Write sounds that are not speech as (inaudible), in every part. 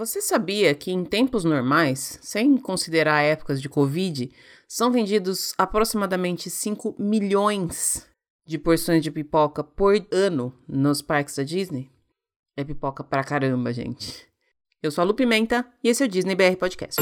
Você sabia que em tempos normais, sem considerar épocas de Covid, são vendidos aproximadamente 5 milhões de porções de pipoca por ano nos parques da Disney? É pipoca pra caramba, gente. Eu sou a Lu Pimenta e esse é o Disney BR Podcast.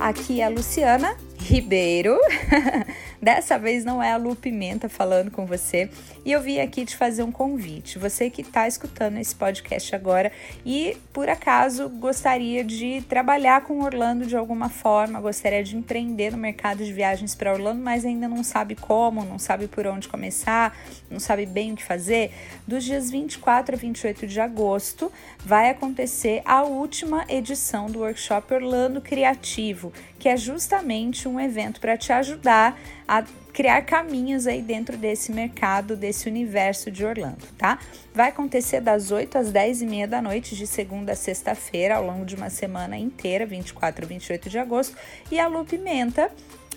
Aqui é a Luciana Ribeiro. (laughs) Dessa vez não é a Lu Pimenta falando com você e eu vim aqui te fazer um convite. Você que está escutando esse podcast agora e por acaso gostaria de trabalhar com Orlando de alguma forma, gostaria de empreender no mercado de viagens para Orlando, mas ainda não sabe como, não sabe por onde começar, não sabe bem o que fazer, dos dias 24 a 28 de agosto vai acontecer a última edição do workshop Orlando Criativo, que é justamente um evento para te ajudar a criar caminhos aí dentro desse mercado, desse universo de Orlando, tá? Vai acontecer das 8 às 10 e meia da noite, de segunda a sexta-feira, ao longo de uma semana inteira, 24 a 28 de agosto. E a Lu Pimenta,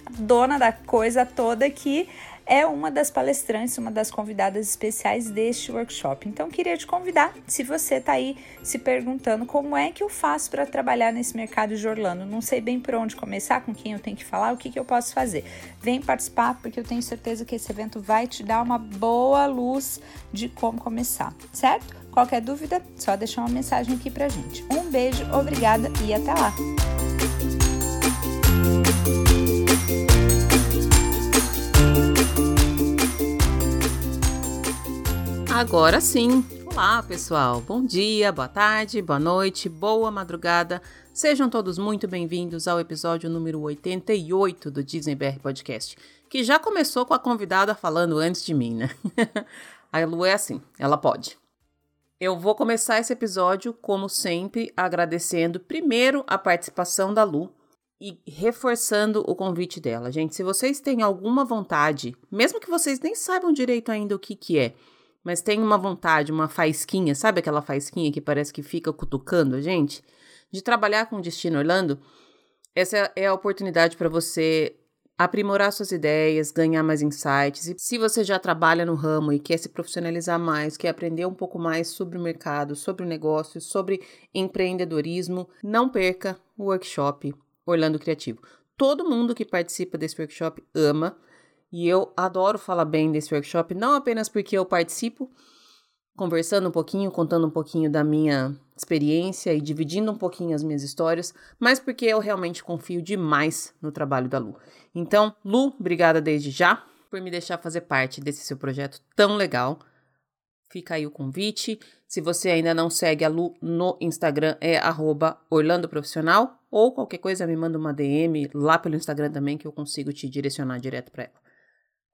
dona da coisa toda aqui, é uma das palestrantes, uma das convidadas especiais deste workshop. Então, queria te convidar, se você está aí se perguntando como é que eu faço para trabalhar nesse mercado de Orlando, não sei bem por onde começar, com quem eu tenho que falar, o que, que eu posso fazer. Vem participar, porque eu tenho certeza que esse evento vai te dar uma boa luz de como começar, certo? Qualquer dúvida, só deixar uma mensagem aqui pra gente. Um beijo, obrigada e até lá! Agora sim! Olá, pessoal! Bom dia, boa tarde, boa noite, boa madrugada. Sejam todos muito bem-vindos ao episódio número 88 do Disney BR Podcast, que já começou com a convidada falando antes de mim, né? (laughs) a Lu é assim, ela pode. Eu vou começar esse episódio, como sempre, agradecendo primeiro a participação da Lu e reforçando o convite dela. Gente, se vocês têm alguma vontade, mesmo que vocês nem saibam direito ainda o que, que é, mas tem uma vontade, uma faisquinha, sabe aquela faisquinha que parece que fica cutucando a gente? De trabalhar com o Destino Orlando, essa é a oportunidade para você aprimorar suas ideias, ganhar mais insights. E se você já trabalha no ramo e quer se profissionalizar mais, quer aprender um pouco mais sobre o mercado, sobre o negócio, sobre empreendedorismo, não perca o workshop Orlando Criativo. Todo mundo que participa desse workshop ama. E eu adoro falar bem desse workshop, não apenas porque eu participo, conversando um pouquinho, contando um pouquinho da minha experiência e dividindo um pouquinho as minhas histórias, mas porque eu realmente confio demais no trabalho da Lu. Então, Lu, obrigada desde já por me deixar fazer parte desse seu projeto tão legal. Fica aí o convite. Se você ainda não segue a Lu no Instagram, é @orlandoprofissional ou qualquer coisa me manda uma DM lá pelo Instagram também que eu consigo te direcionar direto para ela.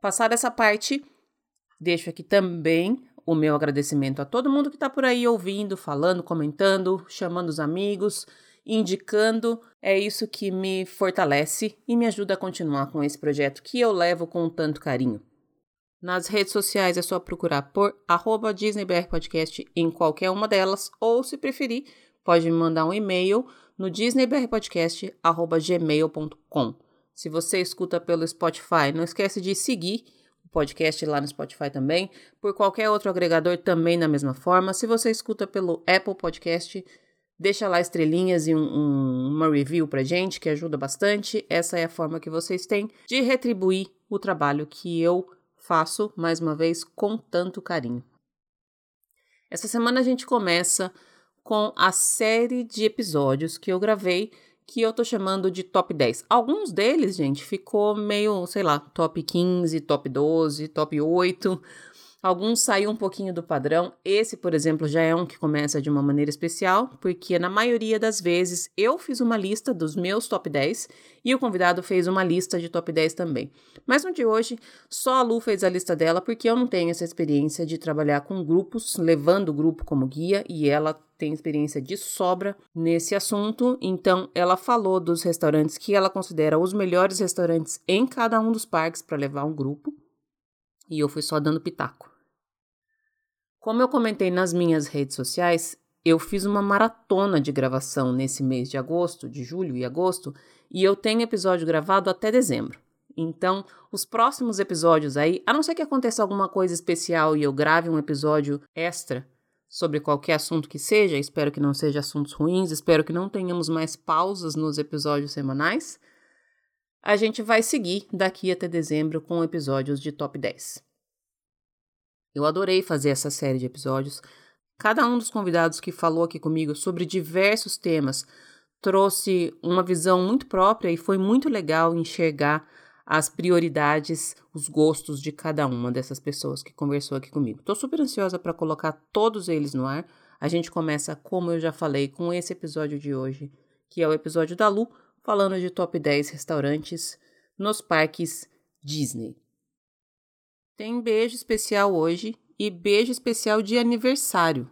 Passada essa parte, deixo aqui também o meu agradecimento a todo mundo que está por aí ouvindo, falando, comentando, chamando os amigos, indicando. É isso que me fortalece e me ajuda a continuar com esse projeto que eu levo com tanto carinho. Nas redes sociais é só procurar por arroba DisneyBR Podcast em qualquer uma delas, ou se preferir, pode me mandar um e-mail no disneybrpodcast.gmail.com. Se você escuta pelo Spotify, não esquece de seguir o podcast lá no Spotify também, por qualquer outro agregador também da mesma forma. Se você escuta pelo Apple Podcast, deixa lá estrelinhas e um, um, uma review pra gente, que ajuda bastante. Essa é a forma que vocês têm de retribuir o trabalho que eu faço, mais uma vez, com tanto carinho. Essa semana a gente começa com a série de episódios que eu gravei que eu tô chamando de top 10. Alguns deles, gente, ficou meio, sei lá, top 15, top 12, top 8. Alguns saiu um pouquinho do padrão. Esse, por exemplo, já é um que começa de uma maneira especial, porque na maioria das vezes eu fiz uma lista dos meus top 10 e o convidado fez uma lista de top 10 também. Mas no de hoje, só a Lu fez a lista dela, porque eu não tenho essa experiência de trabalhar com grupos, levando o grupo como guia, e ela tem experiência de sobra nesse assunto. Então, ela falou dos restaurantes que ela considera os melhores restaurantes em cada um dos parques para levar um grupo. E eu fui só dando pitaco. Como eu comentei nas minhas redes sociais, eu fiz uma maratona de gravação nesse mês de agosto, de julho e agosto, e eu tenho episódio gravado até dezembro. Então, os próximos episódios aí, a não ser que aconteça alguma coisa especial e eu grave um episódio extra sobre qualquer assunto que seja, espero que não seja assuntos ruins, espero que não tenhamos mais pausas nos episódios semanais. A gente vai seguir daqui até dezembro com episódios de top 10. Eu adorei fazer essa série de episódios. Cada um dos convidados que falou aqui comigo sobre diversos temas trouxe uma visão muito própria e foi muito legal enxergar as prioridades, os gostos de cada uma dessas pessoas que conversou aqui comigo. Estou super ansiosa para colocar todos eles no ar. A gente começa, como eu já falei, com esse episódio de hoje, que é o episódio da Lu, falando de top 10 restaurantes nos parques Disney. Tem beijo especial hoje e beijo especial de aniversário.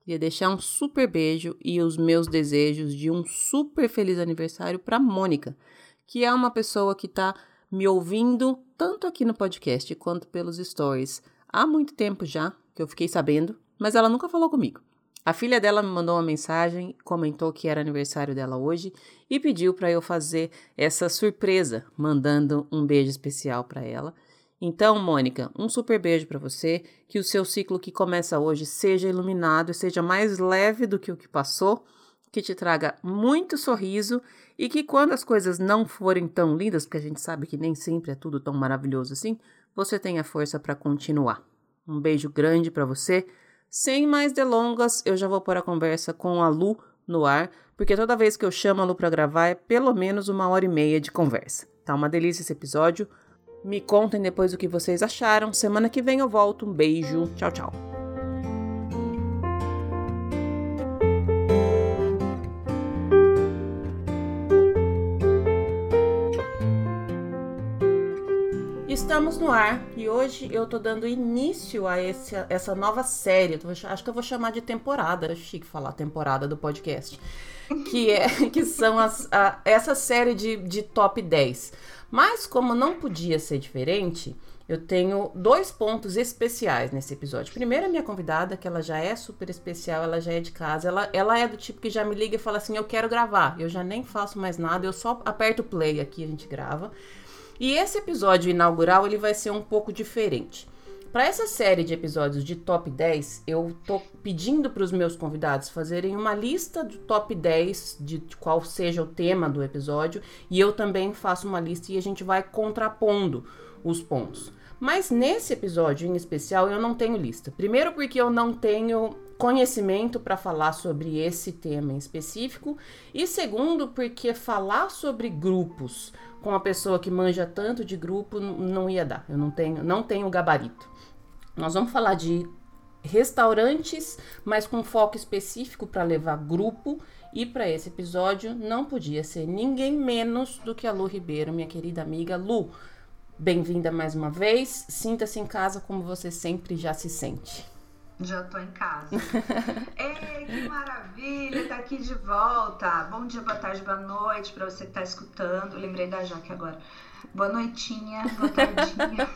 Queria deixar um super beijo e os meus desejos de um super feliz aniversário para Mônica, que é uma pessoa que está me ouvindo tanto aqui no podcast quanto pelos stories há muito tempo já, que eu fiquei sabendo, mas ela nunca falou comigo. A filha dela me mandou uma mensagem, comentou que era aniversário dela hoje e pediu para eu fazer essa surpresa, mandando um beijo especial para ela. Então, Mônica, um super beijo para você, que o seu ciclo que começa hoje seja iluminado e seja mais leve do que o que passou, que te traga muito sorriso e que quando as coisas não forem tão lindas, porque a gente sabe que nem sempre é tudo tão maravilhoso assim, você tenha força para continuar. Um beijo grande para você. Sem mais delongas, eu já vou pôr a conversa com a Lu no ar, porque toda vez que eu chamo a Lu para gravar é pelo menos uma hora e meia de conversa. Tá uma delícia esse episódio. Me contem depois o que vocês acharam. Semana que vem eu volto. Um beijo. Tchau, tchau. Estamos no ar e hoje eu tô dando início a esse, essa nova série. Acho que eu vou chamar de temporada. Acho chique falar temporada do podcast. Que, é, (laughs) que são as, a, essa série de, de top 10. Mas, como não podia ser diferente, eu tenho dois pontos especiais nesse episódio. Primeiro, a minha convidada, que ela já é super especial, ela já é de casa, ela, ela é do tipo que já me liga e fala assim: Eu quero gravar. Eu já nem faço mais nada, eu só aperto play aqui, a gente grava. E esse episódio inaugural ele vai ser um pouco diferente. Para essa série de episódios de top 10, eu tô pedindo para os meus convidados fazerem uma lista do top 10 de qual seja o tema do episódio, e eu também faço uma lista e a gente vai contrapondo os pontos. Mas nesse episódio em especial eu não tenho lista. Primeiro porque eu não tenho conhecimento para falar sobre esse tema em específico, e segundo porque falar sobre grupos com uma pessoa que manja tanto de grupo não ia dar. Eu não tenho, não tenho gabarito. Nós vamos falar de restaurantes, mas com foco específico para levar grupo. E para esse episódio não podia ser ninguém menos do que a Lu Ribeiro, minha querida amiga Lu. Bem-vinda mais uma vez. Sinta-se em casa como você sempre já se sente. Já tô em casa. Ei, (laughs) que maravilha, tá aqui de volta. Bom dia, boa tarde, boa noite para você que tá escutando. Lembrei da Jaque agora. Boa noitinha, boa (laughs) tardinha.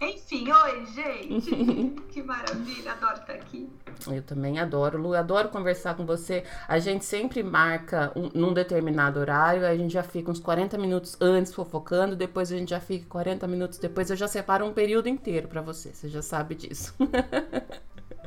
(laughs) Enfim, oi, gente. (laughs) que maravilha, adoro estar aqui. Eu também adoro, Lu, adoro conversar com você. A gente sempre marca um, num determinado horário, a gente já fica uns 40 minutos antes fofocando, depois a gente já fica 40 minutos depois, eu já separo um período inteiro para você, você já sabe disso.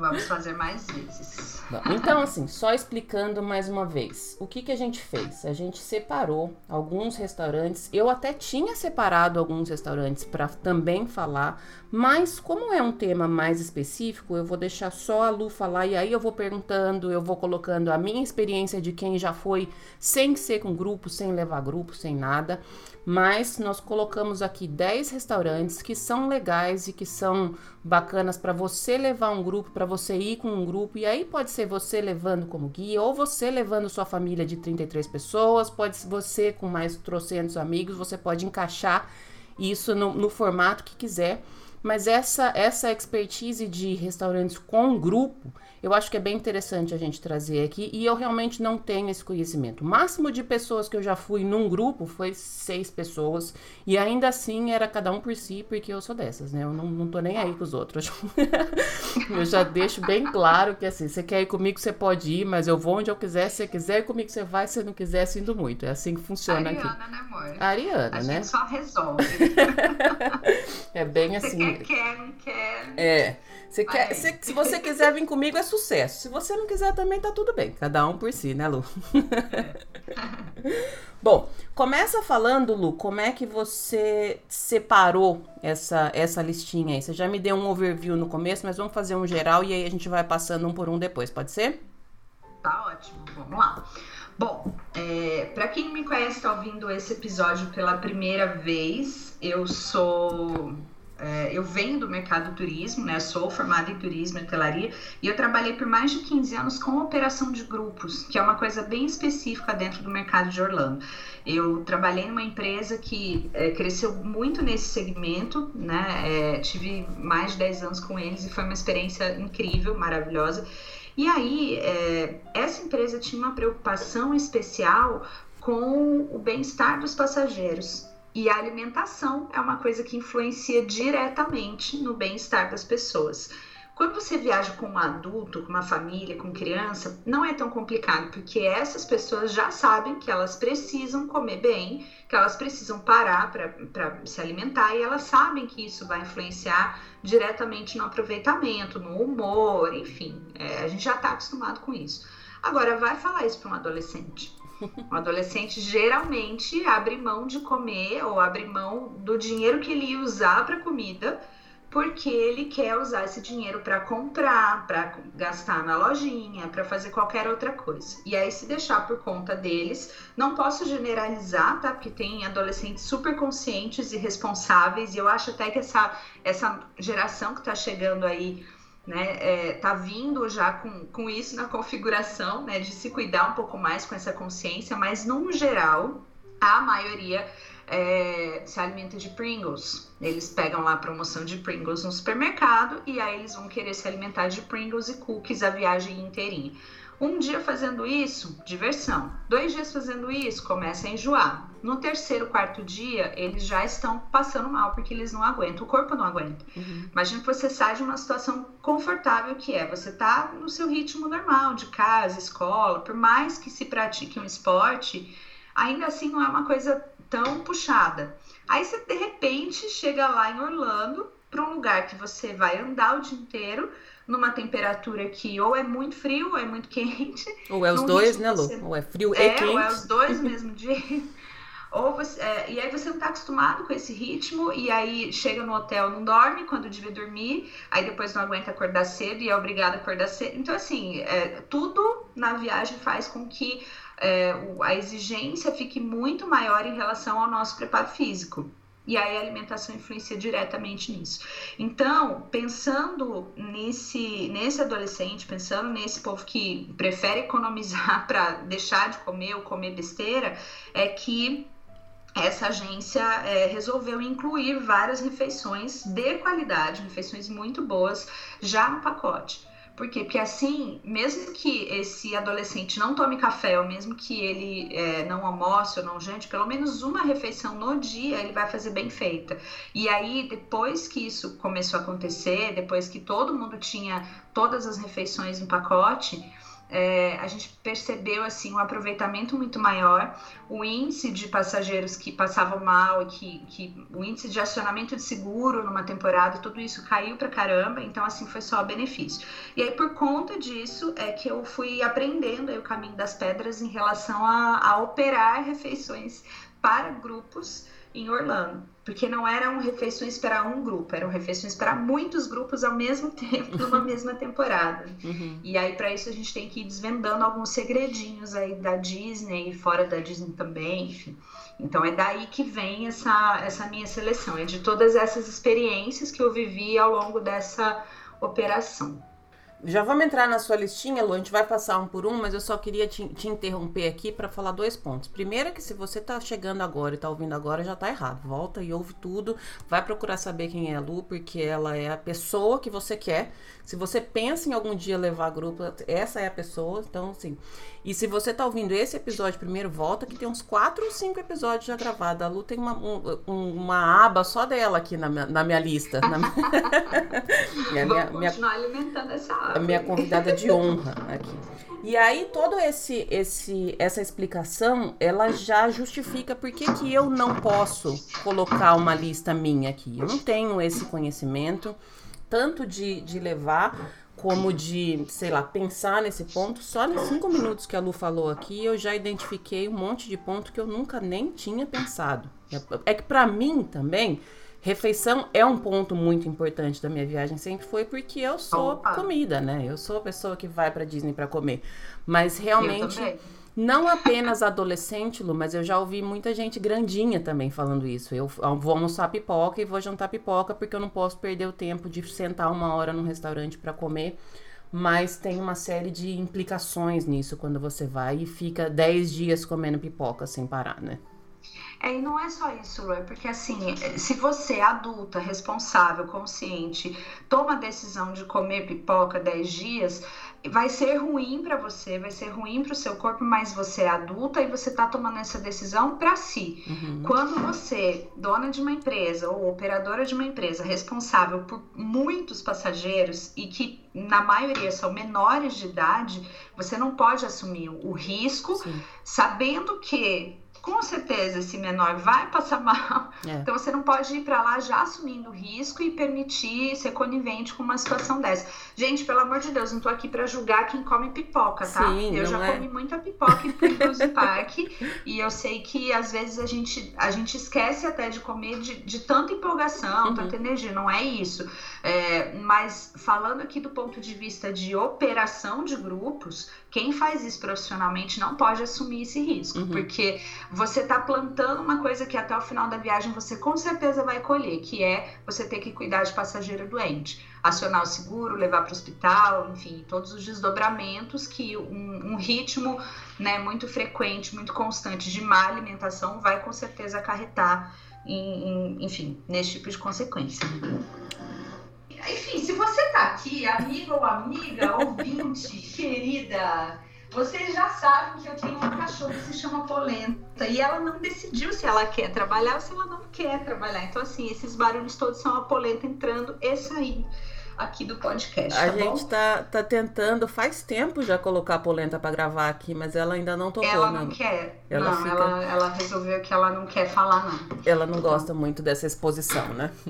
Vamos fazer mais vezes. Então, assim, só explicando mais uma vez. O que, que a gente fez? A gente separou alguns restaurantes. Eu até tinha separado alguns restaurantes para também falar, mas como é um tema mais específico, eu vou deixar só a Lu falar e aí eu vou perguntando, eu vou colocando a minha experiência de quem já foi sem ser com grupo, sem levar grupo, sem nada mas nós colocamos aqui 10 restaurantes que são legais e que são bacanas para você levar um grupo, para você ir com um grupo, e aí pode ser você levando como guia, ou você levando sua família de 33 pessoas, pode ser você com mais trocentos amigos, você pode encaixar isso no, no formato que quiser. Mas essa, essa expertise de restaurantes com grupo eu acho que é bem interessante a gente trazer aqui e eu realmente não tenho esse conhecimento. O máximo de pessoas que eu já fui num grupo foi seis pessoas e ainda assim era cada um por si, porque eu sou dessas, né? Eu não, não tô nem aí com os outros. (laughs) eu já deixo bem claro que assim, você quer ir comigo, você pode ir, mas eu vou onde eu quiser. Se você quiser ir comigo, você vai. Se não quiser, sinto muito. É assim que funciona Ariana, aqui. né, amor? Ariana, a né? gente só resolve. (laughs) é bem assim. Você quer, quer, não quer. É. Você quer, se, se, você quiser vir comigo, é sucesso. Se você não quiser também, tá tudo bem. Cada um por si, né, Lu? (laughs) Bom, começa falando, Lu, como é que você separou essa, essa listinha aí? Você já me deu um overview no começo, mas vamos fazer um geral e aí a gente vai passando um por um depois, pode ser? Tá ótimo, vamos lá. Bom, é, para quem não me conhece, está ouvindo esse episódio pela primeira vez, eu sou é, eu venho do mercado do turismo, né? Sou formada em turismo e hotelaria e eu trabalhei por mais de 15 anos com operação de grupos, que é uma coisa bem específica dentro do mercado de Orlando. Eu trabalhei numa empresa que é, cresceu muito nesse segmento, né? É, tive mais de 10 anos com eles e foi uma experiência incrível, maravilhosa. E aí, é, essa empresa tinha uma preocupação especial com o bem-estar dos passageiros. E a alimentação é uma coisa que influencia diretamente no bem-estar das pessoas. Quando você viaja com um adulto, com uma família, com criança, não é tão complicado, porque essas pessoas já sabem que elas precisam comer bem, que elas precisam parar para se alimentar e elas sabem que isso vai influenciar diretamente no aproveitamento, no humor, enfim. É, a gente já está acostumado com isso. Agora, vai falar isso para um adolescente. Um adolescente geralmente abre mão de comer ou abre mão do dinheiro que ele ia usar para comida, porque ele quer usar esse dinheiro para comprar, para gastar na lojinha, para fazer qualquer outra coisa. E aí, se deixar por conta deles, não posso generalizar, tá? Porque tem adolescentes super conscientes e responsáveis, e eu acho até que essa, essa geração que está chegando aí né, é, tá vindo já com, com isso na configuração, né, de se cuidar um pouco mais com essa consciência, mas no geral, a maioria é, se alimenta de Pringles. Eles pegam lá a promoção de Pringles no supermercado e aí eles vão querer se alimentar de Pringles e cookies a viagem inteirinha. Um dia fazendo isso, diversão. Dois dias fazendo isso, começa a enjoar. No terceiro, quarto dia, eles já estão passando mal porque eles não aguentam, o corpo não aguenta. Uhum. Imagina que você sai de uma situação confortável que é você tá no seu ritmo normal, de casa, escola, por mais que se pratique um esporte, ainda assim não é uma coisa tão puxada. Aí você de repente chega lá em Orlando, para um lugar que você vai andar o dia inteiro, numa temperatura que ou é muito frio ou é muito quente. (laughs) Ou é os dois, né, Lu? Você... Ou é frio é, e quente. Ou é os dois (laughs) mesmo dia. Ou você, é, e aí você não está acostumado com esse ritmo, e aí chega no hotel, não dorme quando devia dormir, aí depois não aguenta acordar cedo e é obrigado a acordar cedo. Então, assim, é, tudo na viagem faz com que é, a exigência fique muito maior em relação ao nosso preparo físico. E aí a alimentação influencia diretamente nisso. Então, pensando nesse, nesse adolescente, pensando nesse povo que prefere economizar (laughs) para deixar de comer ou comer besteira, é que essa agência é, resolveu incluir várias refeições de qualidade, refeições muito boas, já no pacote. Por quê? Porque assim, mesmo que esse adolescente não tome café, ou mesmo que ele é, não almoce ou não jante, pelo menos uma refeição no dia ele vai fazer bem feita. E aí, depois que isso começou a acontecer, depois que todo mundo tinha todas as refeições no pacote, é, a gente percebeu assim um aproveitamento muito maior, o índice de passageiros que passavam mal que, que o índice de acionamento de seguro numa temporada, tudo isso caiu para caramba, então assim foi só benefício. E aí por conta disso é que eu fui aprendendo o caminho das pedras em relação a, a operar refeições para grupos em Orlando, porque não eram refeições para um grupo, eram refeições para muitos grupos ao mesmo (laughs) tempo, numa (laughs) mesma temporada. Uhum. E aí, para isso, a gente tem que ir desvendando alguns segredinhos aí da Disney e fora da Disney também, enfim. Então, é daí que vem essa, essa minha seleção, é de todas essas experiências que eu vivi ao longo dessa operação. Já vamos entrar na sua listinha, Lu. A gente vai passar um por um, mas eu só queria te, te interromper aqui para falar dois pontos. Primeiro é que se você tá chegando agora e tá ouvindo agora, já tá errado. Volta e ouve tudo. Vai procurar saber quem é a Lu, porque ela é a pessoa que você quer. Se você pensa em algum dia levar grupo, essa é a pessoa. Então, assim. E se você tá ouvindo esse episódio primeiro, volta que tem uns quatro ou cinco episódios já gravados. A Lu tem uma, um, uma aba só dela aqui na minha, na minha lista. Na minha... (laughs) Vamos minha, continuar minha, alimentando essa aba. A minha convidada de honra aqui. E aí, todo esse, esse essa explicação, ela já justifica por que, que eu não posso colocar uma lista minha aqui. Eu não tenho esse conhecimento, tanto de, de levar como de, sei lá, pensar nesse ponto. Só nos cinco minutos que a Lu falou aqui, eu já identifiquei um monte de ponto que eu nunca nem tinha pensado. É que para mim também, refeição é um ponto muito importante da minha viagem, sempre foi porque eu sou Opa. comida, né? Eu sou a pessoa que vai para Disney para comer. Mas realmente não apenas adolescente, Lu, mas eu já ouvi muita gente grandinha também falando isso. Eu vou almoçar pipoca e vou jantar pipoca porque eu não posso perder o tempo de sentar uma hora num restaurante para comer. Mas tem uma série de implicações nisso quando você vai e fica 10 dias comendo pipoca sem parar, né? É, e não é só isso, Lu, é porque assim, se você, adulta, responsável, consciente, toma a decisão de comer pipoca 10 dias, vai ser ruim para você, vai ser ruim para o seu corpo, mas você é adulta e você está tomando essa decisão para si. Uhum. Quando você, dona de uma empresa ou operadora de uma empresa, responsável por muitos passageiros e que na maioria são menores de idade, você não pode assumir o risco, Sim. sabendo que com certeza esse menor vai passar mal. (laughs) É. Então você não pode ir para lá já assumindo o risco e permitir ser conivente com uma situação dessa. Gente, pelo amor de Deus, não tô aqui para julgar quem come pipoca, tá? Sim, eu já é. comi muita pipoca em Pringles Park (laughs) e eu sei que às vezes a gente, a gente esquece até de comer de, de tanta empolgação, uhum. tanta energia. Não é isso. É, mas falando aqui do ponto de vista de operação de grupos, quem faz isso profissionalmente não pode assumir esse risco, uhum. porque você está plantando uma coisa que até o final da viagem você com certeza vai colher, que é você ter que cuidar de passageiro doente, acionar o seguro, levar para o hospital, enfim, todos os desdobramentos que um, um ritmo né, muito frequente, muito constante de má alimentação vai com certeza acarretar, em, em, enfim, nesse tipo de consequência. Enfim, se você tá aqui, amiga ou amiga, ouvinte, (laughs) querida, vocês já sabem que eu tenho uma cachorra que se chama Polenta e ela não decidiu se ela quer trabalhar ou se ela não quer trabalhar. Então, assim, esses barulhos todos são a Polenta entrando e saindo aqui do podcast. A tá gente tá, tá tentando, faz tempo já colocar a polenta para gravar aqui, mas ela ainda não tocou. Ela não, quer. Ela, não, fica... ela, ela resolveu que ela não quer falar, não. Ela não gosta muito dessa exposição, né? (laughs)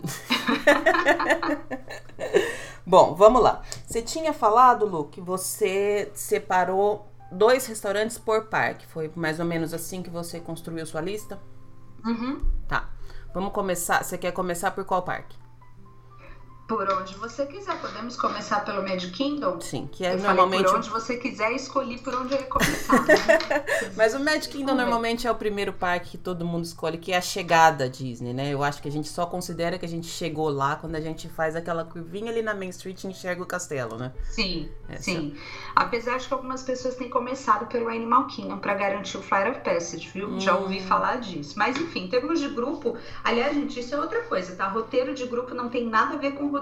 Bom, vamos lá. Você tinha falado, Lu, que você separou dois restaurantes por parque. Foi mais ou menos assim que você construiu sua lista? Uhum. Tá. Vamos começar. Você quer começar por qual parque? Por onde você quiser. Podemos começar pelo Magic Kingdom? Sim, que é eu normalmente. por onde você quiser, escolhi por onde eu ia começar. Né? (laughs) Mas o Magic Kingdom normalmente é o primeiro parque que todo mundo escolhe, que é a chegada à Disney, né? Eu acho que a gente só considera que a gente chegou lá quando a gente faz aquela curvinha ali na Main Street e enxerga o castelo, né? Sim, Essa. sim. Apesar de que algumas pessoas têm começado pelo Animal Kingdom para garantir o Flight of Passage, viu? Hum. Já ouvi hum. falar disso. Mas enfim, em termos de grupo, aliás, gente, isso é outra coisa, tá? Roteiro de grupo não tem nada a ver com roteiro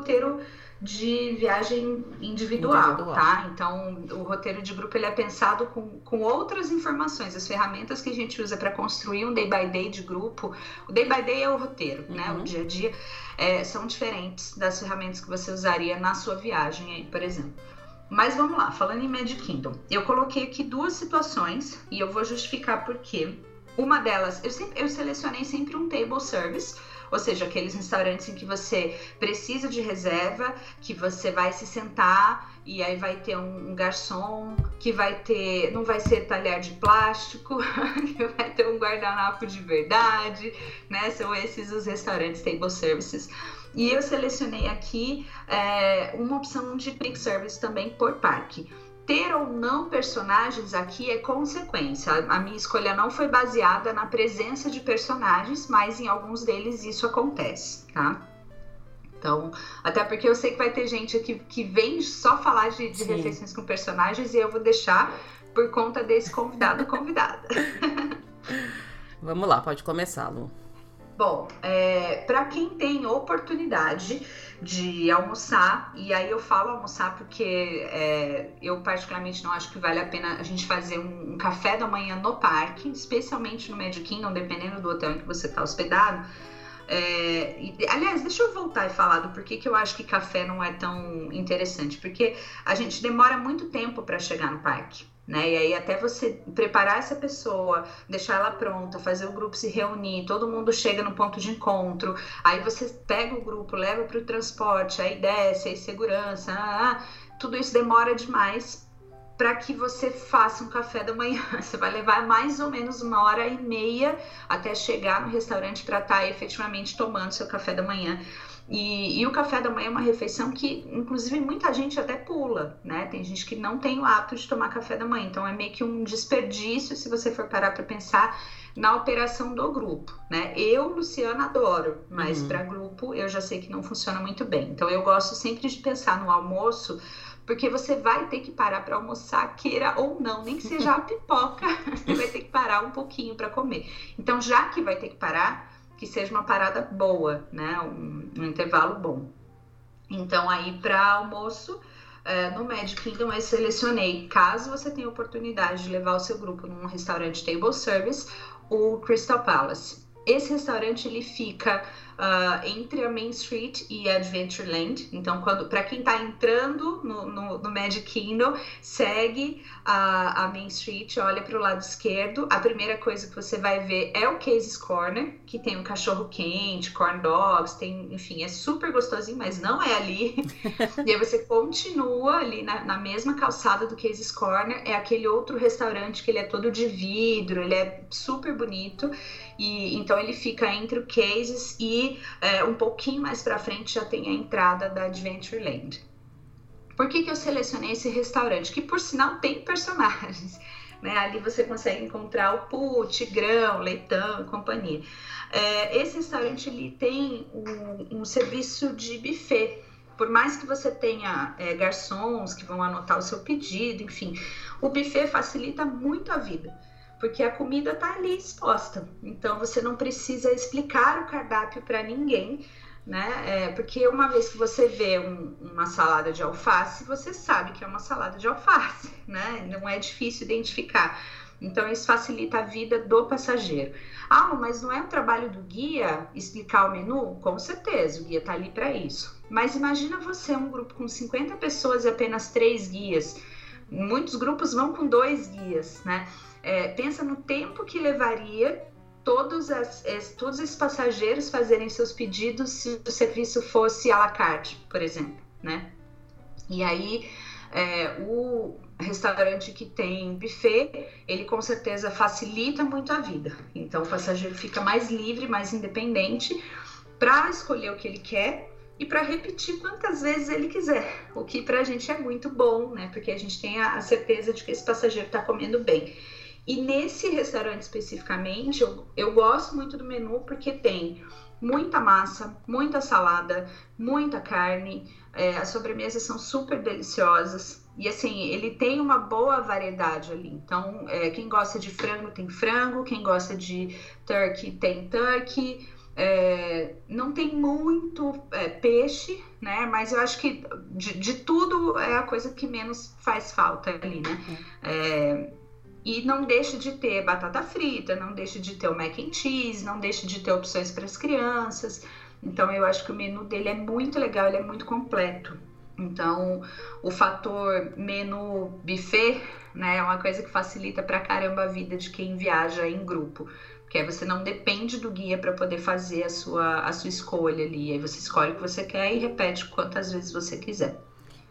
de viagem individual, individual, tá? Então, o roteiro de grupo ele é pensado com, com outras informações, as ferramentas que a gente usa para construir um day by day de grupo. O day by day é o roteiro, uhum. né? O dia a dia é, são diferentes das ferramentas que você usaria na sua viagem aí, por exemplo. Mas vamos lá, falando em Magic Kingdom, eu coloquei aqui duas situações e eu vou justificar por quê. Uma delas, eu, sempre, eu selecionei sempre um table service ou seja, aqueles restaurantes em que você precisa de reserva, que você vai se sentar e aí vai ter um, um garçom que vai ter, não vai ser talher de plástico, (laughs) que vai ter um guardanapo de verdade, né? São esses os restaurantes table services. E eu selecionei aqui é, uma opção de quick service também por parque ter ou não personagens aqui é consequência. A minha escolha não foi baseada na presença de personagens, mas em alguns deles isso acontece, tá? Então, até porque eu sei que vai ter gente aqui que vem só falar de, de refeições com personagens e eu vou deixar por conta desse convidado convidada. (laughs) (laughs) Vamos lá, pode começar, Lu. Bom, é, para quem tem oportunidade de almoçar, e aí eu falo almoçar porque é, eu particularmente não acho que vale a pena a gente fazer um, um café da manhã no parque, especialmente no Magic Kingdom, dependendo do hotel em que você está hospedado. É, e, aliás, deixa eu voltar e falar do porquê que eu acho que café não é tão interessante. Porque a gente demora muito tempo para chegar no parque né? E aí até você preparar essa pessoa, deixar ela pronta, fazer o grupo se reunir, todo mundo chega no ponto de encontro, aí você pega o grupo, leva para o transporte, aí desce, aí segurança, ah, ah, tudo isso demora demais para que você faça um café da manhã. (laughs) Você vai levar mais ou menos uma hora e meia até chegar no restaurante para estar tá efetivamente tomando seu café da manhã. E, e, o café da manhã é uma refeição que, inclusive, muita gente até pula, né? Tem gente que não tem o hábito de tomar café da manhã, então é meio que um desperdício se você for parar para pensar na operação do grupo, né? Eu, Luciana, adoro, mas uhum. para grupo eu já sei que não funciona muito bem. Então eu gosto sempre de pensar no almoço, porque você vai ter que parar para almoçar, queira ou não, nem que seja a (laughs) pipoca, (laughs) você vai ter que parar um pouquinho para comer. Então, já que vai ter que parar, que seja uma parada boa, né? Um, um intervalo bom. Então, aí para almoço, é, no Magic Kingdom eu selecionei, caso você tenha oportunidade de levar o seu grupo num restaurante table service, o Crystal Palace. Esse restaurante ele fica uh, entre a Main Street e Adventureland. Então, quando para quem está entrando no, no, no, Magic Kingdom, segue a, a Main Street, olha para o lado esquerdo. A primeira coisa que você vai ver é o Cases Corner, que tem um cachorro quente, corn dogs, tem, enfim, é super gostosinho, mas não é ali. (laughs) e aí você continua ali na, na mesma calçada do Cases Corner, é aquele outro restaurante que ele é todo de vidro, ele é super bonito. E então ele fica entre o Cases e é, um pouquinho mais para frente já tem a entrada da Adventureland. Por que, que eu selecionei esse restaurante? Que por sinal tem personagens. (laughs) Né? Ali você consegue encontrar o Poo, Tigrão, Leitão e companhia. É, esse restaurante ele tem um, um, serviço de buffet. Por mais que você tenha é, garçons que vão anotar o seu pedido, enfim, o buffet facilita muito a vida porque a comida está ali exposta. Então você não precisa explicar o cardápio para ninguém, né? É, porque uma vez que você vê um, uma salada de alface, você sabe que é uma salada de alface, (laughs) né? Não é difícil identificar. Então isso facilita a vida do passageiro. Ah, mas não é um trabalho do guia explicar o menu? Com certeza, o guia está ali para isso. Mas imagina você um grupo com 50 pessoas e apenas três guias. Muitos grupos vão com dois guias, né? É, pensa no tempo que levaria todos, as, todos esses passageiros fazerem seus pedidos se o serviço fosse à la carte, por exemplo, né? E aí, é, o restaurante que tem buffet, ele com certeza facilita muito a vida. Então, o passageiro fica mais livre, mais independente para escolher o que ele quer e para repetir quantas vezes ele quiser, o que para a gente é muito bom, né? Porque a gente tem a, a certeza de que esse passageiro está comendo bem. E nesse restaurante especificamente, eu, eu gosto muito do menu porque tem muita massa, muita salada, muita carne. É, as sobremesas são super deliciosas. E assim, ele tem uma boa variedade ali. Então, é, quem gosta de frango tem frango, quem gosta de turkey tem turkey. É, não tem muito é, peixe, né? Mas eu acho que de, de, tudo é a coisa que menos faz falta ali, né? E não deixa de ter batata frita, não deixa de ter o mac and cheese, não deixa de ter opções para as crianças. Então eu acho que o menu dele é muito legal, ele é muito completo. Então, o fator menu buffet, né, é uma coisa que facilita pra caramba a vida de quem viaja em grupo. Porque aí você não depende do guia para poder fazer a sua, a sua escolha ali. Aí você escolhe o que você quer e repete quantas vezes você quiser.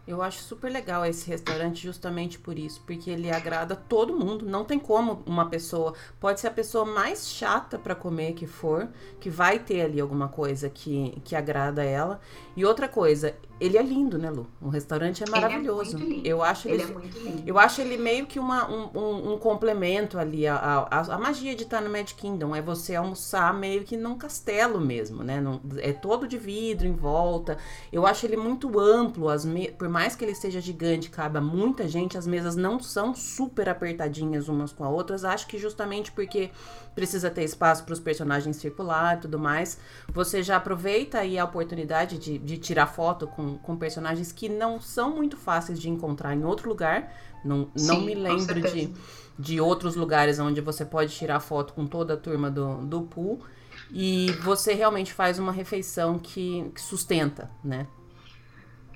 Eu acho super legal esse restaurante justamente por isso, porque ele agrada todo mundo. Não tem como uma pessoa, pode ser a pessoa mais chata para comer que for, que vai ter ali alguma coisa que, que agrada ela. E outra coisa, ele é lindo, né, Lu? O restaurante é maravilhoso. Ele é muito lindo. Eu acho ele, ele, é muito lindo. eu acho ele meio que uma, um, um, complemento ali. A, a, a, magia de estar no Mad Kingdom é você almoçar meio que num castelo mesmo, né? Num, é todo de vidro em volta. Eu acho ele muito amplo. As me... Por mais que ele seja gigante, caiba muita gente, as mesas não são super apertadinhas umas com as outras. Acho que justamente porque precisa ter espaço para os personagens circular e tudo mais, você já aproveita aí a oportunidade de, de tirar foto com, com personagens que não são muito fáceis de encontrar em outro lugar. Não, Sim, não me lembro de, de outros lugares onde você pode tirar foto com toda a turma do, do pool. E você realmente faz uma refeição que, que sustenta, né?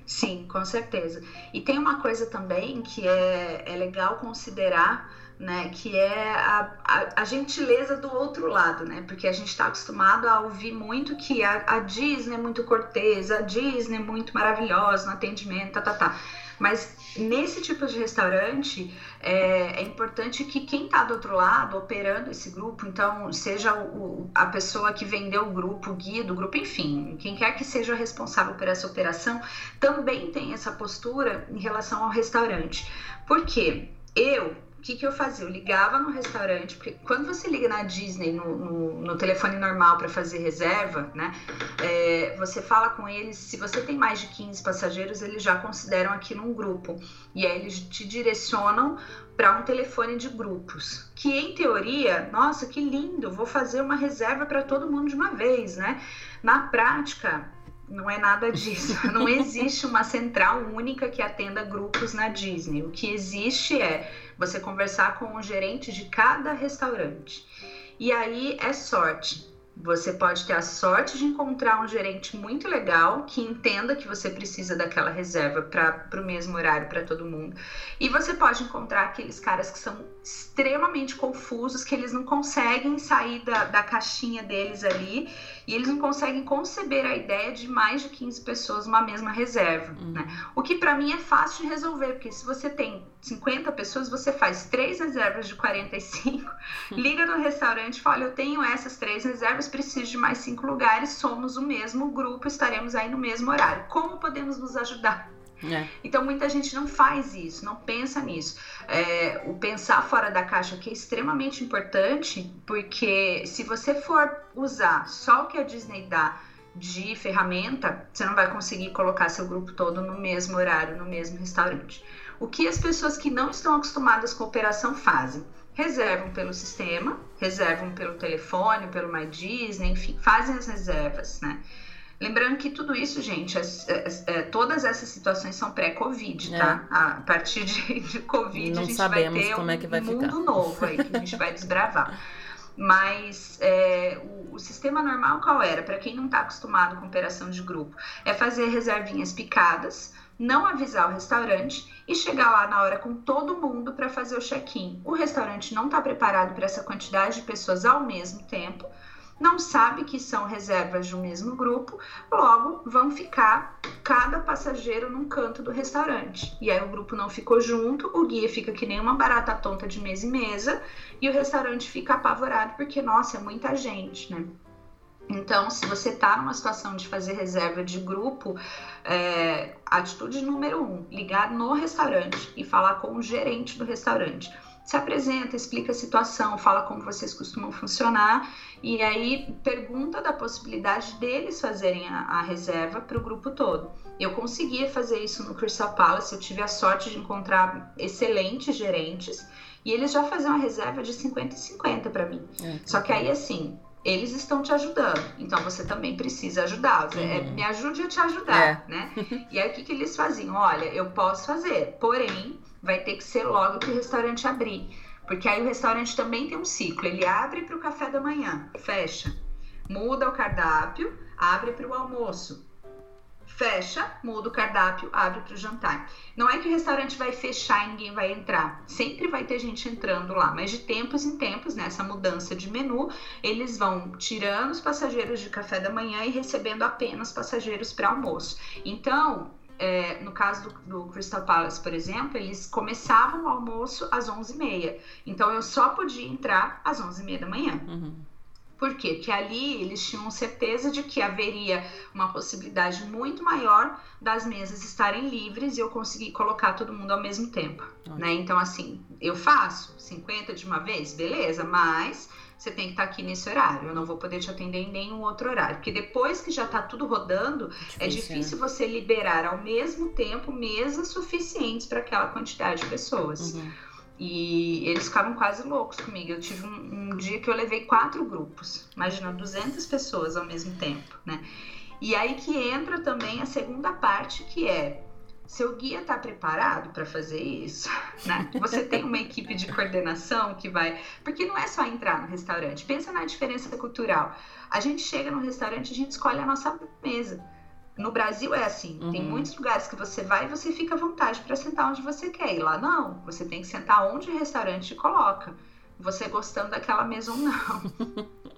Sim, com certeza. E tem uma coisa também que é, é legal considerar né? Que é a, a, a, gentileza do outro lado, né? Porque a gente está acostumado a ouvir muito que a, a, Disney é muito cortês, a Disney é muito maravilhosa no atendimento, tá, tá, tá. Mas nesse tipo de restaurante é, é importante que quem está do outro lado operando esse grupo, então seja o, a pessoa que vendeu o grupo, o guia do grupo, enfim, quem quer que seja responsável por essa operação, também tem essa postura em relação ao restaurante. Por quê? Eu, que, que eu fazia? Eu ligava no restaurante, porque quando você liga na Disney no, no, no telefone normal para fazer reserva, né? É, você fala com eles, se você tem mais de 15 passageiros, eles já consideram aqui num grupo. E aí eles te direcionam para um telefone de grupos. Que em teoria, nossa, que lindo, vou fazer uma reserva para todo mundo de uma vez, né? Na prática, não é nada disso. (laughs) Não existe uma central única que atenda grupos na Disney. O que existe é você conversar com o gerente de cada restaurante. E aí é sorte. Você pode ter a sorte de encontrar um gerente muito legal que entenda que você precisa daquela reserva para o mesmo horário para todo mundo. E você pode encontrar aqueles caras que são extremamente confusos, que eles não conseguem sair da, da caixinha deles ali e eles não conseguem conceber a ideia de mais de 15 pessoas numa mesma reserva. Uhum. Né? O que para mim é fácil de resolver, porque se você tem 50 pessoas, você faz três reservas de 45, uhum. liga no restaurante e fala: Eu tenho essas três reservas, preciso de mais cinco lugares, somos o mesmo grupo, estaremos aí no mesmo horário. Como podemos nos ajudar? É. Então muita gente não faz isso, não pensa nisso. É, o pensar fora da caixa aqui é extremamente importante, porque se você for usar só o que a Disney dá de ferramenta, você não vai conseguir colocar seu grupo todo no mesmo horário, no mesmo restaurante. O que as pessoas que não estão acostumadas com operação fazem? Reservam pelo sistema, reservam pelo telefone, pelo My Disney, enfim, fazem as reservas, né? Lembrando que tudo isso, gente, é, é, é, todas essas situações são pré-Covid, tá? É. A partir de, de Covid, Não a gente vai ter um, é que vai mundo ficar. novo aí que a gente vai desbravar. Mas é, o, o, sistema normal qual era? Para quem não está acostumado com operação de grupo, é fazer reservinhas picadas, não avisar o restaurante e chegar lá na hora com todo mundo para fazer o check-in. O restaurante não está preparado para essa quantidade de pessoas ao mesmo tempo não sabe que são reservas de um mesmo grupo, logo vão ficar cada passageiro num canto do restaurante. E aí o grupo não ficou junto, o guia fica que nem uma barata tonta de mesa em mesa e o restaurante fica apavorado porque, nossa, é muita gente, né? Então, se você está numa situação de fazer reserva de grupo, é, atitude número um: ligar no restaurante e falar com o gerente do restaurante se apresenta, explica a situação, fala como vocês costumam funcionar e aí pergunta da possibilidade deles fazerem a, a reserva para o grupo todo. Eu conseguia fazer isso no Crystal Palace, eu tive a sorte de encontrar excelentes gerentes e eles já faziam a reserva de 50 e 50 para mim. É, Só que aí assim, eles estão te ajudando, então você também precisa ajudá-los. É, uhum. É, me ajude a te ajudar, é. né? (laughs) E aí o que, que eles faziam? Olha, eu posso fazer, porém vai ter que ser logo que o restaurante abrir. Porque aí o restaurante também tem um ciclo. Ele abre para o café da manhã, fecha. Muda o cardápio, abre para o almoço. Fecha, muda o cardápio, abre para o jantar. Não é que o restaurante vai fechar e ninguém vai entrar. Sempre vai ter gente entrando lá, mas de tempos em tempos, nessa mudança de menu, eles vão tirando os passageiros de café da manhã e recebendo apenas passageiros para almoço. Então, é, no caso do, do, Crystal Palace, por exemplo, eles começavam o almoço às 11h30. Então eu só podia entrar às 11h30 da manhã. Uhum. Por quê? Porque ali eles tinham certeza de que haveria uma possibilidade muito maior das mesas estarem livres e eu conseguir colocar todo mundo ao mesmo tempo. Né? Então, assim, eu faço 50 de uma vez, beleza, mas você tem que estar aqui nesse horário. Eu não vou poder te atender em nenhum outro horário. Porque depois que já está tudo rodando, é difícil, é difícil né? você liberar ao mesmo tempo mesas suficientes para aquela quantidade de pessoas. Uhum. E eles ficavam quase loucos comigo. Eu tive um, um, dia que eu levei quatro grupos. Imagina, 200 pessoas ao mesmo tempo, né? E aí que entra também a segunda parte, que é seu guia está preparado para fazer isso, né? Você tem uma equipe de coordenação que vai, porque não é só entrar no restaurante. Pensa na diferença cultural. A gente chega no restaurante, a gente escolhe a nossa mesa. No Brasil é assim, uhum. tem muitos lugares que você vai e você fica à vontade para sentar onde você quer. E lá não, você tem que sentar onde o restaurante te coloca. Você gostando daquela mesa ou não.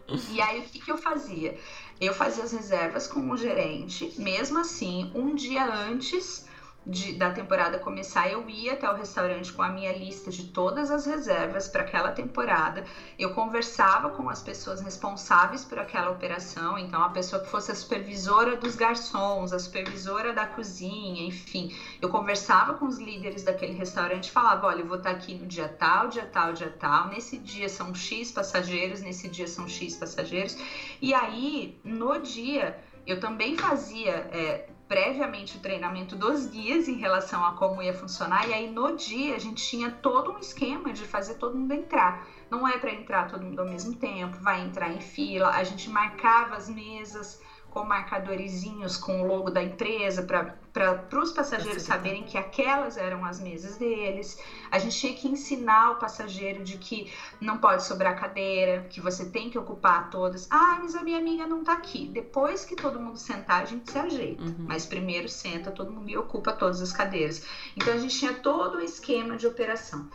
(laughs) e aí o que, que eu fazia? Eu fazia as reservas com o gerente, mesmo assim, um dia antes de, da temporada começar, eu ia até o restaurante com a minha lista de todas as reservas para aquela temporada. Eu conversava com as pessoas responsáveis por aquela operação, então a pessoa que fosse a supervisora dos garçons, a supervisora da cozinha, enfim. Eu conversava com os líderes daquele restaurante falava: olha, eu vou estar aqui no dia tal, dia tal, dia tal. Nesse dia são X passageiros, nesse dia são X passageiros. E aí, no dia, eu também fazia. É, previamente o treinamento dos guias em relação a como ia funcionar, e aí no dia a gente tinha todo um esquema de fazer todo mundo entrar. Não é para entrar todo mundo ao mesmo tempo, vai entrar em fila, a gente marcava as mesas com marcadorzinhos com o logo da empresa para os passageiros saberem que aquelas eram as mesas deles. A gente tinha que ensinar o passageiro de que não pode sobrar cadeira, que você tem que ocupar todas. Ah, mas a minha amiga não está aqui. Depois que todo mundo sentar, a gente se ajeita. Uhum. Mas primeiro senta todo mundo e ocupa todas as cadeiras. Então a gente tinha todo o esquema de operação.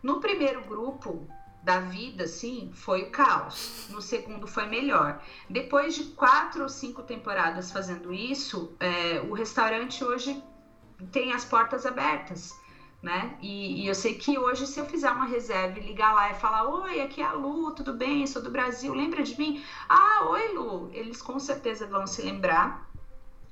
No primeiro grupo, da vida, assim, foi o caos. No segundo foi melhor. Depois de quatro ou cinco temporadas fazendo isso, é, o restaurante hoje tem as portas abertas. Né? E, e, eu sei que hoje, se eu fizer uma reserva e ligar lá e falar: Oi, aqui é a Lu, tudo bem? Sou do Brasil, lembra de mim? Ah, oi, Lu. Eles com certeza vão se lembrar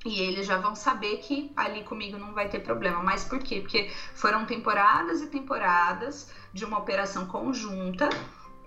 e eles já vão saber que ali comigo não vai ter problema. Mas por quê? Porque foram temporadas e temporadas de uma operação conjunta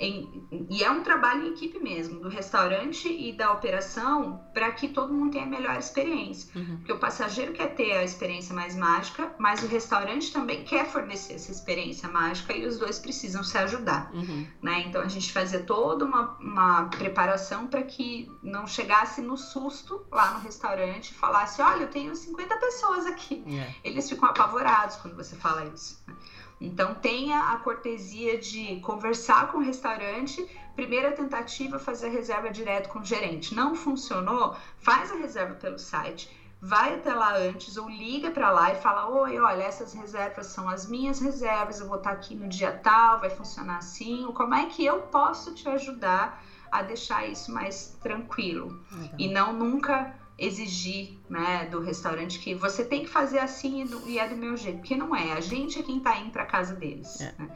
em, e é um trabalho em equipe mesmo, do restaurante e da operação, para que todo mundo tenha a melhor experiência. Uhum. Porque o passageiro quer ter a experiência mais mágica, mas o restaurante também quer fornecer essa experiência mágica e os dois precisam se ajudar. Uhum. Né? Então a gente fazia toda uma, uma preparação para que não chegasse no susto lá no restaurante e falasse: olha, eu tenho 50 pessoas aqui. Yeah. É. Eles ficam apavorados quando você fala isso. Né? Então tenha a cortesia de conversar com o restaurante. Primeira tentativa, fazer a reserva direto com o gerente. Não funcionou? Faz a reserva pelo site. Vai até lá antes ou liga para lá e fala: Oi, olha, essas reservas são as minhas reservas, eu vou estar aqui no dia tal, vai funcionar assim. Como é que eu posso te ajudar a deixar isso mais tranquilo? E não nunca exigir né, do restaurante que você tem que fazer assim e é do meu jeito, porque não é. A gente é quem está indo para casa deles. É. Né?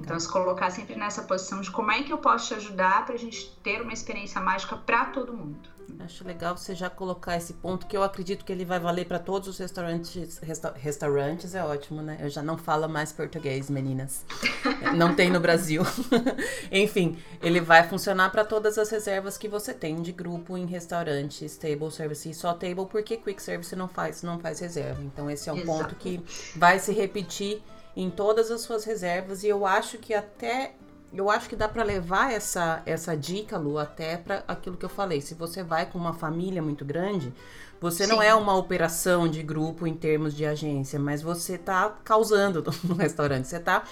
Então, se colocar sempre nessa posição de como é que eu posso te ajudar para a gente ter uma experiência mágica para todo mundo. Acho legal você já colocar esse ponto que eu acredito que ele vai valer para todos os restaurantes. Resta restaurantes é ótimo, né? Eu já não falo mais português, meninas. (laughs) não tem no Brasil. (laughs) Enfim, ele vai funcionar para todas as reservas que você tem de grupo em restaurantes, table service e só table, porque quick service não faz, não faz reserva. Então esse é um Exato. ponto que vai se repetir em todas as suas reservas e eu acho que até eu acho que dá para levar essa, essa dica, Lu, até para aquilo que eu falei. Se você vai com uma família muito grande, você Sim. não é uma operação de grupo em termos de agência, mas você está causando (laughs) no restaurante. Você está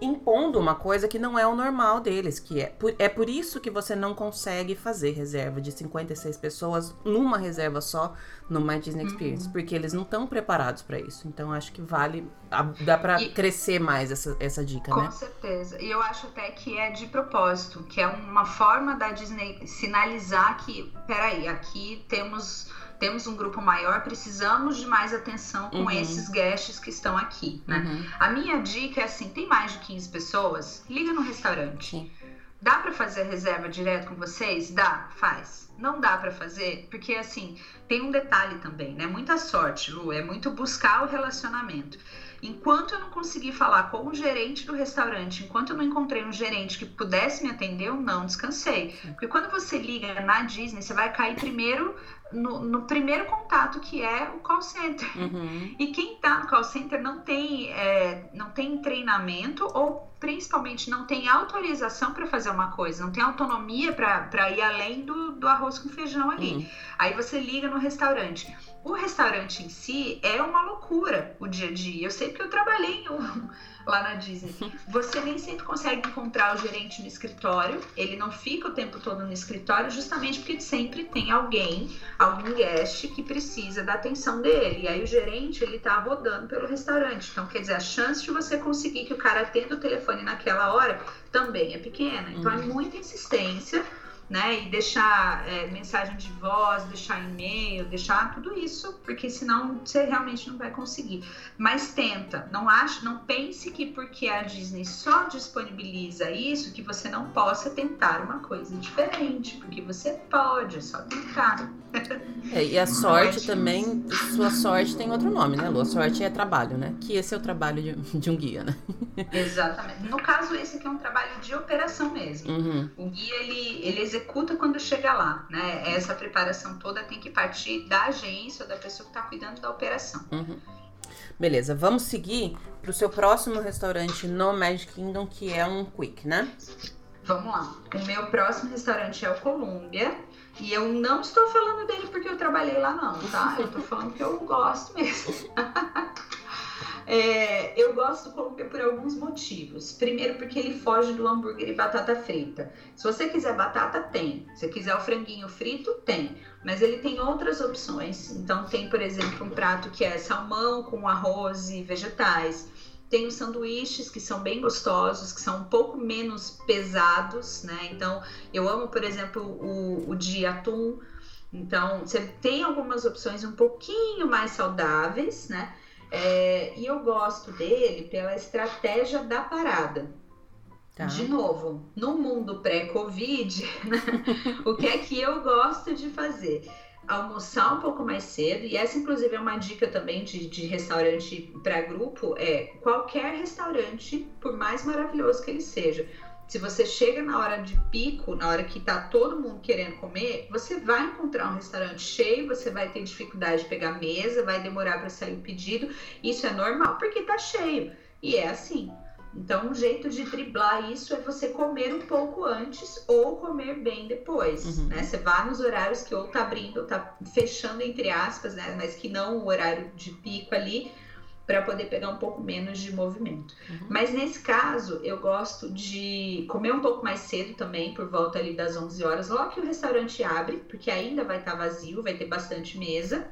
impondo uma coisa que não é o normal deles, que é por, é por isso que você não consegue fazer reserva de 56 pessoas numa reserva só no My Disney Experience, uhum. porque eles não estão preparados para isso. Então acho que vale dá para crescer mais essa, essa dica, com né? Com certeza. E eu acho até que é de propósito, que é uma forma da Disney sinalizar que, peraí, aqui temos temos um grupo maior, precisamos de mais atenção com uhum. esses guests que estão aqui, né? Uhum. A minha dica é assim, tem mais de 15 pessoas, liga no restaurante. Sim. Dá para fazer a reserva direto com vocês? Dá, faz. Não dá para fazer, porque assim, tem um detalhe também, né? Muita sorte, Lu, é muito buscar o relacionamento. Enquanto eu não consegui falar com o gerente do restaurante, enquanto eu não encontrei um gerente que pudesse me atender, eu não descansei. Porque quando você liga na Disney, você vai cair primeiro no, no primeiro contato, que é o call center. Uhum. E quem está no call center não tem, é, não tem treinamento ou principalmente não tem autorização para fazer uma coisa, não tem autonomia para ir além do, do arroz com feijão ali. Uhum. Aí você liga no restaurante. O restaurante em si é uma loucura o dia a dia. Eu sei porque eu trabalhei em um, lá na Disney. Você nem sempre consegue encontrar o gerente no escritório, ele não fica o tempo todo no escritório, justamente porque sempre tem alguém, algum guest que precisa da atenção dele. E aí o gerente, ele tá rodando pelo restaurante. Então, quer dizer, a chance de você conseguir que o cara atenda o telefone naquela hora também é pequena. Então, é uhum. é muita insistência né? E deixar é, mensagem de voz, deixar e-mail, deixar tudo isso, porque senão você realmente não vai conseguir. Mas tenta, não ache, não pense que porque a Disney só disponibiliza isso que você não possa tentar uma coisa diferente, porque você pode, é só tentar. (laughs) É, e a sorte também, sua sorte tem outro nome, né, Lu? A sorte é trabalho, né? Que esse é o trabalho de, (laughs) de um guia, né? Exatamente. No caso, esse aqui é um trabalho de operação mesmo. Uhum. O guia, ele, ele executa quando chega lá, né? Essa preparação toda tem que partir da agência ou da pessoa que está cuidando da operação. Uhum. Beleza, vamos seguir para o seu próximo restaurante no Magic Kingdom, que é um Quick, né? Vamos lá. O meu próximo restaurante é o Columbia. E eu não estou falando dele porque eu trabalhei lá, não, tá? Eu estou falando que eu gosto mesmo. (laughs) É, eu gosto do Colômbia por alguns motivos. Primeiro, porque ele foge do hambúrguer e batata frita. Se você quiser batata, tem. Se quiser o franguinho frito, tem. Mas ele tem outras opções. Então, tem, por exemplo, um prato que é salmão com arroz e vegetais. Tem os sanduíches que são bem gostosos, que são um pouco menos pesados, né? Então, eu amo, por exemplo, o, o de atum. Então, você tem algumas opções um pouquinho mais saudáveis, né? É, e eu gosto dele pela estratégia da parada. Tá. De novo, no mundo pré-Covid, né, (laughs) o que é que eu gosto de fazer? Almoçar um pouco mais cedo, e essa, inclusive, é uma dica também de, de restaurante para grupo: é qualquer restaurante, por mais maravilhoso que ele seja, se você chega na hora de pico, na hora que tá todo mundo querendo comer, você vai encontrar um restaurante cheio, você vai ter dificuldade de pegar mesa, vai demorar para sair o pedido. Isso é normal porque tá cheio. E é assim. Então, um jeito de driblar isso é você comer um pouco antes ou comer bem depois, uhum. né? Você vá nos horários que ou tá abrindo ou tá fechando, entre aspas, né? Mas que não o horário de pico ali, para poder pegar um pouco menos de movimento. Uhum. Mas nesse caso, eu gosto de comer um pouco mais cedo também, por volta ali das 11 horas, logo que o restaurante abre, porque ainda vai estar tá vazio, vai ter bastante mesa.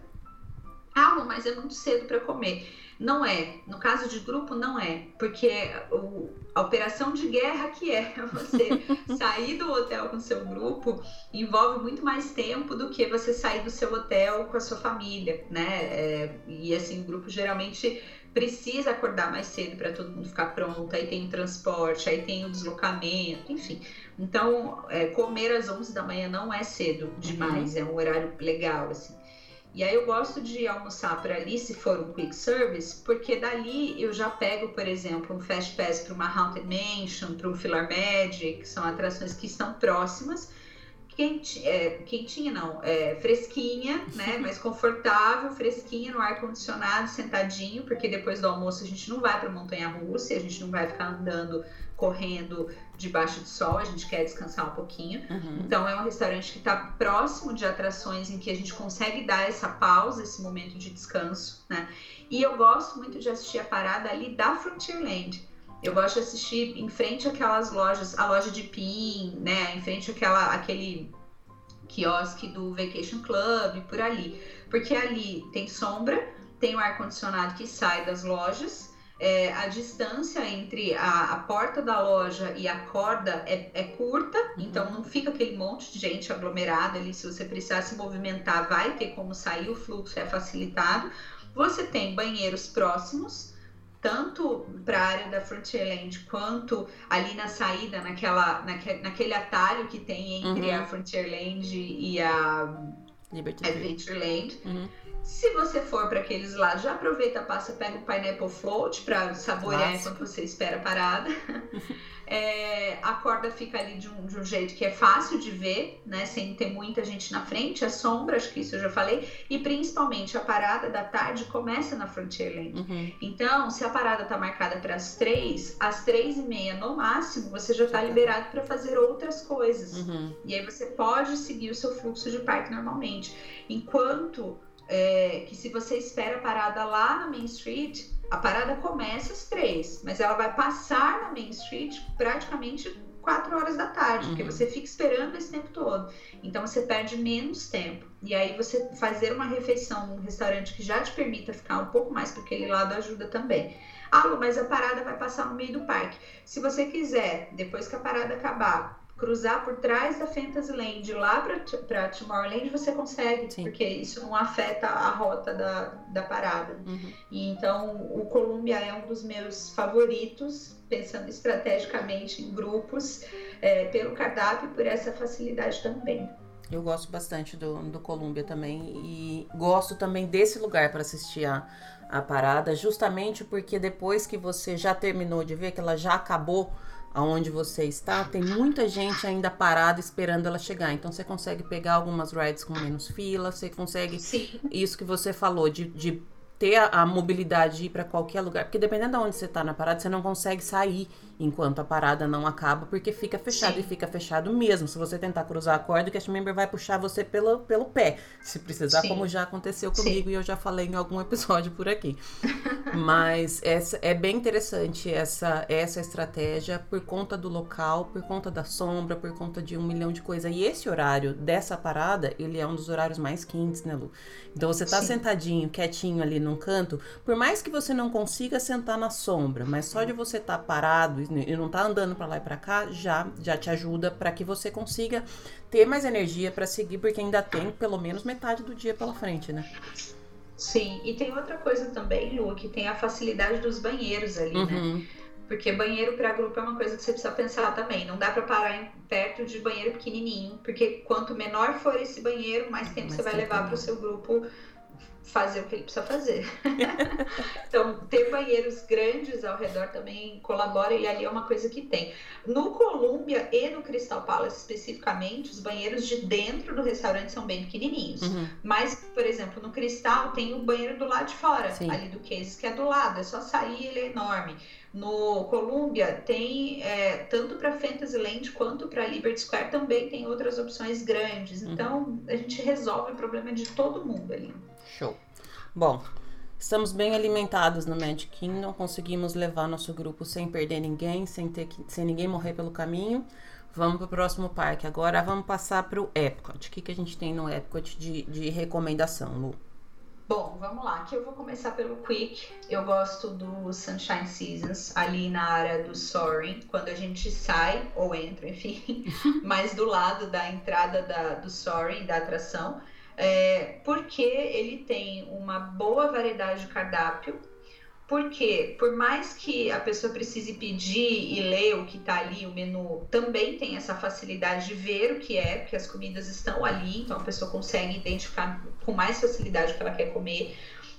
Ah, mas é muito cedo para comer. Não é. No caso de grupo, não é. Porque o, a operação de guerra que é (laughs) você (laughs) sair do hotel com seu grupo envolve muito mais tempo do que você sair do seu hotel com a sua família, né? É, e assim, o grupo geralmente precisa acordar mais cedo para todo mundo ficar pronto, aí tem o transporte, aí tem o deslocamento, enfim. Então, é, comer às 11 da manhã não é cedo demais, uhum. é um horário legal, assim. E aí eu gosto de almoçar por ali, se for um quick service, porque dali eu já pego, por exemplo, um fast pass para uma Haunted Mansion, para um Filar Magic, que são atrações que estão próximas, quente, é, quentinha não, é, fresquinha, né, (laughs) mais confortável, fresquinha no ar condicionado, sentadinho, porque depois do almoço a gente não vai para montanha russa, a gente não vai ficar andando correndo debaixo de sol, a gente quer descansar um pouquinho. Uhum. Então é um restaurante que está próximo de atrações em que a gente consegue dar essa pausa, esse momento de descanso, né? E eu gosto muito de assistir a parada ali da Frontierland. Eu gosto de assistir em frente àquelas lojas, a loja de PIN, né? Em frente àquela, aquele quiosque do Vacation Club, por ali. Porque ali tem sombra, tem o ar-condicionado que sai das lojas, é, a distância entre a, a, porta da loja e a corda é, é curta, uhum. então não fica aquele monte de gente aglomerada ali. Se você precisar se movimentar, vai ter como sair, o fluxo é facilitado. Você tem banheiros próximos, tanto para a área da Frontierland quanto ali na saída, naquela, naque, naquele atalho que tem entre uhum. a Frontierland e a Liberty Adventureland. Uhum. Se você for para aqueles lá, já aproveita, passa, pega o Pineapple Float para saborear enquanto você espera a parada. (laughs) É, a corda fica ali de um, de um, jeito que é fácil de ver, né? Sem ter muita gente na frente, a sombra, acho que isso eu já falei, e principalmente a parada da tarde começa na Frontierland. Uhum. Então, se a parada tá marcada para as três, às três e meia no máximo, você já tá liberado para fazer outras coisas. Uhum. E aí você pode seguir o seu fluxo de parque normalmente. Enquanto é, que se você espera a parada lá na Main Street, a parada começa às três, mas ela vai passar na Main Street praticamente quatro horas da tarde, uhum. porque você fica esperando esse tempo todo. Então você perde menos tempo. E aí você fazer uma refeição num restaurante que já te permita ficar um pouco mais para aquele lado ajuda também. Ah, Lu, mas a parada vai passar no meio do parque. Se você quiser, depois que a parada acabar, cruzar por trás da Fantasyland lá para Tomorrowland, você consegue, Sim. porque isso não afeta a rota da, da parada. Uhum. E então o Columbia é um dos meus favoritos, pensando estrategicamente em grupos, é, pelo cardápio e por essa facilidade também. Eu gosto bastante do, do Columbia também e gosto também desse lugar para assistir a, a parada, justamente porque depois que você já terminou de ver, que ela já acabou aonde você está, tem muita gente ainda parada esperando ela chegar. Então você consegue pegar algumas rides com menos fila, você consegue Sim. isso que você falou de, de ter a, a, mobilidade de ir para qualquer lugar, porque dependendo de onde você está na parada, você não consegue sair enquanto a parada não acaba, porque fica fechado Sim. e fica fechado mesmo. Se você tentar cruzar a corda, o cast member vai puxar você pelo, pelo pé, se precisar, Sim. como já aconteceu comigo Sim. e eu já falei em algum episódio por aqui. Mas essa é bem interessante essa essa estratégia por conta do local, por conta da sombra, por conta de um milhão de coisas. E esse horário dessa parada, ele é um dos horários mais quentes, né, Lu? Então você tá sentadinho, quietinho ali num canto, por mais que você não consiga sentar na sombra, mas só de você estar tá parado e não tá andando para lá e para cá, já já te ajuda para que você consiga ter mais energia para seguir, porque ainda tem pelo menos metade do dia pela frente, né? Sim, e tem outra coisa também, Lu, que tem a facilidade dos banheiros ali, né? uhum. né? Porque banheiro para grupo é uma coisa que você precisa pensar também. Não dá para parar em, perto de banheiro pequenininho, porque quanto menor for esse banheiro, mais tempo mais você vai levar para o seu grupo fazer o que ele precisa fazer. (laughs) então, ter banheiros grandes ao redor também colabora e ali é uma coisa que tem. No Columbia e no Crystal Palace especificamente, os banheiros de dentro do restaurante são bem pequenininhos. Uhum. Mas, por exemplo, no Crystal tem o banheiro do lado de fora, Sim. ali do Case, que é do lado, é só sair, ele é enorme. No Columbia tem é, tanto para Fantasyland quanto para Liberty Square também tem outras opções grandes. Uhum. Então a gente resolve o problema de todo mundo ali. Show. Bom, estamos bem alimentados no Magic Kingdom, conseguimos levar nosso grupo sem perder ninguém, sem, ter que, sem ninguém morrer pelo caminho. Vamos para o próximo parque. Agora vamos passar para o Epcot. O que, que a gente tem no Epcot de, de recomendação, Lu? Bom, vamos lá. Aqui eu vou começar pelo Quick. Eu gosto do Sunshine Seasons, ali na área do Soaring, quando a gente sai ou entra, enfim, (laughs) mas do lado da entrada da, do Soaring, da atração é, porque ele tem uma boa variedade de cardápio, porque por mais que a pessoa precise pedir e ler o que está ali, o menu também tem essa facilidade de ver o que é, porque as comidas estão ali, então a pessoa consegue identificar com mais facilidade o que ela quer comer.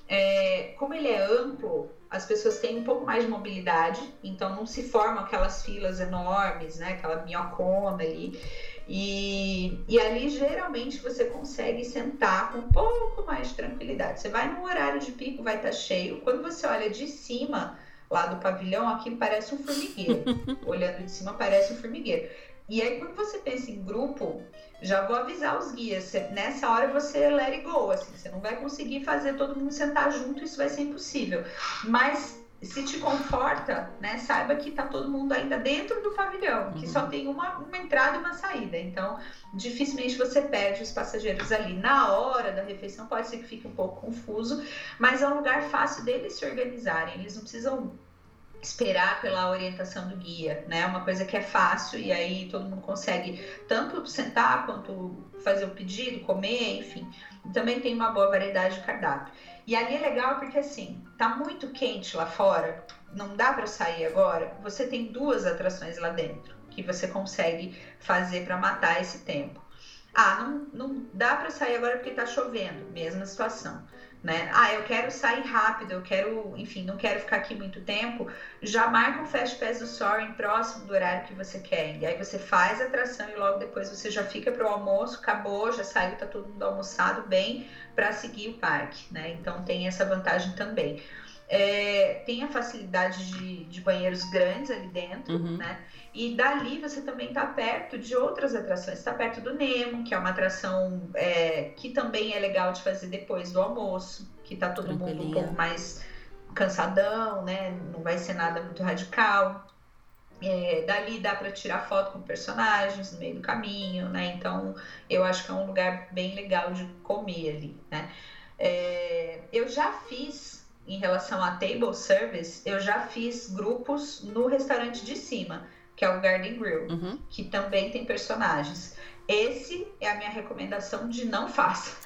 É, como ele é amplo, as pessoas têm um pouco mais de mobilidade, então não se formam aquelas filas enormes, né? Aquela minhocona ali. E, e ali geralmente você consegue sentar com um pouco mais de tranquilidade. Você vai num horário de pico, vai estar tá cheio. Quando você olha de cima lá do pavilhão, aqui parece um formigueiro. (laughs) Olhando de cima, parece um formigueiro. E aí, quando você pensa em grupo, já vou avisar os guias. Você, nessa hora você let it go, assim, você não vai conseguir fazer todo mundo sentar junto, isso vai ser impossível. Mas se te conforta, né, saiba que está todo mundo ainda dentro do pavilhão, que uhum. só tem uma, uma entrada e uma saída. Então, dificilmente você perde os passageiros ali. Na hora da refeição pode ser que fique um pouco confuso, mas é um lugar fácil deles se organizarem. Eles não precisam esperar pela orientação do guia, né? Uma coisa que é fácil e aí todo mundo consegue tanto sentar quanto fazer o pedido, comer, enfim. Também tem uma boa variedade de cardápio. E ali é legal porque assim, tá muito quente lá fora, não dá para sair agora. Você tem duas atrações lá dentro que você consegue fazer para matar esse tempo. Ah, não, não dá para sair agora porque tá chovendo, mesma situação né? Ah, eu quero sair rápido, eu quero, enfim, não quero ficar aqui muito tempo. Já marca um Fast Pass do Soaring próximo do horário que você quer. E aí você faz a atração e logo depois você já fica para o almoço, acabou, já saiu, tá todo mundo almoçado bem para seguir o parque, né? Então tem essa vantagem também. É, tem a facilidade de, de, banheiros grandes ali dentro, uhum. né? E dali você também está perto de outras atrações. Está perto do Nemo, que é uma atração é, que também é legal de fazer depois do almoço, que está todo mundo um pouco mais cansadão, né? Não vai ser nada muito radical. É, dali dá para tirar foto com personagens no meio do caminho, né? Então eu acho que é um lugar bem legal de comer ali, né? É, eu já fiz em relação a table service, eu já fiz grupos no restaurante de cima, que é o Garden Grill, uhum. que também tem personagens. Esse é a minha recomendação de não faça.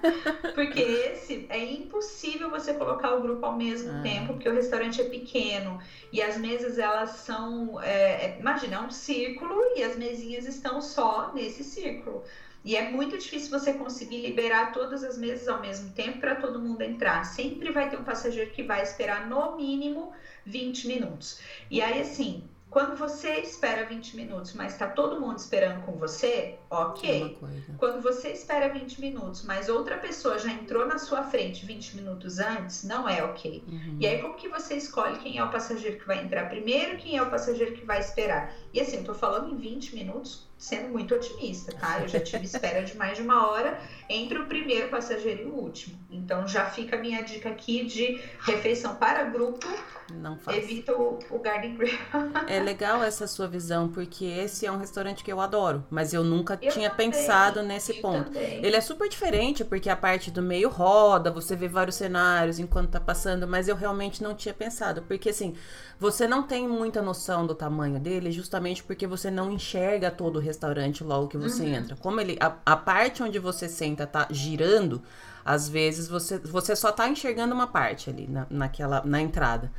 (laughs) porque esse é impossível você colocar o grupo ao mesmo ah. tempo, porque o restaurante é pequeno e as mesas elas são. É, é imagina, é um círculo e as mesinhas estão só nesse círculo. E é muito difícil você conseguir liberar todas as mesas ao mesmo tempo para todo mundo entrar. Sempre vai ter um passageiro que vai esperar no mínimo 20 minutos. E aí, assim, quando você espera 20 minutos, mas está todo mundo esperando com você, ok. Quando você espera 20 minutos, mas outra pessoa já entrou na sua frente 20 minutos antes, não é ok. Uhum. E aí, como que você escolhe quem é o passageiro que vai entrar primeiro, quem é o passageiro que vai esperar? E assim, eu tô falando em 20 minutos sendo muito otimista, tá? Eu já tive espera de mais de uma hora entre o primeiro passageiro e o último. Então já fica a minha dica aqui de refeição para grupo. Não faço. Evita o, o Garden Grill. é legal essa sua visão, porque esse é um restaurante que eu adoro, mas eu nunca eu tinha também, pensado nesse ponto. Também. Ele é super diferente, porque a parte do meio roda, você vê vários cenários enquanto tá passando, mas eu realmente não tinha pensado, porque assim, você não tem muita noção do tamanho dele, justamente porque você não enxerga todo o restaurante logo que você uhum. entra. Como ele. A, a, parte onde você senta tá girando, às vezes você, você só tá enxergando uma parte ali na, naquela, na entrada.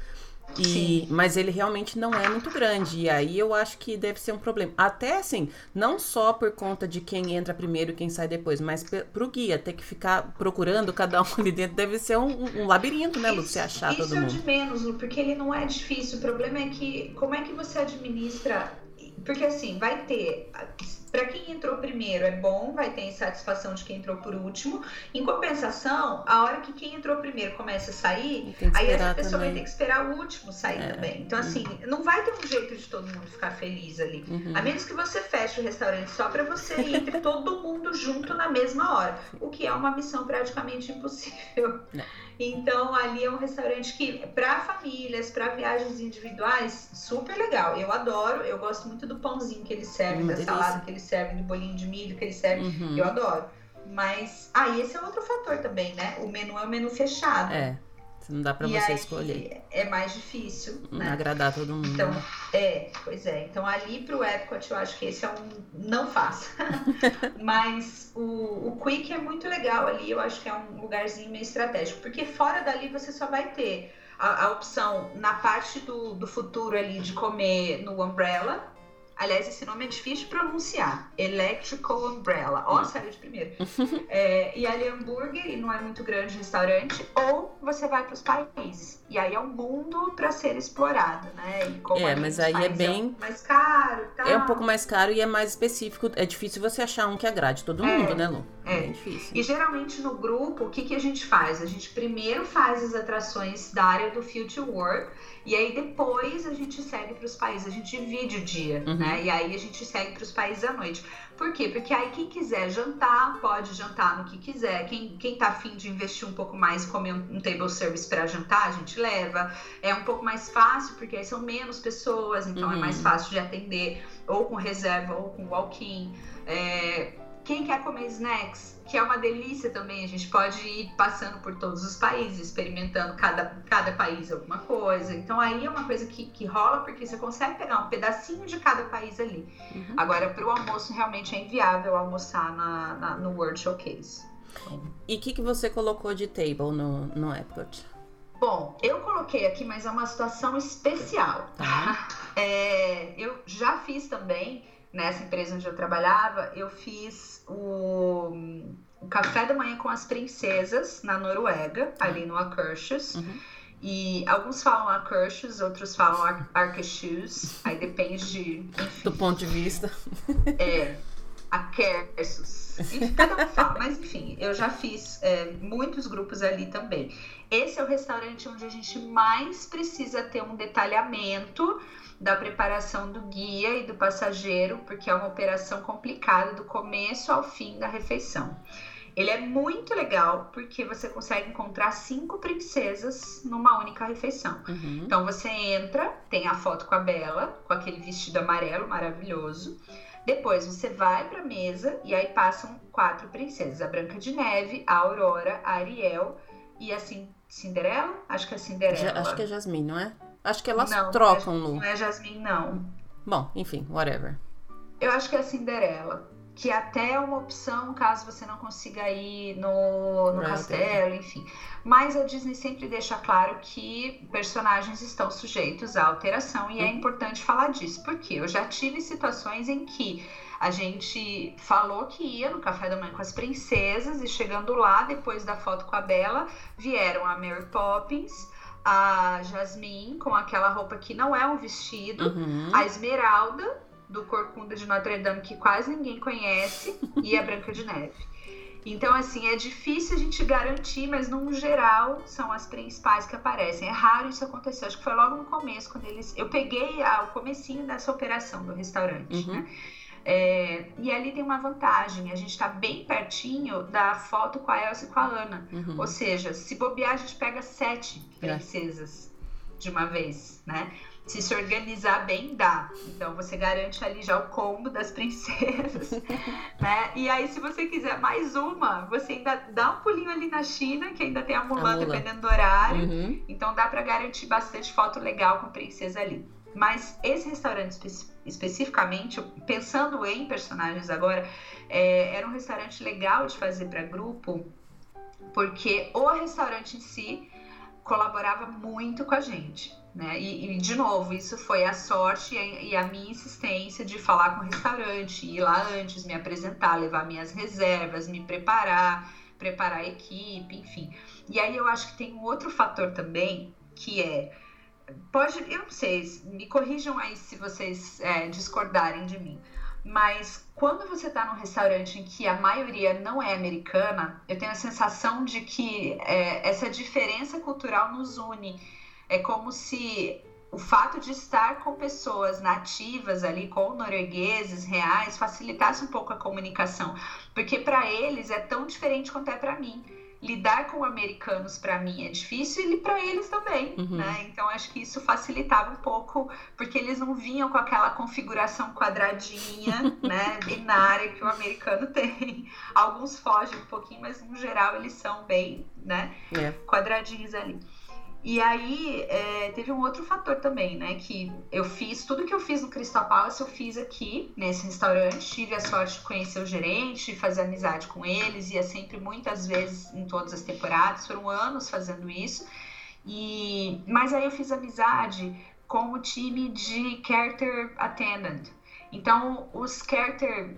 E, mas ele realmente não é muito grande. E aí eu acho que deve ser um problema. Até assim, não só por conta de quem entra primeiro e quem sai depois, mas pro guia ter que ficar procurando cada um (laughs) ali dentro deve ser um, um labirinto, né, Lu? Você achar todo mundo. Isso é o de menos, Lu, porque ele não é difícil. O problema é que como é que você administra. Porque assim, vai ter para quem entrou primeiro é bom, vai ter insatisfação de quem entrou por último. Em compensação, a hora que quem entrou primeiro começa a sair, aí essa pessoa também. vai ter que esperar o último sair é. também. Então, assim, não vai ter um jeito de todo mundo ficar feliz ali. Uhum. A menos que você feche o restaurante só para você e entre (laughs) todo mundo junto na mesma hora. O que é uma missão praticamente impossível. Não. Então, ali é um restaurante que, para famílias, para viagens individuais, super legal. Eu adoro, eu gosto muito do pãozinho que eles servem, da delícia. salada que eles servem, do bolinho de milho que eles servem. Uhum. Eu adoro. Mas, ah, e esse é outro fator também, né? O menu é um menu fechado. É. Não dá para você escolher. É mais difícil, né? Agradar todo mundo. Então, é, pois é. Então, ali pro Epcot, eu acho que esse é um não faça. (laughs) Mas o, o Quick é muito legal ali, eu acho que é um lugarzinho meio estratégico, porque fora dali você só vai ter a, a opção na parte do, do futuro ali de comer no Umbrella, Aliás, esse nome é difícil de pronunciar. Electrical Umbrella. Ó, oh, saiu de primeiro. (laughs) é, e ali é hambúrguer, e não é muito grande o restaurante. Ou você vai para os países. E aí é um mundo para ser explorado, né? é, mas aí é bem. É mais caro tá? É um pouco mais caro e é mais específico. É difícil você achar um que agrade todo é, mundo, né, Lu? É. é difícil. E geralmente no grupo, o que, que a gente faz? A gente primeiro faz as atrações da área do Future Work e aí depois a gente segue para os países, a gente divide o dia, uhum. né? E aí a gente segue para os países à noite. Por quê? Porque aí quem quiser jantar, pode jantar no que quiser. Quem, quem tá afim de investir um pouco mais e comer um, um table service para jantar, a gente leva. É um pouco mais fácil, porque aí são menos pessoas, então uhum. é mais uhum. fácil de atender, ou com reserva, ou com walk-in. É, quem quer comer snacks, que é uma delícia também, a gente pode ir passando por todos os países, experimentando cada, cada país alguma coisa. Então aí é uma coisa que, que rola porque você consegue pegar um pedacinho de cada país ali. Uhum. Agora, para o almoço, realmente é inviável almoçar na, na no World Showcase. E o que, que você colocou de table no, no Epcot? Bom, eu coloquei aqui, mas é uma situação especial. Tá. (laughs) É, eu já fiz também nessa empresa onde eu trabalhava, eu fiz o, o café da manhã com as princesas na Noruega, ali no Akershus. Uhum. E alguns falam Akershus, outros falam Ar Arcachus, aí depende de, enfim, do ponto de vista. É, Akershus. Cada um fala, mas enfim, eu já fiz é, muitos grupos ali também. Esse é o restaurante onde a gente mais precisa ter um detalhamento da preparação do guia e do passageiro, porque é uma operação complicada do começo ao fim da refeição. Ele é muito legal porque você consegue encontrar cinco princesas numa única refeição. Uhum. Então você entra, tem a foto com a Bela, com aquele vestido amarelo maravilhoso. Depois você vai para a mesa e aí passam quatro princesas: a Branca de Neve, a Aurora, a Ariel e assim Cinderela? Acho que é Cinderela. acho que é Jasmine, não é? Acho que elas não, trocam no. Não é Jasmine, não. Bom, enfim, whatever. Eu acho que é a Cinderela. Que até é uma opção caso você não consiga ir no, no castelo, enfim. Mas a Disney sempre deixa claro que personagens estão sujeitos à alteração e é uhum. importante falar disso. Porque eu já tive situações em que a gente falou que ia no café da manhã com as princesas e chegando lá, depois da foto com a Bela, vieram a Mary Poppins, a Jasmine com aquela roupa que não é um vestido, uhum. a Esmeralda do Corcunda de Notre Dame que quase ninguém conhece e a Branca de Neve. Então, assim, é difícil a gente garantir, mas no geral são as principais que aparecem. É raro isso acontecer. Acho que foi logo no começo, quando eles. Eu peguei a, o comecinho dessa operação do restaurante, uhum. né? É, e ali tem uma vantagem, a gente está bem pertinho da foto com a Elsa e com a Ana. Uhum. Ou seja, se bobear, a gente pega sete é. princesas é. de uma vez, né? Se se organizar bem, dá. Então você garante ali já o combo das princesas, (laughs) né? E aí, se você quiser mais uma, você ainda dá um pulinho ali na China, que ainda tem a Mulan, a Mulan. dependendo do horário. Uhum. Então dá para garantir bastante foto legal com a princesa ali. Mas esse restaurante específico especificamente, pensando em personagens agora, é, era um restaurante legal de fazer para grupo, porque o restaurante em si colaborava muito com a gente. Né? E, e, de novo, isso foi a sorte e a, minha insistência de falar com o restaurante, ir lá antes, me apresentar, levar minhas reservas, me preparar, preparar a equipe, enfim. E aí eu acho que tem um outro fator também, que é pode, eu não sei, me corrijam aí se vocês é, discordarem de mim. Mas quando você está num restaurante em que a maioria não é americana, eu tenho a sensação de que é, essa diferença cultural nos une. É como se o fato de estar com pessoas nativas ali, com noruegueses reais, facilitasse um pouco a comunicação. Porque para eles é tão diferente quanto é para mim lidar com americanos para mim é difícil e para eles também, uhum. né? Então acho que isso facilitava um pouco, porque eles não vinham com aquela configuração quadradinha, (laughs) né, binária que o americano tem. Alguns fogem um pouquinho, mas no geral eles são bem, né, é. quadradinhos ali. E aí é, teve um outro fator também, né? Que eu fiz, tudo que eu fiz no Crystal Palace, eu fiz aqui nesse restaurante. Tive a sorte de conhecer o gerente, fazer amizade com eles, ia sempre muitas vezes em todas as temporadas, foram anos fazendo isso. E mas aí eu fiz amizade com o time de character attendant. Então, os character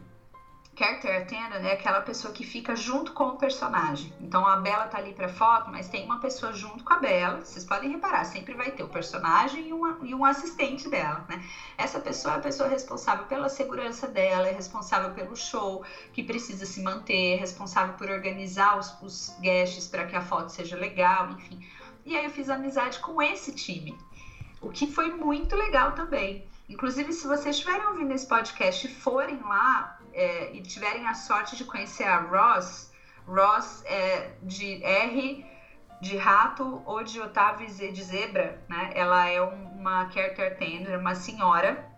character attendant é aquela pessoa que fica junto com o personagem. Então a Bela tá ali para foto, mas tem uma pessoa junto com a Bela. Vocês podem reparar, sempre vai ter o personagem e, uma, e um assistente dela, né? Essa pessoa é a pessoa responsável pela segurança dela, é responsável pelo show que precisa se manter, é responsável por organizar os, os guests para que a foto seja legal, enfim. E aí eu fiz amizade com esse time, o que foi muito legal também. Inclusive, se vocês estiverem ouvindo esse podcast e forem lá, é, e tiverem a sorte de conhecer a Ross, Ross é de R de rato ou de Otávio Z de zebra, né? Ela é uma character attendant, uma senhora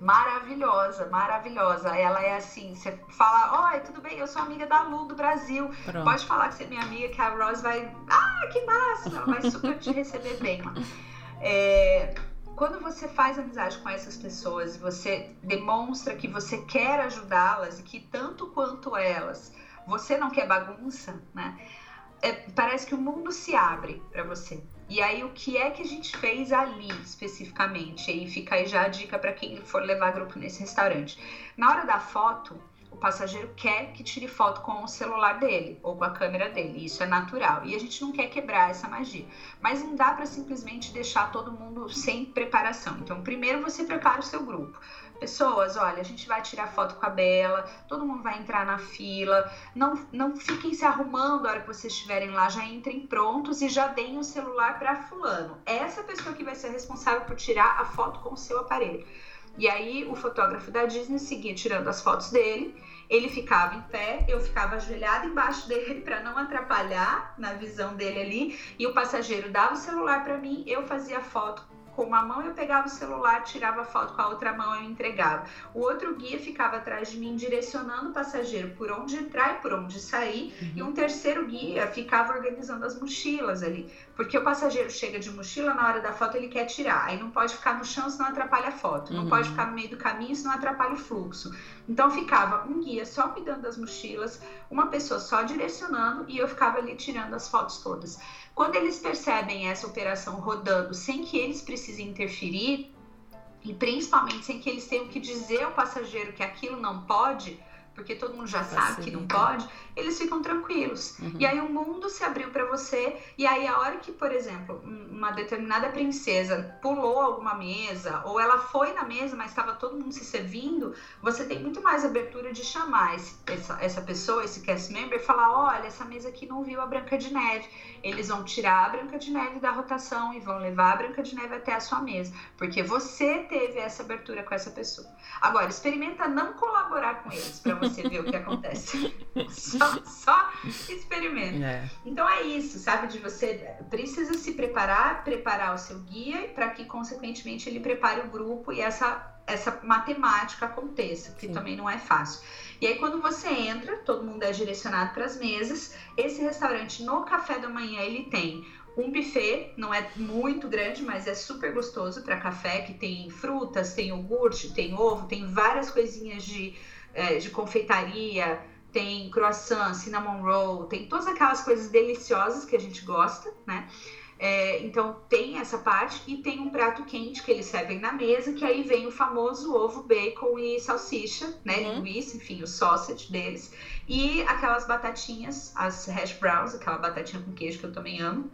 maravilhosa, maravilhosa. Ela é assim, você fala, oi, tudo bem? Eu sou amiga da Lu do Brasil. Pronto. Pode falar que você é minha amiga, que a Rose vai, ah, que massa! Ela vai super te receber bem. (laughs) É, quando você faz amizade com essas pessoas, você demonstra que você quer ajudá-las e que tanto quanto elas, você não quer bagunça, né? É, parece que o mundo se abre para você. E aí, o que é que a gente fez ali especificamente? E fica aí já a dica para quem for levar grupo nesse restaurante. Na hora da foto, o passageiro quer que tire foto com o celular dele ou com a câmera dele. Isso é natural. E a gente não quer quebrar essa magia. Mas não dá para simplesmente deixar todo mundo sem preparação. Então, primeiro você prepara o seu grupo. Pessoas, olha, a gente vai tirar foto com a Bela, todo mundo vai entrar na fila. Não, não fiquem se arrumando a hora que vocês estiverem lá, já entrem prontos e já deem o celular para fulano. Essa pessoa que vai ser responsável por tirar a foto com o seu aparelho. E aí o fotógrafo da Disney seguia tirando as fotos dele. Ele ficava em pé, eu ficava ajoelhada embaixo dele (laughs) para não atrapalhar na visão dele ali. E o passageiro dava o celular para mim, eu fazia a foto com uma mão eu pegava o celular, tirava foto com a outra mão eu entregava. O outro guia ficava atrás de mim direcionando o passageiro por onde entrar e por onde sair, uhum. e um terceiro guia ficava organizando as mochilas ali, porque o passageiro chega de mochila na hora da foto ele quer tirar, aí não pode ficar no chão senão atrapalha a foto, não uhum. pode ficar no meio do caminho senão atrapalha o fluxo. Então ficava um guia só cuidando das mochilas, uma pessoa só direcionando e eu ficava ali tirando as fotos todas. Quando eles percebem essa operação rodando sem que eles precisem interferir, e principalmente sem que eles tenham que dizer ao passageiro que aquilo não pode, porque todo mundo já sabe que não pode, eles ficam tranquilos. Uhum. E aí o mundo se abriu para você, e aí a hora que, por exemplo, uma determinada princesa pulou alguma mesa, ou ela foi na mesa, mas estava todo mundo se servindo, você tem muito mais abertura de chamar esse, essa, essa pessoa, esse cast member, e falar: olha, essa mesa aqui não viu a Branca de Neve. Eles vão tirar a Branca de Neve da rotação e vão levar a Branca de Neve até a sua mesa, porque você teve essa abertura com essa pessoa. Agora, experimenta não colaborar com eles para você ver o que acontece. (laughs) Só, só experimenta. É. Então é isso, sabe? De você precisa se preparar, preparar o seu guia para que, consequentemente, ele prepare o grupo e essa essa matemática aconteça, que Sim. também não é fácil. E aí, quando você entra, todo mundo é direcionado para as mesas. Esse restaurante, no café da manhã, ele tem um buffet, não é muito grande, mas é super gostoso para café, que tem frutas, tem iogurte, tem ovo, tem várias coisinhas de, é, de confeitaria, tem croissant, cinnamon roll, tem todas aquelas coisas deliciosas que a gente gosta, né? É, então tem essa parte e tem um prato quente que eles servem na mesa, que aí vem o famoso ovo, bacon e salsicha, né? Uhum. Linguiça, enfim, o sausage deles. E aquelas batatinhas, as hash browns, aquela batatinha com queijo que eu também amo.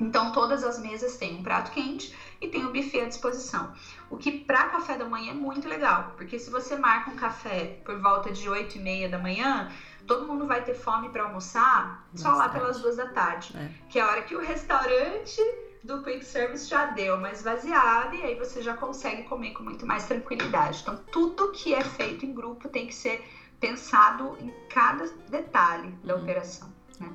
Então todas as mesas têm um prato quente e tem um buffet à disposição. O que para café da manhã é muito legal, porque se você marca um café por volta de 8 e meia da manhã, todo mundo vai ter fome para almoçar só lá pelas duas da tarde, é. que é a hora que o restaurante do quick service já deu uma esvaziada e aí você já consegue comer com muito mais tranquilidade. Então, tudo que é feito em grupo tem que ser pensado em cada detalhe da uhum. operação. Né?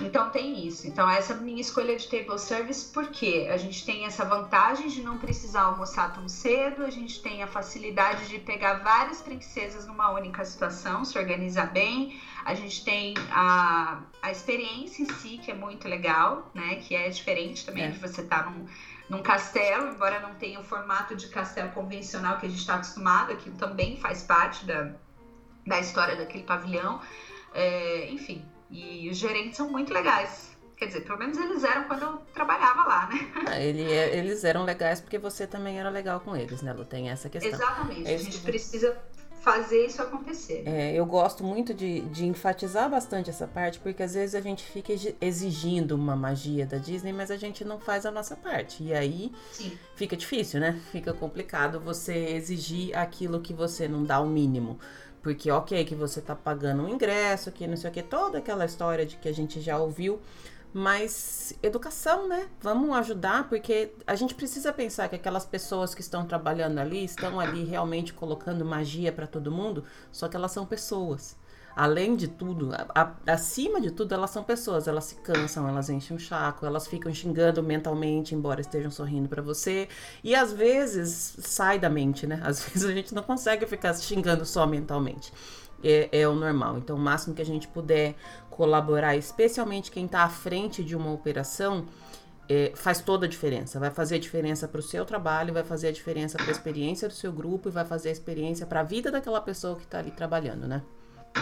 Então tem isso. Então essa é minha escolha de table service, porque a gente tem essa vantagem de não precisar almoçar tão cedo, a gente tem a facilidade de pegar várias princesas numa única situação, se organizar bem, a gente tem a, a experiência em si, que é muito legal, né? Que é diferente também é. de você estar tá num, num castelo, embora não tenha o formato de castelo convencional que a gente está acostumado, aquilo também faz parte da, da história daquele pavilhão. É, enfim, e os gerentes são muito legais. Quer dizer, pelo menos eles eram quando eu trabalhava lá, né? Ah, ele, é, eles eram legais porque você também era legal com eles, né, Lu? Tem essa questão. Exatamente. É a gente que... precisa fazer isso acontecer. É, eu gosto muito de, de enfatizar bastante essa parte, porque às vezes a gente fica exigindo uma magia da Disney, mas a gente não faz a nossa parte. E aí Sim. fica difícil, né? Fica complicado você exigir aquilo que você não dá o mínimo. Porque, ok, que você tá pagando um ingresso, que não sei o que, toda aquela história de que a gente já ouviu. Mas educação, né? Vamos ajudar, porque a gente precisa pensar que aquelas pessoas que estão trabalhando ali estão ali realmente colocando magia para todo mundo, só que elas são pessoas. Além de tudo, a, a, acima de tudo, elas são pessoas, elas se cansam, elas enchem o chaco, elas ficam xingando mentalmente, embora estejam sorrindo para você. E às vezes sai da mente, né? Às (laughs) vezes a gente não consegue ficar xingando só mentalmente. É, é, o normal. Então, o máximo que a gente puder colaborar, especialmente quem está à frente de uma operação, é, faz toda a diferença. Vai fazer a diferença para o seu trabalho, vai fazer a diferença para a experiência do seu grupo e vai fazer a experiência para a vida daquela pessoa que está ali trabalhando, né?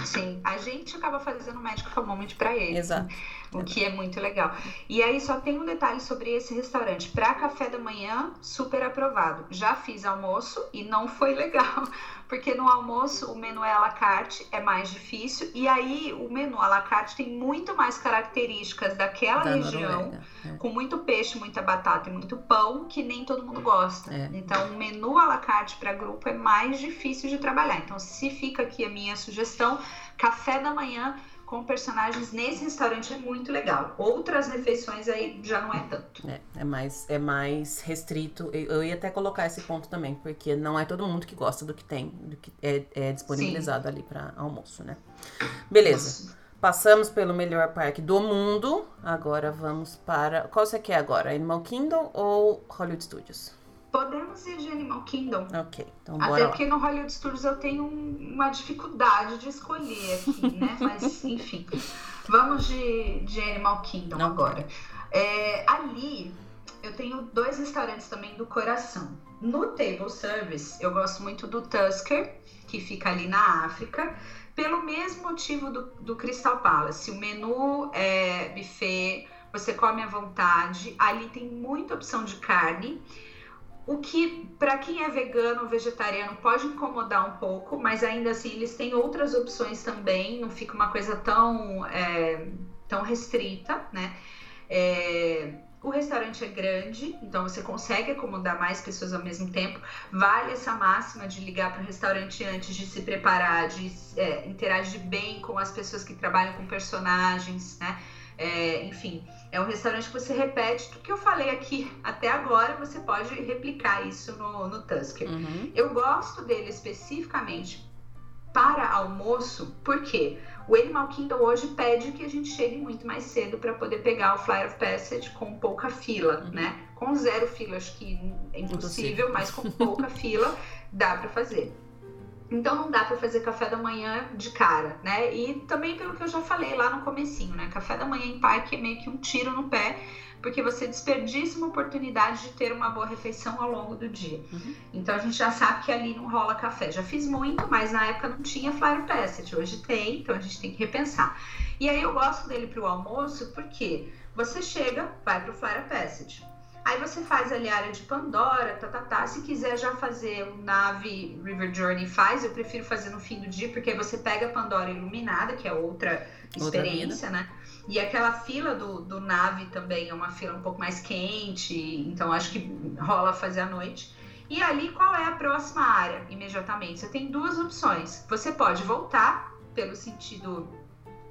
Sim, a gente acaba fazendo médico for moment para eles. Exato. O que é muito legal. E aí só tem um detalhe sobre esse restaurante. Para café da manhã, super aprovado. Já fiz almoço e não foi legal, porque no almoço o menu é à la carte, é mais difícil. E aí o menu à la carte tem muito mais características daquela da região, é. com muito peixe, muita batata e muito pão, que nem todo mundo gosta. É. Então o menu à la carte para grupo é mais difícil de trabalhar. Então se fica aqui a minha sugestão, café da manhã com personagens nesse restaurante é muito legal. Outras refeições aí já não é tanto. É, é mais, é mais restrito. Eu, ia até colocar esse ponto também, porque não é todo mundo que gosta do que tem, do que é, é disponibilizado Sim. ali para almoço, né? Beleza. Isso. Passamos pelo melhor parque do mundo. Agora vamos para. Qual você quer agora? Animal Kingdom ou Hollywood Studios? Podemos ir de Animal Kingdom. Ok, então bora Até lá. porque no Hollywood Studios eu tenho uma dificuldade de escolher aqui, né? (laughs) Mas, enfim. Vamos de, de Animal Kingdom Não. agora. É, ali, eu tenho dois restaurantes também do coração. No table service, eu gosto muito do Tusker, que fica ali na África, pelo mesmo motivo do, do Crystal Palace. O menu é buffet, você come à vontade. Ali tem muita opção de carne. O que, para quem é vegano ou vegetariano, pode incomodar um pouco, mas ainda assim eles têm outras opções também, não fica uma coisa tão, é, tão restrita, né? É, o restaurante é grande, então você consegue acomodar mais pessoas ao mesmo tempo. Vale essa máxima de ligar para o restaurante antes de se preparar, de é, interagir bem com as pessoas que trabalham com personagens, né? É, enfim, é um restaurante que você repete tudo que eu falei aqui até agora, você pode replicar isso no, no Tusker. Uhum. Eu gosto dele especificamente para almoço, porque o Animal Kingdom hoje pede que a gente chegue muito mais cedo para poder pegar o Flyer of Passage com pouca fila, uhum. né? Com zero fila, acho que é impossível, impossível. mas com pouca fila dá para fazer. Então não dá para fazer café da manhã de cara, né? E também pelo que eu já falei lá no comecinho, né? Café da manhã em parque é meio que um tiro no pé, porque você desperdiça uma oportunidade de ter uma boa refeição ao longo do dia. Uhum. Então a gente já sabe que ali não rola café. Já fiz muito, mas na época não tinha Flyer Passage. Hoje tem, então a gente tem que repensar. E aí eu gosto dele para o almoço porque você chega, vai para o Flyer Passage Aí você faz ali a área de Pandora, tá, tá, tá. Se quiser já fazer o nave River Journey, faz. Eu prefiro fazer no fim do dia, porque aí você pega a Pandora iluminada, que é outra, outra experiência, vida. né? E aquela fila do, do nave também é uma fila um pouco mais quente, então acho que rola fazer à noite. E ali, qual é a próxima área imediatamente? Você tem duas opções. Você pode voltar pelo sentido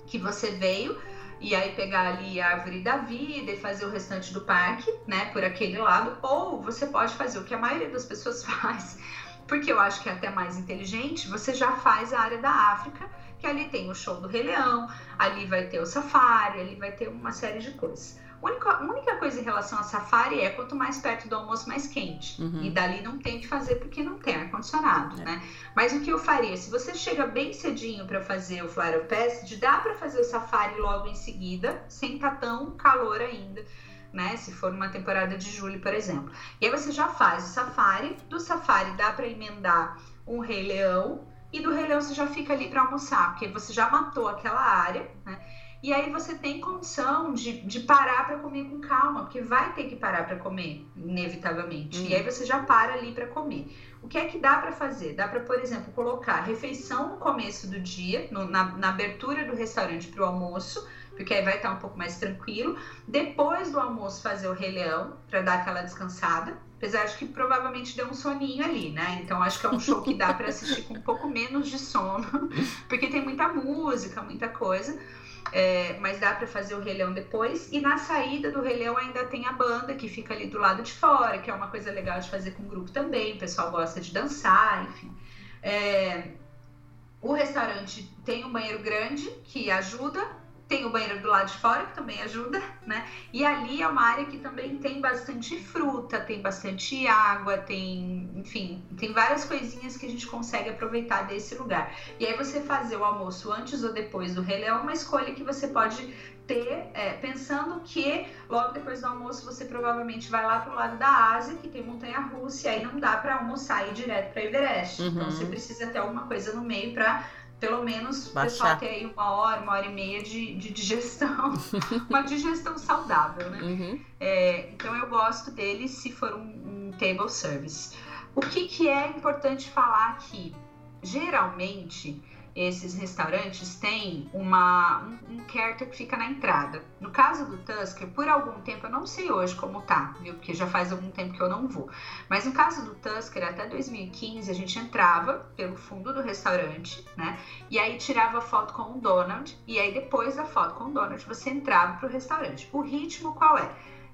que você veio, e aí pegar ali a árvore da vida e fazer o restante do parque, né, por aquele lado, ou você pode fazer o que a maioria das pessoas (laughs) faz, porque eu acho que é até mais inteligente, você já faz a área da África, que ali tem o show do Rei Leão, ali vai ter o safari, ali vai ter uma série de coisas. A única, única coisa em relação a safari é quanto mais perto do almoço, mais quente. Uhum. E dali não tem o que fazer porque não tem ar-condicionado, é. né? Mas o que eu faria? Se você chega bem cedinho para fazer o Flyer Passage, dá para fazer o safari logo em seguida, sem estar tá tão calor ainda. Né, se for uma temporada de julho, por exemplo. E aí você já faz o safari, do safari dá para emendar um Rei Leão, e do Rei Leão você já fica ali para almoçar, porque você já matou aquela área, né? E aí você tem condição de, de parar para comer com calma, porque vai ter que parar para comer, inevitavelmente. Uhum. E aí você já para ali para comer. O que é que dá para fazer? Dá para, por exemplo, colocar refeição no começo do dia, no, na, na abertura do restaurante para o almoço, porque aí vai estar um pouco mais tranquilo. Depois do almoço, fazer o Rei Leão, para dar aquela descansada. Apesar de que provavelmente deu um soninho ali, né? Então acho que é um show que dá para assistir com um pouco menos de sono, (laughs) porque tem muita música, muita coisa. É, mas dá para fazer o Rei depois. E na saída do Rei ainda tem a banda que fica ali do lado de fora, que é uma coisa legal de fazer com o grupo também. O pessoal gosta de dançar, enfim. É, o restaurante tem um banheiro grande que ajuda, tem o banheiro do lado de fora, que também ajuda, né? E ali é uma área que também tem bastante fruta, tem bastante água, tem, enfim, tem várias coisinhas que a gente consegue aproveitar desse lugar. E aí você fazer o almoço antes ou depois do relé é uma escolha que você pode ter, é, pensando que logo depois do almoço você provavelmente vai lá para o lado da Ásia, que tem montanha russa, e aí não dá para almoçar e ir direto para Everest. Uhum. Então você precisa ter alguma coisa no meio para pelo menos o pessoal ter aí uma hora, uma hora e meia de, de digestão, (laughs) uma digestão saudável, né? Uhum. É, então eu gosto dele se for um, um table service. O que, que é importante falar aqui? Geralmente, esses restaurantes têm uma, um, um que fica na entrada. No caso do Tusker, por algum tempo, eu não sei hoje como tá, viu? Porque já faz algum tempo que eu não vou. Mas no caso do Tusker, até 2015, a gente entrava pelo fundo do restaurante, né? E aí tirava foto com o Donald. E aí depois da foto com o Donald, você entrava pro restaurante. O ritmo qual é?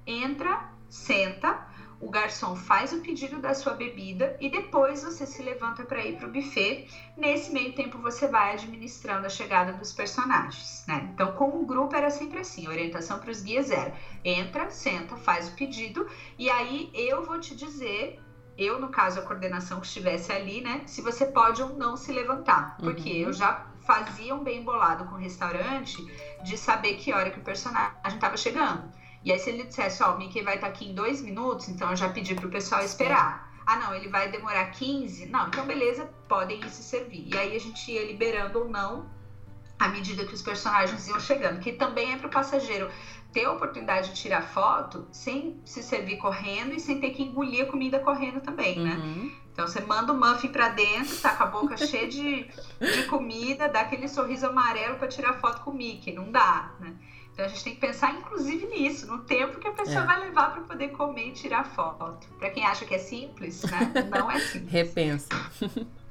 Entra, senta, o garçom faz o pedido da sua bebida e depois você se levanta para ir para o buffet. Nesse meio tempo você vai administrando a chegada dos personagens, né? Então com o grupo era sempre assim, a orientação para os guias era: entra, senta, faz o pedido e aí eu vou te dizer eu, no caso, a coordenação que estivesse ali, né? Se você pode ou não se levantar. Porque uhum. eu já fazia um bem bolado com o restaurante de saber que hora que o personagem estava chegando. E aí, se ele dissesse, ó, oh, o Mickey vai estar tá aqui em dois minutos, então eu já pedi pro pessoal esperar. Ah, não, ele vai demorar 15? Não, então beleza, podem ir se servir. E aí a gente ia liberando ou não à medida que os personagens iam chegando, que também é para o passageiro ter a oportunidade de tirar foto sem se servir correndo e sem ter que engolir a comida correndo também, né? Uhum. Então você manda o muffin para dentro, tá com a boca (laughs) cheia de, de comida, dá aquele sorriso amarelo para tirar foto com o Mickey, não dá, né? Então a gente tem que pensar, inclusive, nisso, no tempo que a pessoa é. vai levar para poder comer e tirar foto. Para quem acha que é simples, né? (laughs) Não é simples. Repensa.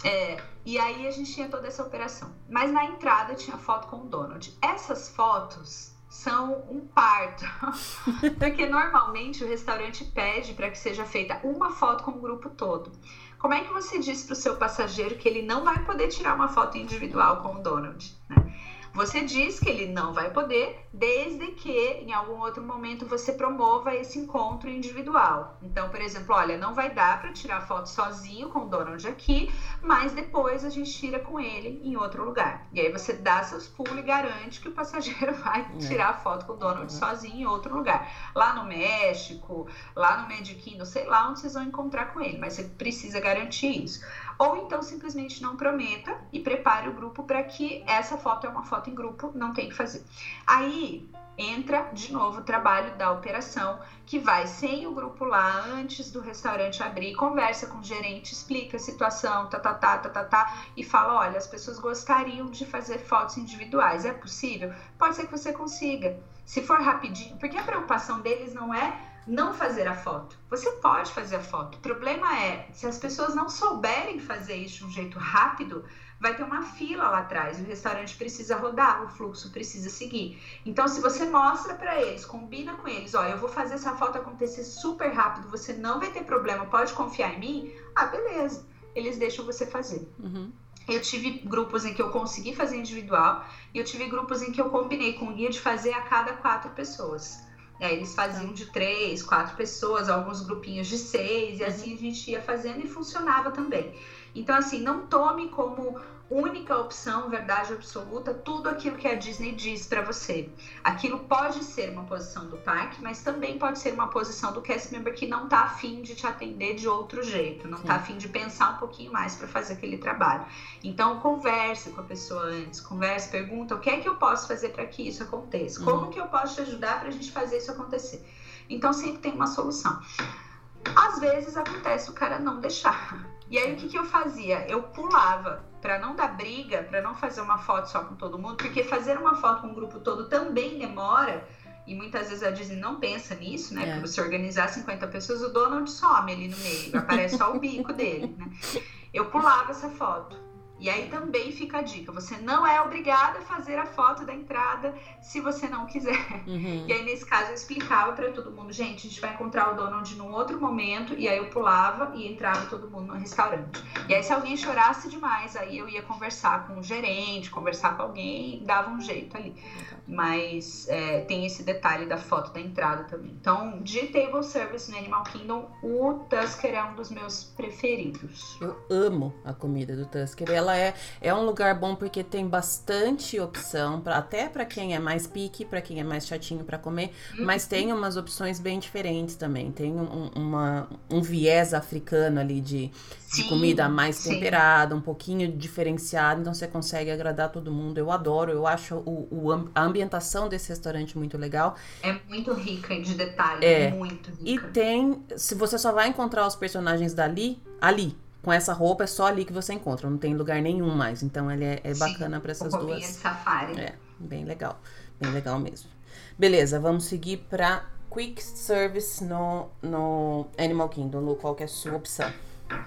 É, e aí a gente tinha toda essa operação. Mas na entrada tinha foto com o Donald. Essas fotos são um parto. (laughs) Porque normalmente o restaurante pede para que seja feita uma foto com o grupo todo. Como é que você diz para o seu passageiro que ele não vai poder tirar uma foto individual com o Donald? Né? Você diz que ele não vai poder, desde que em algum outro momento você promova esse encontro individual. Então, por exemplo, olha, não vai dar para tirar foto sozinho com o Donald aqui, mas depois a gente tira com ele em outro lugar. E aí você dá seus pulos e garante que o passageiro (laughs) vai é. tirar a foto com o Donald uhum. sozinho em outro lugar. Lá no México, lá no Mediquino, sei lá onde vocês vão encontrar com ele, mas você precisa garantir isso. Ou então simplesmente não prometa e prepare o grupo para que essa foto é uma foto em grupo, não tem que fazer. Aí entra de novo o trabalho da operação, que vai sem o grupo lá, antes do restaurante abrir, conversa com o gerente, explica a situação, tá, tá, tá, tá, tá, tá, e fala, olha, as pessoas gostariam de fazer fotos individuais, é possível? Pode ser que você consiga. Se for rapidinho, porque a preocupação deles não é não fazer a foto. Você pode fazer a foto. O problema é, se as pessoas não souberem fazer isso de um jeito rápido, vai ter uma fila lá atrás. O restaurante precisa rodar, o fluxo precisa seguir. Então, se você mostra para eles, combina com eles, ó, eu vou fazer essa foto acontecer super rápido, você não vai ter problema, pode confiar em mim. Ah, beleza. Eles deixam você fazer. Uhum. Eu tive grupos em que eu consegui fazer individual e eu tive grupos em que eu combinei com o guia de fazer a cada quatro pessoas. É, eles faziam de três, quatro pessoas, alguns grupinhos de seis, e assim a gente ia fazendo e funcionava também. Então, assim, não tome como única opção, verdade absoluta, tudo aquilo que a Disney diz para você. Aquilo pode ser uma posição do parque, mas também pode ser uma posição do cast member que não tá afim de te atender de outro jeito, não tá Sim. tá afim de pensar um pouquinho mais para fazer aquele trabalho. Então converse com a pessoa antes, converse, pergunta o que é que eu posso fazer para que isso aconteça, como uhum. que eu posso te ajudar para a gente fazer isso acontecer. Então sempre tem uma solução. Às vezes acontece o cara não deixar. E aí o que, que eu fazia? Eu pulava para não dar briga, para não fazer uma foto só com todo mundo, porque fazer uma foto com o grupo todo também demora. E muitas vezes a Disney não pensa nisso, né? É. Porque você organizar 50 pessoas, o Donald some ali no meio, aparece só o bico dele, né? Eu pulava essa foto. E aí também fica a dica: você não é obrigado a fazer a foto da entrada se você não quiser. Uhum. E aí, nesse caso, eu explicava para todo mundo: gente, a gente vai encontrar o Donald num outro momento. E aí eu pulava e entrava todo mundo no restaurante. E aí, se alguém chorasse demais, aí eu ia conversar com o gerente, conversar com alguém, dava um jeito ali. Mas é, tem esse detalhe da foto da entrada também. Então, de table service no Animal Kingdom, o Tusker é um dos meus preferidos. Eu amo a comida do Tusker. Ela é, é um lugar bom porque tem bastante opção, pra, até para quem é mais pique, para quem é mais chatinho para comer, uhum. mas tem umas opções bem diferentes também. Tem um, uma, um viés africano ali de, sim, de comida mais sim. temperada, um pouquinho diferenciado, então você consegue agradar todo mundo. Eu adoro, eu acho o, o a ambientação desse restaurante muito legal. É muito rica de detalhes, é. muito rica. E tem, se você só vai encontrar os personagens dali, ali. Com essa roupa é só ali que você encontra, não tem lugar nenhum mais. Então ele é, é bacana para essas duas. De safari. É, bem legal. Bem legal mesmo. Beleza, vamos seguir para Quick Service no, no Animal Kingdom. Lu, qual que é a sua opção?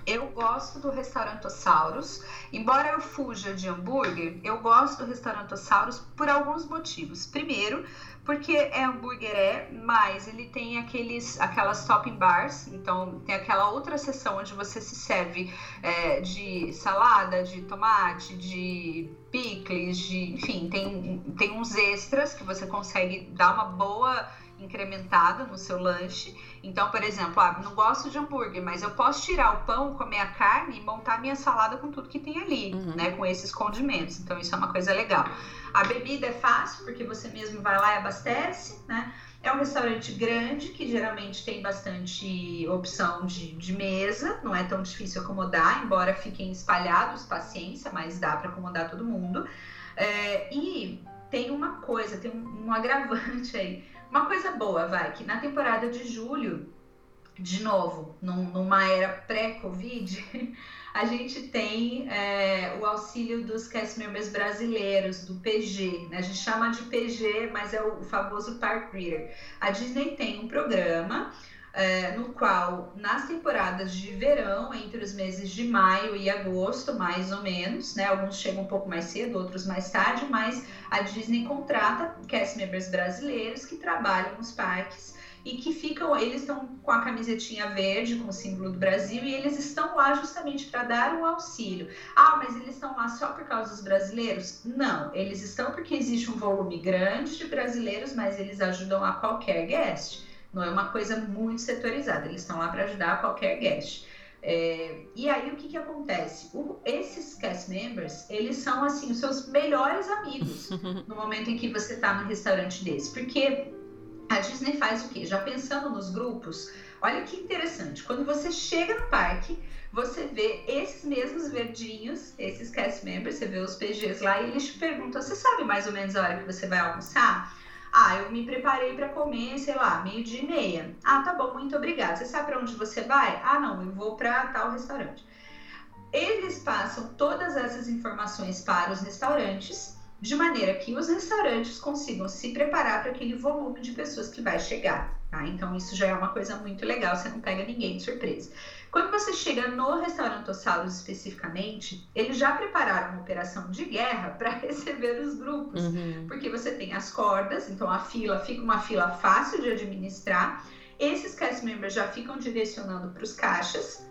Eu gosto do Restaurantosaurus. Embora eu fuja de hambúrguer, eu gosto do Restaurantosaurus por alguns motivos. Primeiro, porque é hambúrguer é, mas ele tem aqueles, aquelas topping bars, então tem aquela outra seção onde você se serve é, de salada, de tomate, de picles, de, enfim, tem, tem uns extras que você consegue dar uma boa incrementada no seu lanche. Então, por exemplo, ah, não gosto de hambúrguer, mas eu posso tirar o pão, comer a carne e montar minha salada com tudo que tem ali, uhum. né? Com esses condimentos. Então, isso é uma coisa legal. A bebida é fácil, porque você mesmo vai lá e abastece, né? É um restaurante grande que geralmente tem bastante opção de, de mesa, não é tão difícil acomodar, embora fiquem espalhados, paciência, mas dá para acomodar todo mundo. É, e tem uma coisa, tem um, um agravante aí uma coisa boa, vai, que na temporada de julho, de novo, num, numa era pré-Covid, (laughs) a gente tem é, o auxílio dos cast members brasileiros, do PG. Né? A gente chama de PG, mas é o famoso Park Reader. A Disney tem um programa é, no qual, nas temporadas de verão, entre os meses de maio e agosto, mais ou menos, né? Alguns chegam um pouco mais cedo, outros mais tarde, mas a Disney contrata cast members brasileiros que trabalham nos parques e que ficam, eles estão com a camisetinha verde com o símbolo do Brasil e eles estão lá justamente para dar um auxílio. Ah, mas eles estão lá só por causa dos brasileiros? Não, eles estão porque existe um volume grande de brasileiros, mas eles ajudam a qualquer guest. Não é uma coisa muito setorizada, eles estão lá para ajudar qualquer guest. É, e aí o que, que acontece? O, esses cast members, eles são assim os seus melhores amigos (laughs) no momento em que você está no restaurante desse, porque a Disney faz o quê? Já pensando nos grupos, olha que interessante. Quando você chega no parque, você vê esses mesmos verdinhos, esses cast members, você vê os PGs lá e eles te perguntam: você sabe mais ou menos a hora que você vai almoçar? Ah, eu me preparei para comer, sei lá, meio dia e meia. Ah, tá bom, muito obrigada. Você sabe para onde você vai? Ah, não, eu vou para tal restaurante. Eles passam todas essas informações para os restaurantes, de maneira que os restaurantes consigam se preparar para aquele volume de pessoas que vai chegar. Tá? Então, isso já é uma coisa muito legal, você não pega ninguém de surpresa. Quando você chega no restaurante Ossalos especificamente, eles já prepararam uma operação de guerra para (laughs) receber os grupos, uhum. porque você tem as cordas, então a fila fica uma fila fácil de administrar. Esses cast members já ficam direcionando para os caixas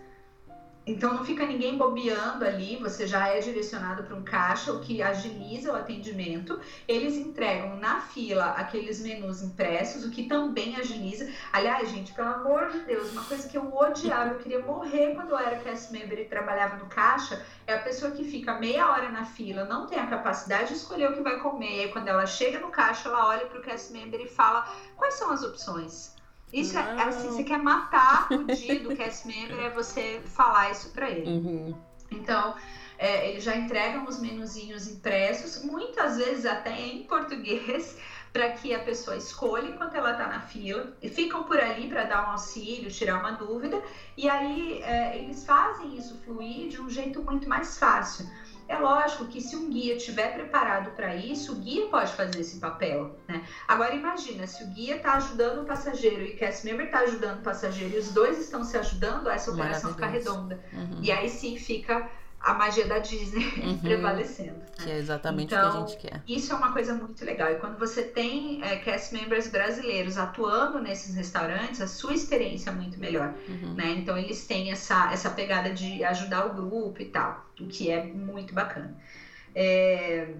então não fica ninguém bobeando ali, você já é direcionado para um caixa, o que agiliza o atendimento. Eles entregam na fila aqueles menus impressos, o que também agiliza. Aliás, gente, pelo amor de Deus, uma coisa que eu odiava, eu queria morrer quando eu era cast member e trabalhava no caixa, é a pessoa que fica meia hora na fila, não tem a capacidade de escolher o que vai comer, e aí quando ela chega no caixa, ela olha para o cast member e fala: quais são as opções? Isso é, é assim, você quer matar o dia do cast member, é você falar isso para ele. Uhum. Então, é, eles já entregam os menuzinhos impressos, muitas vezes até em português, (laughs) para que a pessoa escolha enquanto ela está na fila, e ficam por ali para dar um auxílio, tirar uma dúvida, e aí é, eles fazem isso fluir de um jeito muito mais fácil. É lógico que se um guia estiver preparado para isso, o guia pode fazer esse papel, né? Agora imagina, se o guia está ajudando o passageiro e o cast member está ajudando o passageiro e os dois estão se ajudando, essa operação fica redonda. Uhum. E aí sim fica a magia da Disney (laughs) uhum, prevalecendo. Né? Que é exatamente então, o que a então, gente quer. Isso é uma coisa muito legal. E quando você tem é, cast members brasileiros atuando nesses restaurantes, a sua experiência é muito melhor. Uhum. Né? Então eles têm essa, essa pegada de ajudar o grupo e tal, o que é muito bacana. É,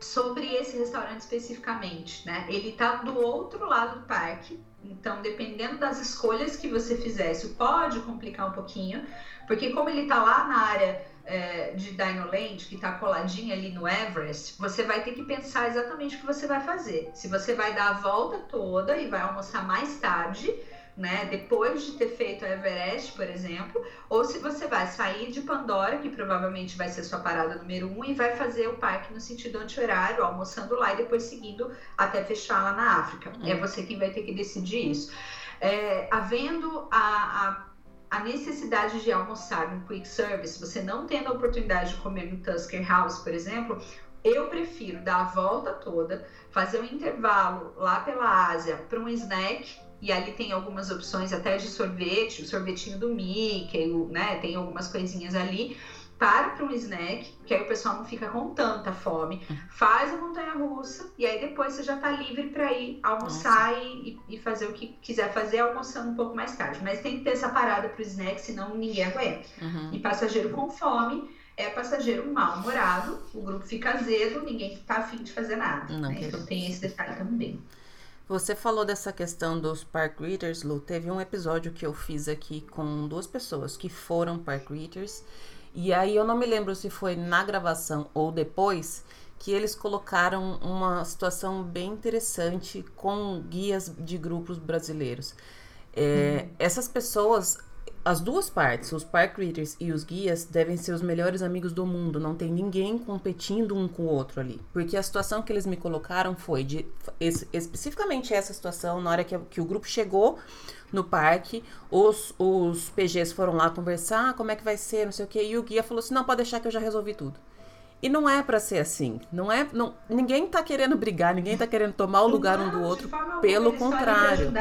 sobre esse restaurante especificamente, né? Ele está do outro lado do parque, então dependendo das escolhas que você fizesse, pode complicar um pouquinho, porque como ele está lá na área é, de Dinoland, que está coladinha ali no Everest, você vai ter que pensar exatamente o que você vai fazer. Se você vai dar a volta toda e vai almoçar mais tarde, né, depois de ter feito o Everest, por exemplo, ou se você vai sair de Pandora, que provavelmente vai ser sua parada número um, e vai fazer o parque no sentido anti-horário, almoçando lá e depois seguindo até fechar lá na África. Uhum. É você quem vai ter que decidir isso. É, havendo a, a, a, necessidade de almoçar no quick service, você não tendo a oportunidade de comer no Tusker House, por exemplo, eu prefiro dar a volta toda, fazer um intervalo lá pela Ásia para um snack e ali tem algumas opções até de sorvete, o sorvetinho do Mickey, né? Tem algumas coisinhas ali. Para para um snack, que aí o pessoal não fica com tanta fome. Faz a montanha russa e aí depois você já está livre para ir almoçar e, e, fazer o que quiser fazer, almoçando um pouco mais tarde. Mas tem que ter essa parada para o snack, senão ninguém aguenta. Uhum. E passageiro com fome é passageiro mal-humorado, o grupo fica azedo, ninguém está afim de fazer nada. Né? Então tem esse detalhe também. Você falou dessa questão dos park readers, Lu. Teve um episódio que eu fiz aqui com duas pessoas que foram park readers. E aí eu não me lembro se foi na gravação ou depois que eles colocaram uma situação bem interessante com guias de grupos brasileiros. É, uhum. Essas pessoas as duas partes, os park readers e os guias, devem ser os melhores amigos do mundo. Não tem ninguém competindo um com o outro ali. Porque a situação que eles me colocaram foi de especificamente essa situação, na hora que, que o grupo chegou no parque, os, os PGs foram lá conversar, ah, como é que vai ser, não sei o que, e o guia falou assim: não, pode deixar que eu já resolvi tudo. E não é para ser assim. Não é, não, ninguém tá querendo brigar, ninguém tá querendo tomar o lugar não, um do outro. Pelo eles contrário.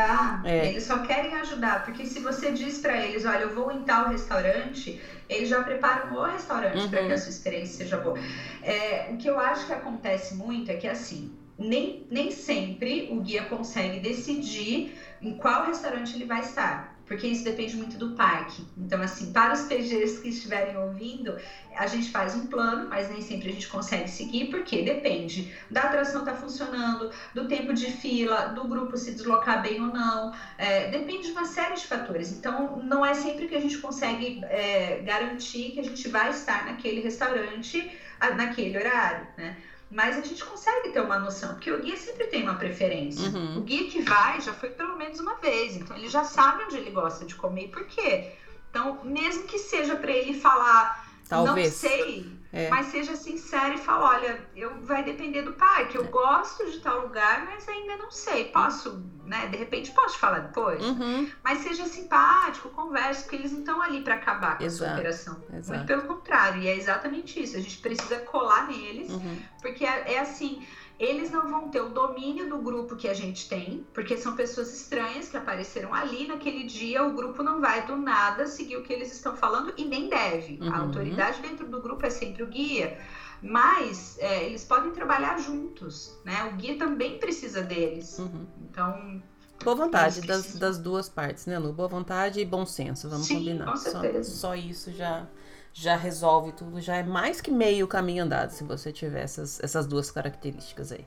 É. Eles só querem ajudar, porque se você diz para eles, olha, eu vou em tal restaurante, eles já preparam o restaurante uhum. para que a sua experiência seja boa. É, o que eu acho que acontece muito é que assim, nem, nem sempre o guia consegue decidir em qual restaurante ele vai estar porque isso depende muito do parque. Então, assim, para os PGs que estiverem ouvindo, a gente faz um plano, mas nem sempre a gente consegue seguir, porque depende da atração estar tá funcionando, do tempo de fila, do grupo se deslocar bem ou não, é, depende de uma série de fatores. Então, não é sempre que a gente consegue é, garantir que a gente vai estar naquele restaurante naquele horário, né? Mas a gente consegue ter uma noção, porque o guia sempre tem uma preferência. Uhum. O guia que vai já foi pelo menos uma vez, então ele já sabe onde ele gosta de comer e por quê. Então, mesmo que seja para ele falar, Talvez. não sei, é. Mas seja sincero e fala, olha, eu vai depender do parque. Eu é. gosto de tal lugar, mas ainda não sei. Posso, né? De repente posso falar depois. Uhum. Mas seja simpático, converse, porque eles não estão ali para acabar com Exato. a sua operação. Exato. Muito pelo contrário. E é exatamente isso. A gente precisa colar neles, uhum. porque é, é assim eles não vão ter o domínio do grupo que a gente tem, porque são pessoas estranhas que apareceram ali naquele dia. O grupo não vai do nada seguir o que eles estão falando e nem deve. Uhum. A autoridade dentro do grupo é sempre o guia. Mas é, eles podem trabalhar juntos, né? O guia também precisa deles. Uhum. Então, Boa vontade das, das, duas partes, né, Lu? Boa vontade e bom senso, vamos Sim, combinar. Com certeza. Só, só isso já já resolve tudo, já é mais que meio caminho andado se você tiver essas, essas duas características aí.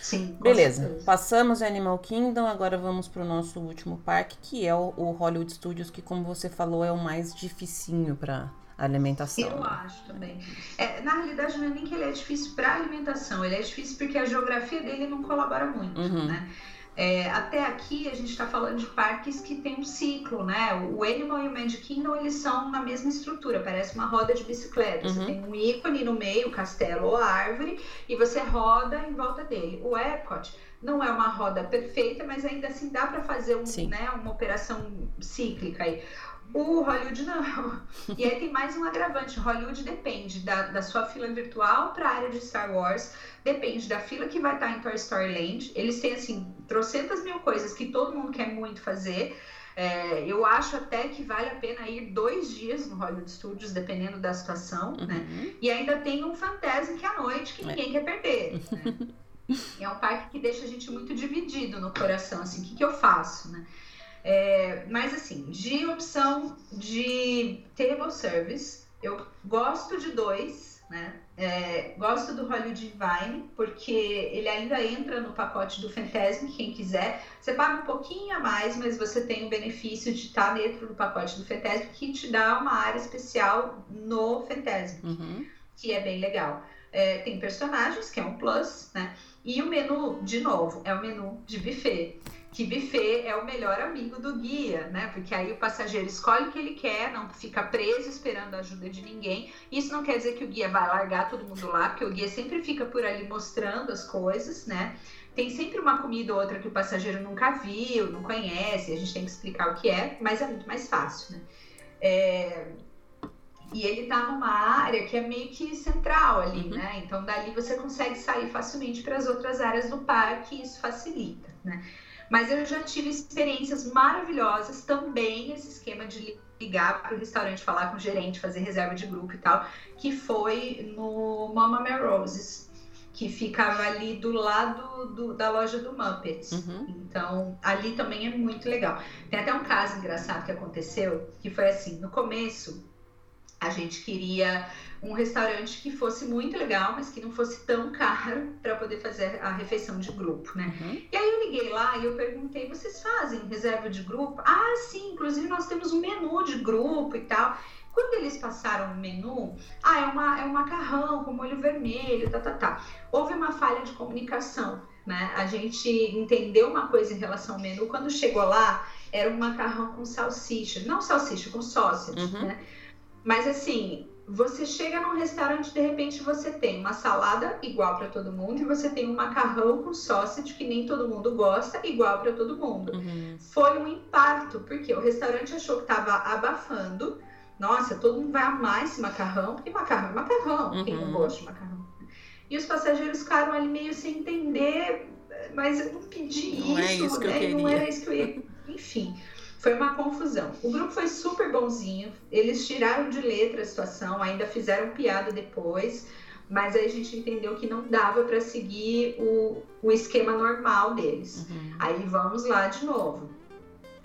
Sim. Beleza. Certeza. Passamos Animal Kingdom, agora vamos para o nosso último parque, que é o, o, Hollywood Studios, que como você falou é o mais dificinho para alimentação. Eu né? acho também. É, na realidade, não é nem que ele é difícil para alimentação, ele é difícil porque a geografia dele não colabora muito, uhum. né? É, até aqui a gente está falando de parques que tem um ciclo, né? O Animal e o Magic Kingdom eles são na mesma estrutura, parece uma roda de bicicleta. Uhum. Você tem um ícone no meio, castelo ou árvore, e você roda em volta dele. O Epcot não é uma roda perfeita, mas ainda assim dá para fazer um, né, uma operação cíclica aí. O Hollywood não. E aí tem mais um agravante. Hollywood depende da, da sua fila virtual para a área de Star Wars, depende da fila que vai estar em Toy Story Land. Eles têm, assim, trocentas mil coisas que todo mundo quer muito fazer. É, eu acho até que vale a pena ir dois dias no Hollywood Studios, dependendo da situação, né? uhum. né? E ainda tem um Fantasmic à noite que é. ninguém é. quer perder. Né? (laughs) é um parque que deixa a gente muito dividido no coração, assim, o que, que eu faço, né? É, mas assim, de opção de table service, eu gosto de dois, né? É, gosto do Hollywood Vine, porque ele ainda entra no pacote do Fantasmic, quem quiser. Você paga um pouquinho a mais, mas você tem o benefício de estar dentro do pacote do Fantasmic, que te dá uma área especial no Fantasmic, uhum. que é bem legal. É, tem personagens, que é um plus, né? E o menu, de novo, é o menu de buffet que buffet é o melhor amigo do guia, né? Porque aí o passageiro escolhe o que ele quer, não fica preso esperando a ajuda de ninguém. Isso não quer dizer que o guia vai largar todo mundo lá, porque o guia sempre fica por ali mostrando as coisas, né? Tem sempre uma comida ou outra que o passageiro nunca viu, não conhece, a gente tem que explicar o que é, mas é muito mais fácil, né? É... E ele tá numa área que é meio que central ali, uhum. né? Então dali você consegue sair facilmente para as outras áreas do parque e isso facilita, né? Mas eu já tive experiências maravilhosas também, esse esquema de ligar para o restaurante, falar com o gerente, fazer reserva de grupo e tal, que foi no Mama Roses, que ficava ali do lado do, da loja do Muppets. Uhum. Então, ali também é muito legal. Tem até um caso engraçado que aconteceu, que foi assim, no começo, a gente queria um restaurante que fosse muito legal, mas que não fosse tão (laughs) caro para poder fazer a refeição de grupo, né? Uhum. E aí liguei lá e eu perguntei: vocês fazem reserva de grupo? Ah, sim, inclusive nós temos um menu de grupo e tal. Quando eles passaram o menu, ah, é, uma, é um macarrão com molho vermelho, tá, tá, tá. Houve uma falha de comunicação, né? A gente entendeu uma coisa em relação ao menu. Quando chegou lá, era um macarrão com salsicha. Não salsicha, com sausage, uhum. né? Mas assim, você chega num restaurante de repente você tem uma salada igual para todo mundo e você tem um macarrão com sausage que nem todo mundo gosta igual para todo mundo. Uhum. Foi um impacto porque o restaurante achou que estava abafando. Nossa, todo mundo vai amar esse macarrão porque macarrão é macarrão. Uhum. Quem não gosta de macarrão? E os passageiros ficaram ali meio sem entender, mas eu não pedi não isso, é isso né? Não era isso que eu ia. Enfim. Foi uma confusão. O grupo foi super bonzinho, eles tiraram de letra a situação, ainda fizeram piada depois, mas aí a gente entendeu que não dava para seguir o, o esquema normal deles. Uhum. Aí vamos lá de novo.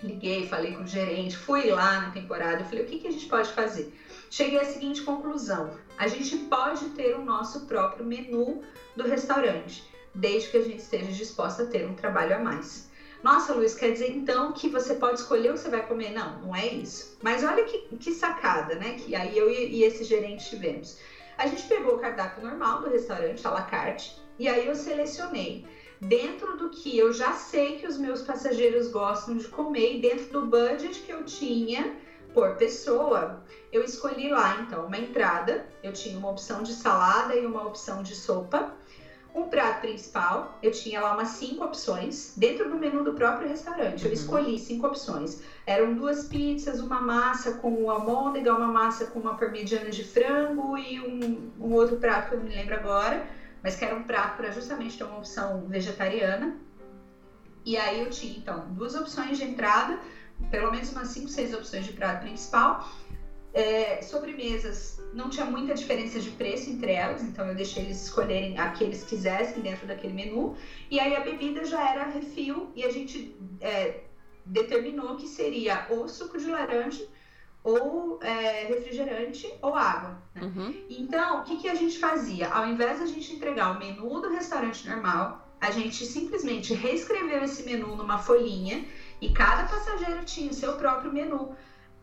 Liguei, falei com o gerente, fui lá na temporada, falei, o que, que a gente pode fazer? Cheguei à seguinte conclusão: a gente pode ter o nosso próprio menu do restaurante, desde que a gente esteja disposta a ter um trabalho a mais. Nossa, Luiz, quer dizer então que você pode escolher o que você vai comer? Não, não é isso. Mas olha que, que sacada, né? Que aí eu e, e esse gerente tivemos. A gente pegou o cardápio normal do restaurante, à la carte, e aí eu selecionei dentro do que eu já sei que os meus passageiros gostam de comer e dentro do budget que eu tinha por pessoa, eu escolhi lá então uma entrada, eu tinha uma opção de salada e uma opção de sopa um prato principal, eu tinha lá umas cinco opções dentro do menu do próprio restaurante. Eu uhum. escolhi cinco opções. Eram duas pizzas, uma massa com almôndega, uma massa com uma parmegiana de frango e um, um outro prato que eu não me lembro agora, mas que era um prato para justamente ter uma opção vegetariana. E aí eu tinha então duas opções de entrada, pelo menos umas cinco, seis opções de prato principal é, sobremesas não tinha muita diferença de preço entre elas, então eu deixei eles escolherem a que eles quisessem dentro daquele menu. E aí a bebida já era refil e a gente é, determinou que seria ou suco de laranja, ou é, refrigerante, ou água. Né? Uhum. Então, o que, que a gente fazia? Ao invés de a gente entregar o menu do restaurante normal, a gente simplesmente reescreveu esse menu numa folhinha e cada passageiro tinha o seu próprio menu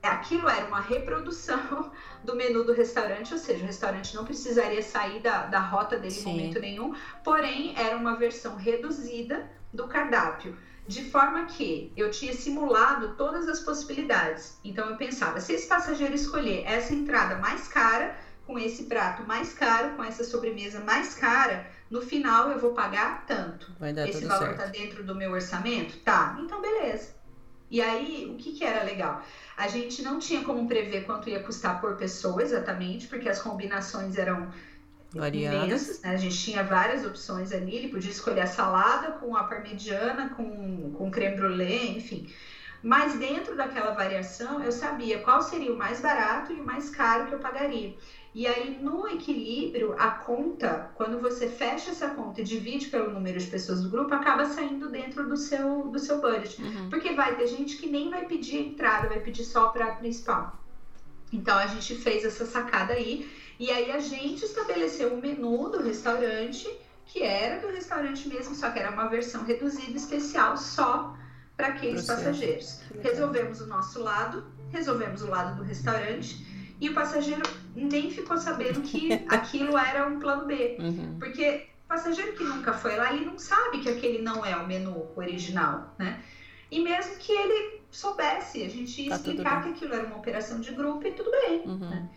aquilo era uma reprodução (laughs) do menu do restaurante, ou seja, o restaurante não precisaria sair da, da rota dele Sim. em momento nenhum, porém era uma versão reduzida do cardápio. De forma que eu tinha simulado todas as possibilidades. Então eu pensava, se esse passageiro escolher essa entrada mais cara, com esse prato mais caro, com essa sobremesa mais cara, no final eu vou pagar tanto. Vai dar esse valor certo. tá dentro do meu orçamento? Tá, então beleza. E aí, o que, que era legal? A gente não tinha como prever quanto ia custar por pessoa exatamente, porque as combinações eram variadas. Imensas, né? A gente tinha várias opções ali, ele podia escolher a salada com a parmegiana, com, com creme brulee, enfim. Mas dentro daquela variação, eu sabia qual seria o mais barato e o mais caro que eu pagaria. E aí, no equilíbrio, a conta, quando você fecha essa conta e divide pelo número de pessoas do grupo, acaba saindo dentro do seu, do seu budget. Uhum. Porque vai ter gente que nem vai pedir entrada, vai pedir só o prato principal. Então, a gente fez essa sacada aí. E aí, a gente estabeleceu o menu do restaurante, que era do restaurante mesmo, só que era uma versão reduzida, especial, só para aqueles passageiros. Resolvemos o nosso lado, resolvemos o lado do restaurante e o passageiro nem ficou sabendo que (laughs) aquilo era um plano B. Uhum. Porque o passageiro que nunca foi lá, ele não sabe que aquele não é o menu original, né? E mesmo que ele soubesse, a gente ia tá explicar que aquilo era uma operação de grupo e tudo bem. Uhum. Né?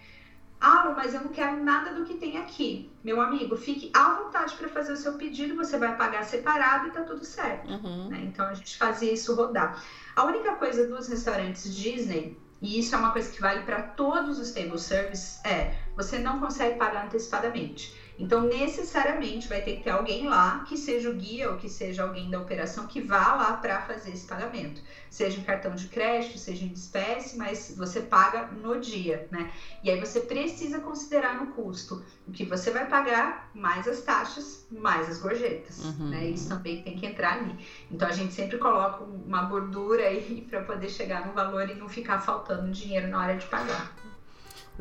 Ah, mas eu não quero nada do que tem aqui. Meu amigo, fique à vontade para fazer o seu pedido, você vai pagar separado e tá tudo certo. Uhum. Né? Então a gente fazia isso rodar. A única coisa dos restaurantes Disney e isso é uma coisa que vale para todos os table service, é você não consegue pagar antecipadamente. Então, necessariamente vai ter que ter alguém lá que seja o guia ou que seja alguém da operação que vá lá para fazer esse pagamento. Seja em cartão de crédito, seja em espécie, mas você paga no dia, né? E aí você precisa considerar no custo o que você vai pagar, mais as taxas, mais as gorjetas, uhum. né? Isso também tem que entrar ali. Então, a gente sempre coloca uma gordura aí (laughs) para poder chegar no valor e não ficar faltando dinheiro na hora de pagar.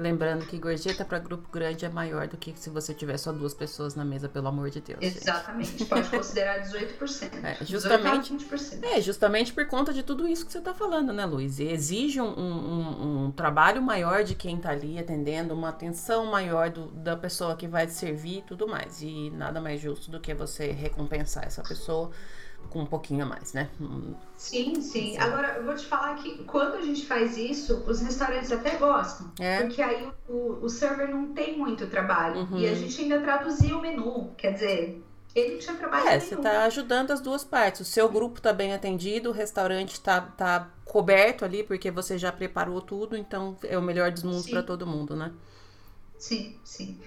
Lembrando que gorjeta para grupo grande é maior do que se você tiver só duas pessoas na mesa, pelo amor de Deus. Exatamente, gente. pode considerar 18%. (laughs) É, justamente, 18 é, justamente por conta de tudo isso que você está falando, né, Luiz? E exige um, um, um, trabalho maior de quem está ali atendendo, uma atenção maior do, da pessoa que vai te servir e tudo mais. E nada mais justo do que você recompensar essa pessoa com um pouquinho a mais, né? Sim, sim. Agora, eu vou te falar que quando a gente faz isso, os restaurantes até gostam. É. Porque aí o, o server não tem muito trabalho. Uhum. E a gente ainda traduzia o menu. Quer dizer, ele tinha trabalho É, você está ajudando as duas partes. O seu grupo está bem atendido, o restaurante está tá coberto ali, porque você já preparou tudo, então é o melhor dos mundos para todo mundo, né? Sim, sim.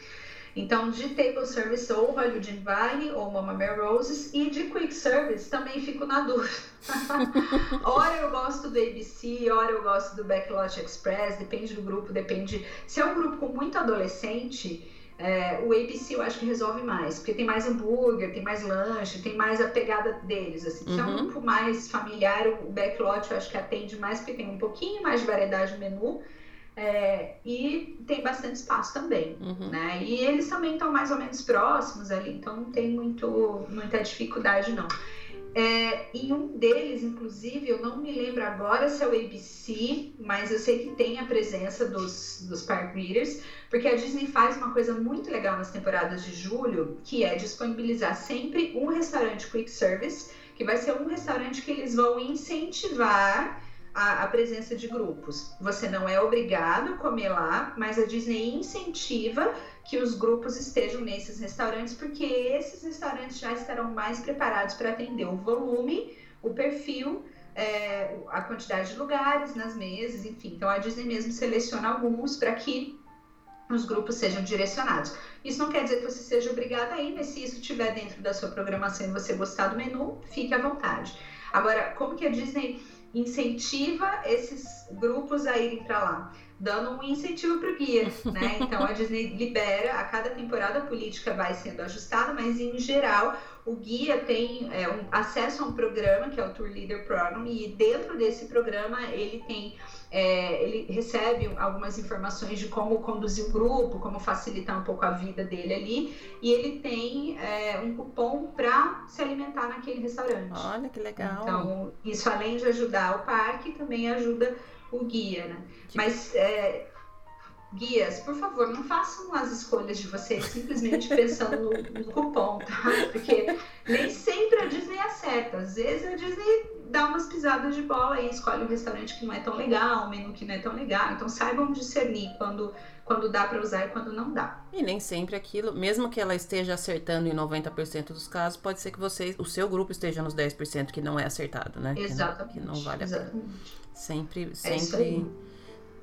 Então, de table service ou Hollywood Valley ou Mama Bear Roses e de quick service também fico na dúvida. (laughs) ora eu gosto do ABC, ora eu gosto do Backlot Express, depende do grupo, depende. Se é um grupo com muito adolescente, é, o ABC eu acho que resolve mais, porque tem mais hambúrguer, tem mais lanche, tem mais a pegada deles. Assim. Se é um uhum. grupo mais familiar, o Backlot eu acho que atende mais, porque tem um pouquinho mais de variedade no menu é, e tem bastante espaço também, uhum. né? E eles também estão mais ou menos próximos ali, então não tem muito, muita dificuldade não. É, em um deles, inclusive, eu não me lembro agora se é o ABC, mas eu sei que tem a presença dos, dos park readers, porque a Disney faz uma coisa muito legal nas temporadas de julho, que é disponibilizar sempre um restaurante quick service, que vai ser um restaurante que eles vão incentivar a, a, presença de grupos. Você não é obrigado a comer lá, mas a Disney incentiva que os grupos estejam nesses restaurantes, porque esses restaurantes já estarão mais preparados para atender o volume, o perfil, é, a quantidade de lugares nas mesas, enfim. Então a Disney mesmo seleciona alguns para que os grupos sejam direcionados. Isso não quer dizer que você seja obrigado a ir, mas se isso estiver dentro da sua programação e você gostar do menu, fique à vontade. Agora, como que a Disney incentiva esses grupos a irem para lá, dando um incentivo para o guia, né? Então a Disney libera, a cada temporada a política vai sendo ajustada, mas em geral o guia tem é, um, acesso a um programa que é o Tour Leader Program e dentro desse programa ele tem é, ele recebe algumas informações de como conduzir o grupo, como facilitar um pouco a vida dele ali, e ele tem é, um cupom para se alimentar naquele restaurante. Olha que legal. Então, isso além de ajudar o parque, também ajuda o guia, né? Mas é, guias, por favor, não façam as escolhas de vocês simplesmente pensando no, no cupom, tá? Porque nem sempre a Disney acerta. Às vezes a Disney dá umas pisadas de bola e escolhe um restaurante que não é tão legal, um menu que não é tão legal. Então saibam discernir quando, quando dá para usar e quando não dá. E nem sempre aquilo, mesmo que ela esteja acertando em 90% dos casos, pode ser que vocês, o seu grupo esteja nos 10% que não é acertado, né? Exatamente. Que não, que não vale a exatamente. Sempre, é sempre.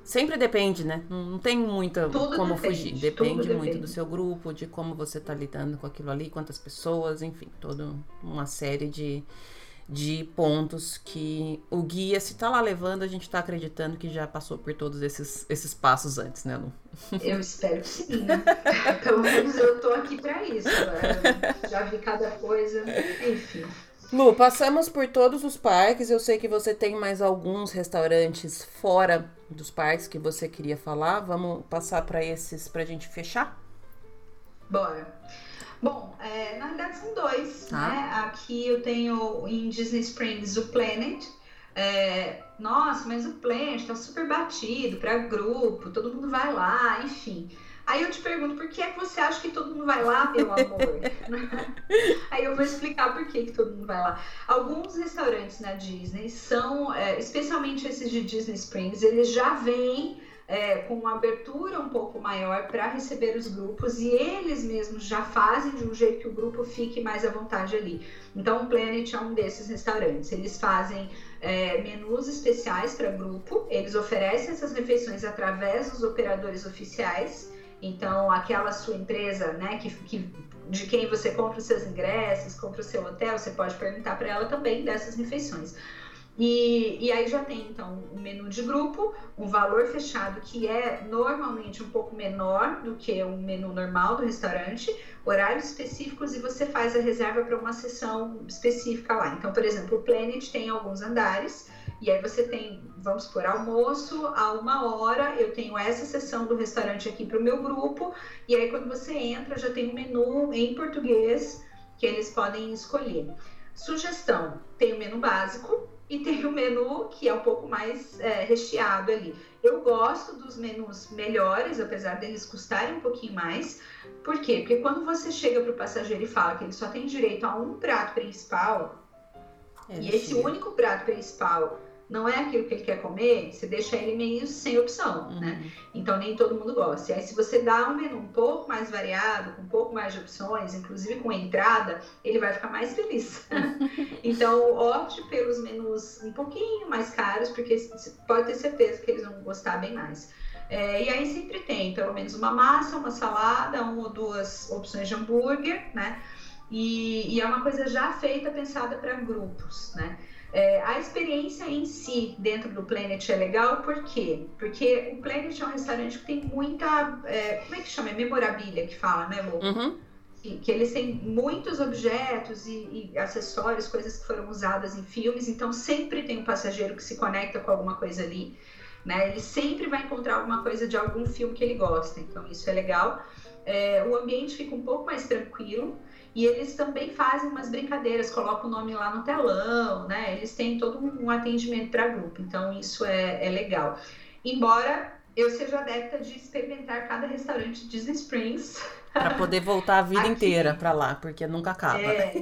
Sempre depende, né? Não tem muita tudo como depende, fugir. Depende muito do seu grupo, de como você está lidando com aquilo ali, quantas pessoas, enfim, toda uma série de, de pontos que o guia, se tá lá levando, a gente tá acreditando que já passou por todos esses, esses passos antes, né, Lu? Eu espero que sim. (laughs) Pelo menos eu tô aqui para isso. Eu já vi cada coisa, enfim. Lu, passamos por todos os parques. Eu sei que você tem mais alguns restaurantes fora dos parques que você queria falar. Vamos passar para esses pra gente fechar? Bora. Bom, é, na verdade são dois, tá. né? Aqui eu tenho em Disney Springs o Planet. É, nossa, mas o Planet tá super batido para grupo, todo mundo vai lá, enfim. Aí eu te pergunto, por que é que você acha que todo mundo vai lá, meu amor? (laughs) Aí eu vou explicar por que, que todo mundo vai lá. Alguns restaurantes na Disney são, é, especialmente esses de Disney Springs, eles já vêm é, com uma abertura um pouco maior para receber os grupos e eles mesmos já fazem de um jeito que o grupo fique mais à vontade ali. Então, o Planet é um desses restaurantes. Eles fazem é, menus especiais para grupo, eles oferecem essas refeições através dos operadores oficiais. Então, aquela sua empresa, né, que, que de quem você compra os seus ingressos, compra o seu hotel, você pode perguntar para ela também dessas refeições. E, e aí já tem então um menu de grupo, um valor fechado que é normalmente um pouco menor do que o menu normal do restaurante, horários específicos e você faz a reserva para uma sessão específica lá. Então, por exemplo, o Planet tem alguns andares e aí você tem, vamos por almoço a uma hora, eu tenho essa sessão do restaurante aqui para o meu grupo e aí quando você entra já tem um menu em português que eles podem escolher. Sugestão: tem o menu básico, e tem o menu que é um pouco mais é, recheado ali. Eu gosto dos menus melhores, apesar deles custarem um pouquinho mais. Por quê? Porque quando você chega para o passageiro e fala que ele só tem direito a um prato principal, é, e esse único prato principal não é aquilo que ele quer comer, você deixa ele meio sem opção, uhum. né? Então nem todo mundo gosta. E aí se você dá um menu um pouco mais variado, com um pouco mais de opções, inclusive com entrada, ele vai ficar mais feliz. (laughs) então opte pelos menus um pouquinho mais caros, porque pode ter certeza que eles vão gostar bem mais. É, e aí sempre tem pelo menos uma massa, uma salada, uma ou duas opções de hambúrguer, né? E, e é uma coisa já feita, pensada para grupos, né? É, a experiência em si dentro do Planet é legal, por quê? Porque o Planet é um restaurante que tem muita. É, como é que chama? É memorabilia que fala, né, Lu? Uhum. Que, que, eles têm muitos objetos e, e, acessórios, coisas que foram usadas em filmes, então sempre tem um passageiro que se conecta com alguma coisa ali. Né? Ele sempre vai encontrar alguma coisa de algum filme que ele gosta, então isso é legal. É, o ambiente fica um pouco mais tranquilo. E eles também fazem umas brincadeiras, colocam o nome lá no telão, né? Eles têm todo um atendimento para grupo, então isso é, é legal. Embora eu seja adepta de experimentar cada restaurante Disney Springs. (laughs) Para poder voltar a vida aqui, inteira para lá, porque nunca acaba. É,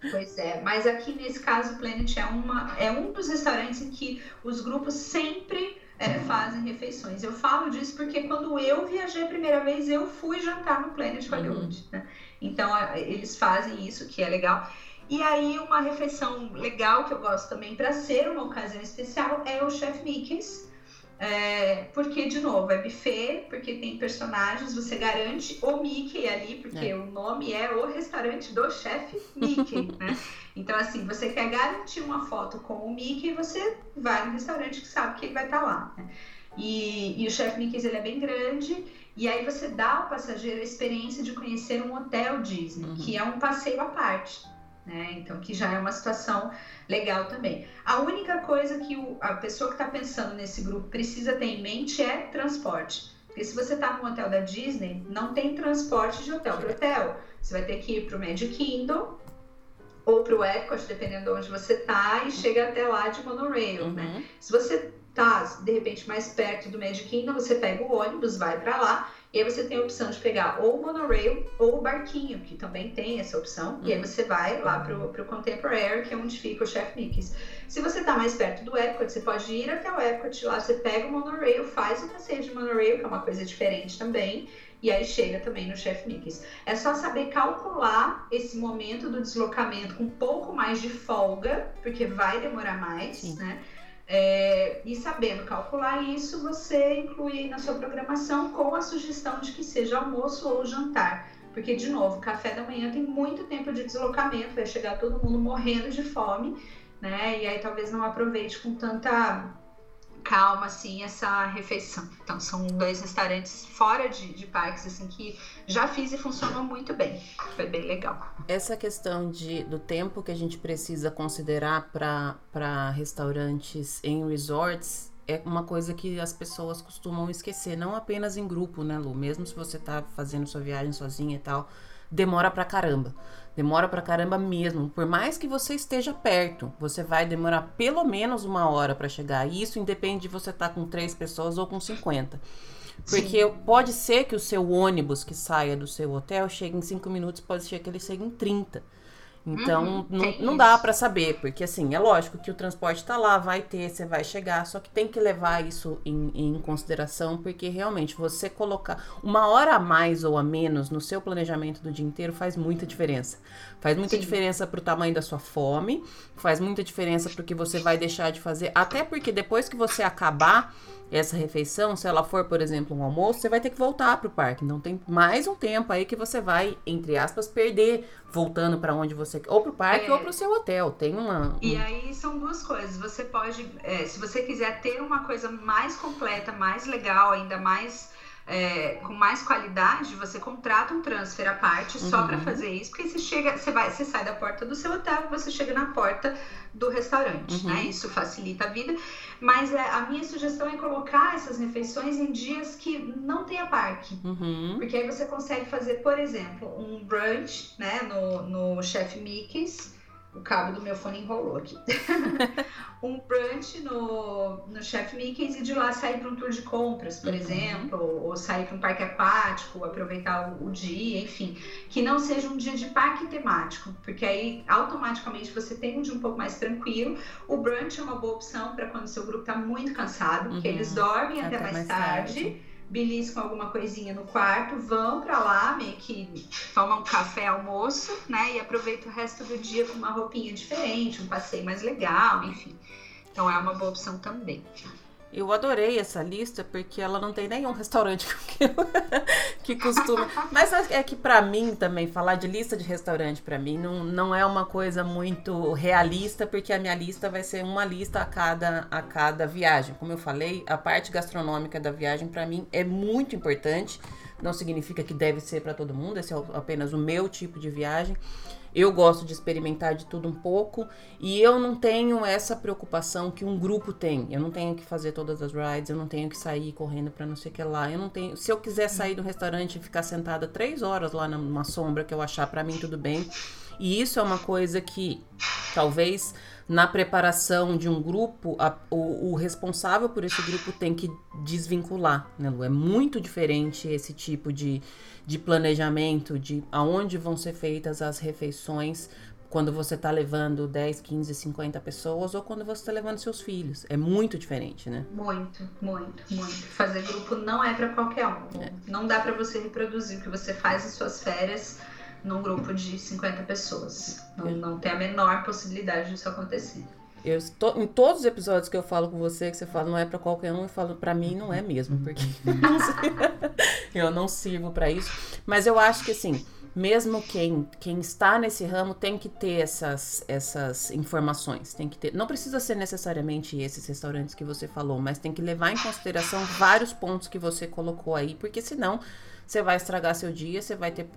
(laughs) pois é, mas aqui nesse caso, o Planet é, uma, é um dos restaurantes em que os grupos sempre é, fazem refeições. Eu falo disso porque quando eu viajei a primeira vez, eu fui jantar no Planet Hollywood. Uhum. Né? Então, eles fazem isso, que é legal. E aí, uma refeição legal que eu gosto também para ser uma ocasião especial é o Chef Mickey's. É, porque, de novo, é buffet, porque tem personagens, você garante o Mickey ali, porque é. o nome é o restaurante do chefe Mickey, (laughs) né? Então, assim, você quer garantir uma foto com o Mickey, você vai no restaurante que sabe que ele vai estar tá lá. Né? E, e, o chefe Mickey ele é bem grande e aí você dá ao passageiro a experiência de conhecer um hotel Disney, uhum. que é um passeio à parte. Né? Então, que já é uma situação legal também. A única coisa que o, a pessoa que está pensando nesse grupo precisa ter em mente é transporte. Porque se você está no hotel da Disney, não tem transporte de hotel para hotel. Você vai ter que ir para o Magic Kingdom ou para o Epcot, dependendo de onde você está, e chega até lá de monorail. Né? Uhum. Né? Se você tá, de repente, mais perto do Magic Kingdom, você pega o ônibus, vai para lá, e aí você tem a opção de pegar ou o monorail ou o barquinho, que também tem essa opção, uhum. e aí uhum. você vai lá pro, pro Contemporary, que é onde fica o Chef Mickey's. Se você tá mais perto do Epcot, você pode ir até o Epcot, lá você pega o monorail, faz o passeio de monorail, que é uma coisa diferente também, e aí chega também no Chef Mickey's. É só saber calcular esse momento do deslocamento com um pouco mais de folga, porque vai demorar mais, Sim. né? É, e sabendo calcular isso, você inclui na sua programação com a sugestão de que seja almoço ou jantar Porque, de novo, café da manhã tem muito tempo de deslocamento, vai chegar todo mundo morrendo de fome, né? E aí talvez não aproveite com tanta calma, assim, essa refeição. Então, são dois restaurantes fora de, de parques, assim, que já fiz e funcionou muito bem. Foi bem legal. Essa questão de, do tempo que a gente precisa considerar para restaurantes em resorts é uma coisa que as pessoas costumam esquecer, não apenas em grupo, né, Lu? Mesmo se você tá fazendo sua viagem sozinha e tal, demora pra caramba. Demora pra caramba mesmo. Por mais que você esteja perto, você vai demorar pelo menos uma hora para chegar. E isso independe de você estar tá com três pessoas ou com 50. Porque Sim. pode ser que o seu ônibus que saia do seu hotel chegue em cinco minutos, pode ser que ele chegue em 30. Então, uhum, não, não dá para saber, porque assim, é lógico que o transporte tá lá, vai ter, você vai chegar, só que tem que levar isso em, em, consideração, porque realmente você colocar uma hora a mais ou a menos no seu planejamento do dia inteiro faz muita diferença. Faz muita Sim. diferença pro tamanho da sua fome, faz muita diferença pro que você vai deixar de fazer, até porque depois que você acabar essa refeição, se ela for, por exemplo, um almoço, você vai ter que voltar para o parque. Então tem mais um tempo aí que você vai, entre aspas, perder voltando para onde você ou para o parque é. ou para o seu hotel. Tem uma. Um... E aí são duas coisas. Você pode, é, se você quiser ter uma coisa mais completa, mais legal, ainda mais é, com mais qualidade, você contrata um transfer à parte uhum. só para fazer isso, porque você chega, você vai, você sai da porta do seu hotel você chega na porta do restaurante, uhum. né? Isso facilita a vida. Mas é, a minha sugestão é colocar essas refeições em dias que não tenha parque. Uhum. Porque aí você consegue fazer, por exemplo, um brunch, né, no, no Chef Mickey's o cabo do meu fone enrolou aqui. (laughs) um brunch no, no Chef Mickey's e de lá sair para um tour de compras, por uhum. exemplo, ou sair para um parque aquático, aproveitar o, o, dia, enfim. Que não seja um dia de parque temático, porque aí automaticamente você tem um dia um pouco mais tranquilo. O brunch é uma boa opção para quando seu grupo está muito cansado, porque uhum. eles dormem até, até mais, mais tarde. tarde beliscam alguma coisinha no quarto, vão para lá, meio que tomam um café, almoço, né? E aproveitam o resto do dia com uma roupinha diferente, um passeio mais legal, enfim. Então é uma boa opção também. Eu adorei essa lista porque ela não tem nenhum (laughs) restaurante que, (laughs) que costuma. Mas é que para mim também falar de lista de restaurante para mim não, não é uma coisa muito realista porque a minha lista vai ser uma lista a cada a cada viagem. Como eu falei, a parte gastronômica da viagem para mim é muito importante. Não significa que deve ser para todo mundo, esse é apenas o meu tipo de viagem. Eu gosto de experimentar de tudo um pouco e eu não tenho essa preocupação que um grupo tem. Eu não tenho que fazer todas as rides, eu não tenho que sair correndo para não sei o que lá. Eu não tenho. Se eu quiser sair do restaurante e ficar sentada três horas lá numa sombra que eu achar para mim tudo bem. E isso é uma coisa que talvez na preparação de um grupo, a, o, o, responsável por esse grupo tem que desvincular, né, Lu? É muito diferente esse tipo de, de planejamento, de aonde vão ser feitas as refeições quando você está levando 10, 15, 50 pessoas ou quando você está levando seus filhos. É muito diferente, né? Muito, muito, muito. Fazer grupo não é para qualquer um. É. Não dá para você reproduzir o que você faz em suas férias num grupo de 50 pessoas. Não, não tem a menor possibilidade disso acontecer. Eu estou, em todos os episódios que eu falo com você, que você fala não é para qualquer um, eu falo para mim não é mesmo, porque (laughs) eu não sirvo para isso. Mas eu acho que assim, mesmo quem, quem está nesse ramo tem que ter essas, essas informações, tem que ter. Não precisa ser necessariamente esses restaurantes que você falou, mas tem que levar em consideração vários pontos que você colocou aí, porque senão você vai estragar seu dia, você vai ter.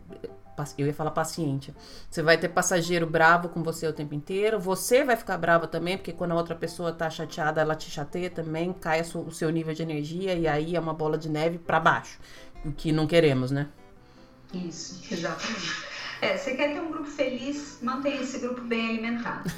Eu ia falar paciente. Você vai ter passageiro bravo com você o tempo inteiro. Você vai ficar brava também, porque quando a outra pessoa tá chateada, ela te chateia também, cai o seu nível de energia e aí é uma bola de neve para baixo. O que não queremos, né? Isso, exatamente. É, você quer ter um grupo feliz, mantenha esse grupo bem alimentado.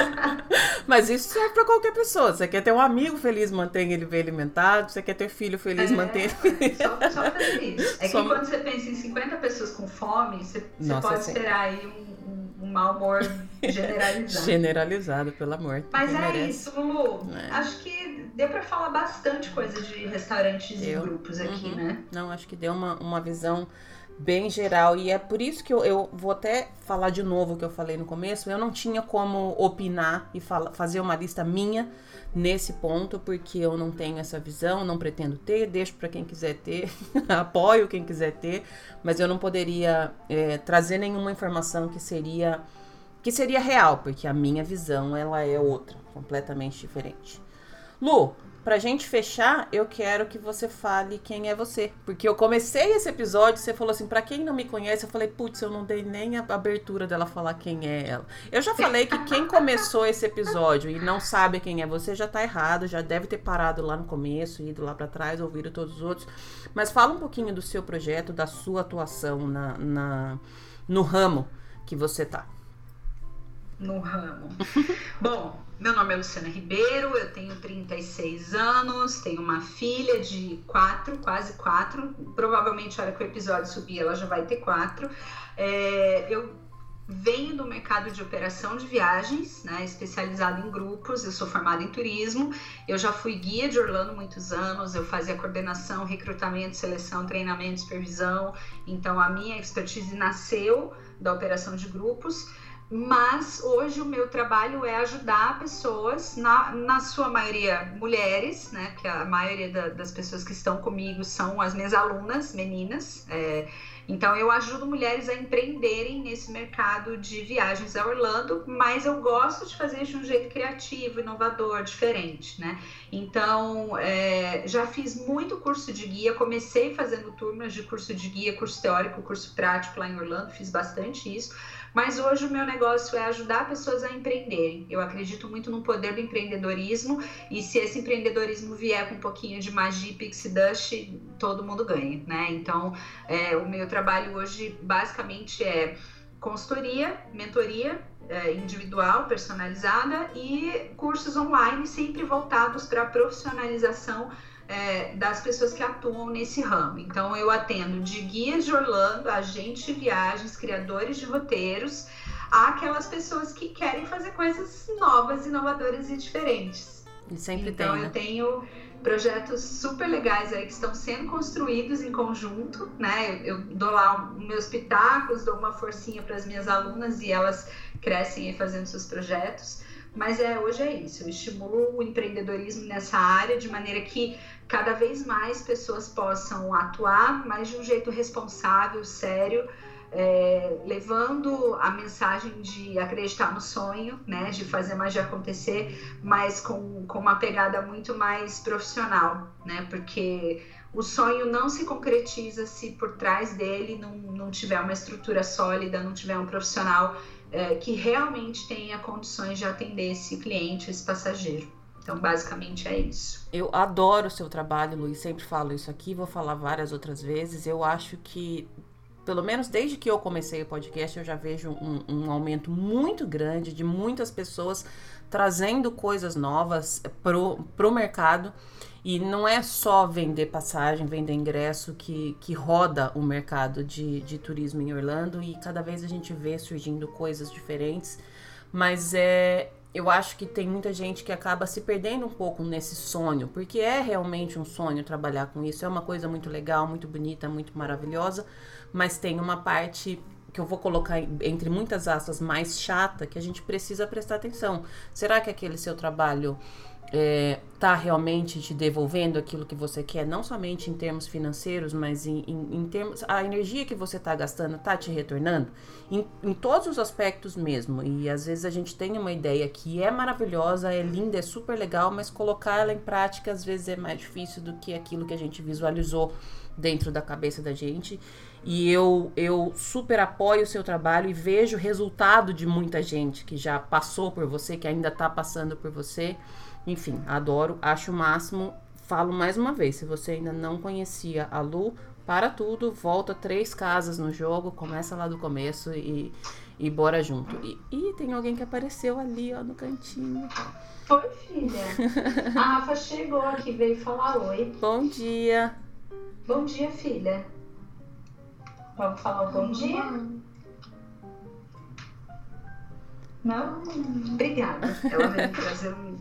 (laughs) Mas isso serve para qualquer pessoa. Você quer ter um amigo feliz, mantenha ele bem alimentado. Você quer ter filho feliz, é, mantenha ele só, só fazer isso. É (laughs) só... que quando você pensa em 50 pessoas com fome, você, você pode sim. esperar aí um, um, um mau humor (laughs) generalizado. generalizado, pelo amor. Mas é merece. isso, Lulu. É. Acho que deu para falar bastante coisa de restaurantes deu. e grupos aqui, uhum. né? Não, acho que deu uma, uma visão bem geral. E é por isso que eu, eu, vou até falar de novo o que eu falei no começo. Eu não tinha como opinar e fala, fazer uma lista minha nesse ponto, porque eu não tenho essa visão, não pretendo ter, deixo para quem quiser ter, (laughs) apoio quem quiser ter, mas eu não poderia é, trazer nenhuma informação que seria que seria real, porque a minha visão ela é outra, completamente diferente. Lu, pra gente fechar, eu quero que você fale quem é você. Porque eu comecei esse episódio, você falou assim, pra quem não me conhece, eu falei, putz, eu não dei nem a abertura dela falar quem é ela. Eu já falei que quem começou esse episódio e não sabe quem é você já tá errado, já deve ter parado lá no começo, ido lá para trás, ouvido todos os outros. Mas fala um pouquinho do seu projeto, da sua atuação na, na no ramo que você tá. No ramo. (laughs) Bom, meu nome é Luciana Ribeiro, eu tenho 36 anos, tenho uma filha de 4, quase 4. Provavelmente, a hora que o episódio subir, ela já vai ter 4. É, eu venho do mercado de operação de viagens, né, especializado em grupos. Eu sou formada em turismo. Eu já fui guia de Orlando muitos anos. Eu fazia coordenação, recrutamento, seleção, treinamento, supervisão. Então, a minha expertise nasceu da operação de grupos mas hoje o meu trabalho é ajudar pessoas, na, na sua maioria mulheres, né? Que a maioria da, das pessoas que estão comigo são as minhas alunas, meninas. É, então eu ajudo mulheres a empreenderem nesse mercado de viagens a Orlando, mas eu gosto de fazer de um jeito criativo, inovador, diferente, né? Então é, já fiz muito curso de guia, comecei fazendo turmas de curso de guia, curso teórico, curso prático lá em Orlando, fiz bastante isso mas hoje o meu negócio é ajudar pessoas a empreenderem. Eu acredito muito no poder do empreendedorismo e se esse empreendedorismo vier com um pouquinho de magia, pixie dust, todo mundo ganha, né? Então, é, o meu trabalho hoje basicamente é consultoria, mentoria é, individual, personalizada e cursos online sempre voltados para a profissionalização é, das pessoas que atuam nesse ramo. Então, eu atendo de guias de Orlando, agentes de viagens, criadores de roteiros, aquelas pessoas que querem fazer coisas novas, inovadoras e diferentes. E sempre então, tem, né? eu tenho projetos super legais aí que estão sendo construídos em conjunto, né? Eu, eu dou lá meus pitacos, dou uma forcinha para as minhas alunas e elas crescem aí fazendo seus projetos. Mas é, hoje é isso, eu estimulo o empreendedorismo nessa área de maneira que cada vez mais pessoas possam atuar, mas de um jeito responsável, sério, é, levando a mensagem de acreditar no sonho, né, de fazer magia acontecer, mas com, com uma pegada muito mais profissional, né, porque o sonho não se concretiza se por trás dele não, não tiver uma estrutura sólida, não tiver um profissional é, que realmente tenha condições de atender esse cliente, esse passageiro. Então, basicamente é isso. Eu adoro o seu trabalho, Luiz. Sempre falo isso aqui, vou falar várias outras vezes. Eu acho que, pelo menos desde que eu comecei o podcast, eu já vejo um, um aumento muito grande de muitas pessoas trazendo coisas novas pro, pro mercado. E não é só vender passagem, vender ingresso que, que roda o mercado de, de turismo em Orlando. E cada vez a gente vê surgindo coisas diferentes. Mas é, eu acho que tem muita gente que acaba se perdendo um pouco nesse sonho, porque é realmente um sonho trabalhar com isso, é uma coisa muito legal, muito bonita, muito maravilhosa, mas tem uma parte que eu vou colocar entre muitas aspas mais chata que a gente precisa prestar atenção. Será que aquele seu trabalho é, tá realmente te devolvendo aquilo que você quer, não somente em termos financeiros, mas em, em, em termos. A energia que você tá gastando tá te retornando? Em, em, todos os aspectos mesmo. E às vezes a gente tem uma ideia que é maravilhosa, é linda, é super legal, mas colocar ela em prática às vezes é mais difícil do que aquilo que a gente visualizou dentro da cabeça da gente. E eu, eu super apoio o seu trabalho e vejo o resultado de muita gente que já passou por você, que ainda está passando por você. Enfim, adoro, acho o máximo. Falo mais uma vez, se você ainda não conhecia a Lu, para tudo, volta três casas no jogo, começa lá do começo e, e bora junto. E, e tem alguém que apareceu ali, ó, no cantinho. Oi, filha. A Rafa chegou aqui, veio falar oi. Bom dia. Bom dia, filha. Vamos falar bom dia? Não? Obrigada. Ela veio trazer um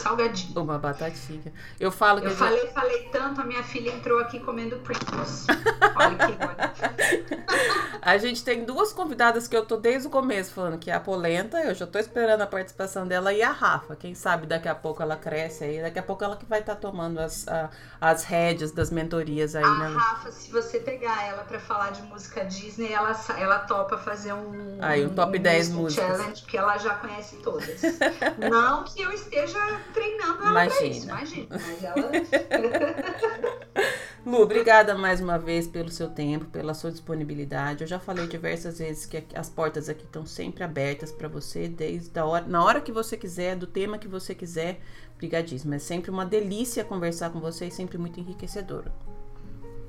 salgadinho. Uma batatinha. Eu falo que. Eu falei, gente... falei tanto, a minha filha entrou aqui comendo Pringles. (laughs) Olha que. A gente tem duas convidadas que eu tô desde o começo falando que é a Polenta, eu já tô esperando a participação dela, e a Rafa. Quem sabe daqui a pouco ela cresce aí, daqui a pouco ela que vai estar tá tomando as, a, as rédeas das mentorias aí, a né? Rafa, se você pegar ela para falar de música Disney, ela, ela topa fazer um. Aí, um top um 10 músicas. Challenge, porque ela já conhece todas. Não que eu esteja treinando ela imagina. pra isso, imagina. Mas ela. (laughs) Lu, obrigada mais uma vez pelo seu tempo, pela sua disponibilidade. Eu já falei diversas vezes que as portas aqui estão sempre abertas para você, desde a hora, na hora que você quiser, do tema que você quiser. Obrigadíssimo. É sempre uma delícia conversar com você e sempre muito enriquecedor.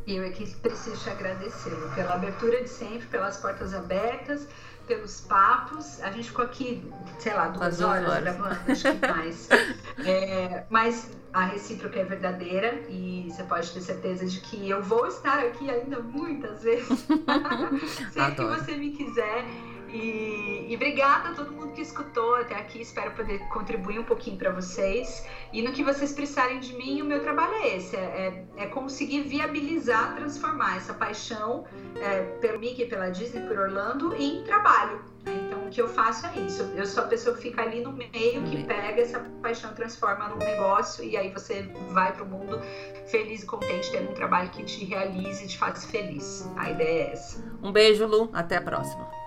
Eu é que preciso te agradecer pela abertura de sempre, pelas portas abertas pelos papos. A gente ficou aqui, sei lá, duas, duas horas, horas, gravando, acho que mais. (laughs) é, mas a recíproca é verdadeira e você pode ter certeza de que eu vou estar aqui ainda muitas vezes. (laughs) Sempre que você me quiser. E, e, obrigada a todo mundo que escutou até aqui. Espero poder contribuir um pouquinho para vocês. E no que vocês precisarem de mim, o meu trabalho é esse: é, é, é conseguir viabilizar, transformar essa paixão é, pelo Mickey, pela Disney, por Orlando em trabalho. Então, o que eu faço é isso. Eu sou a pessoa que fica ali no meio, que pega essa paixão, transforma num negócio e aí você vai para o mundo feliz e contente, tendo um trabalho que te realize e te faça feliz. A ideia é essa. Um beijo, Lu. Até a próxima.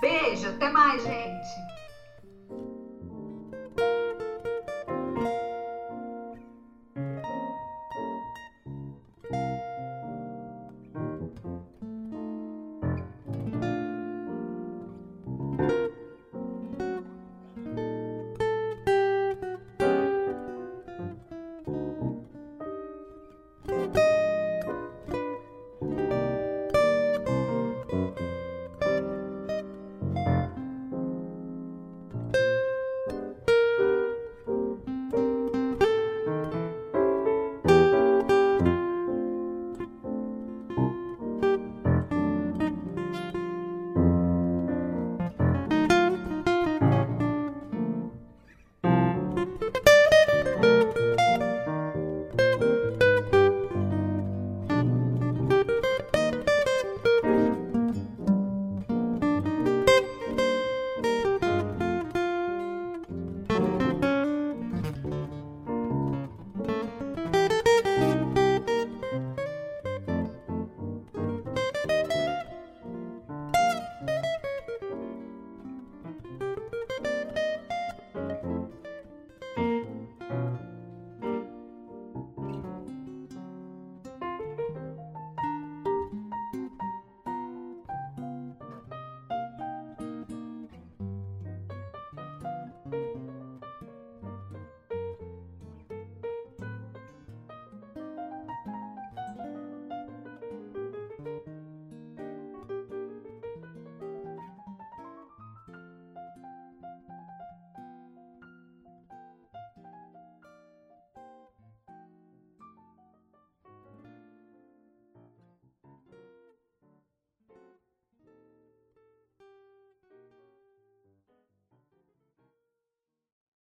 Beijo, até mais, gente.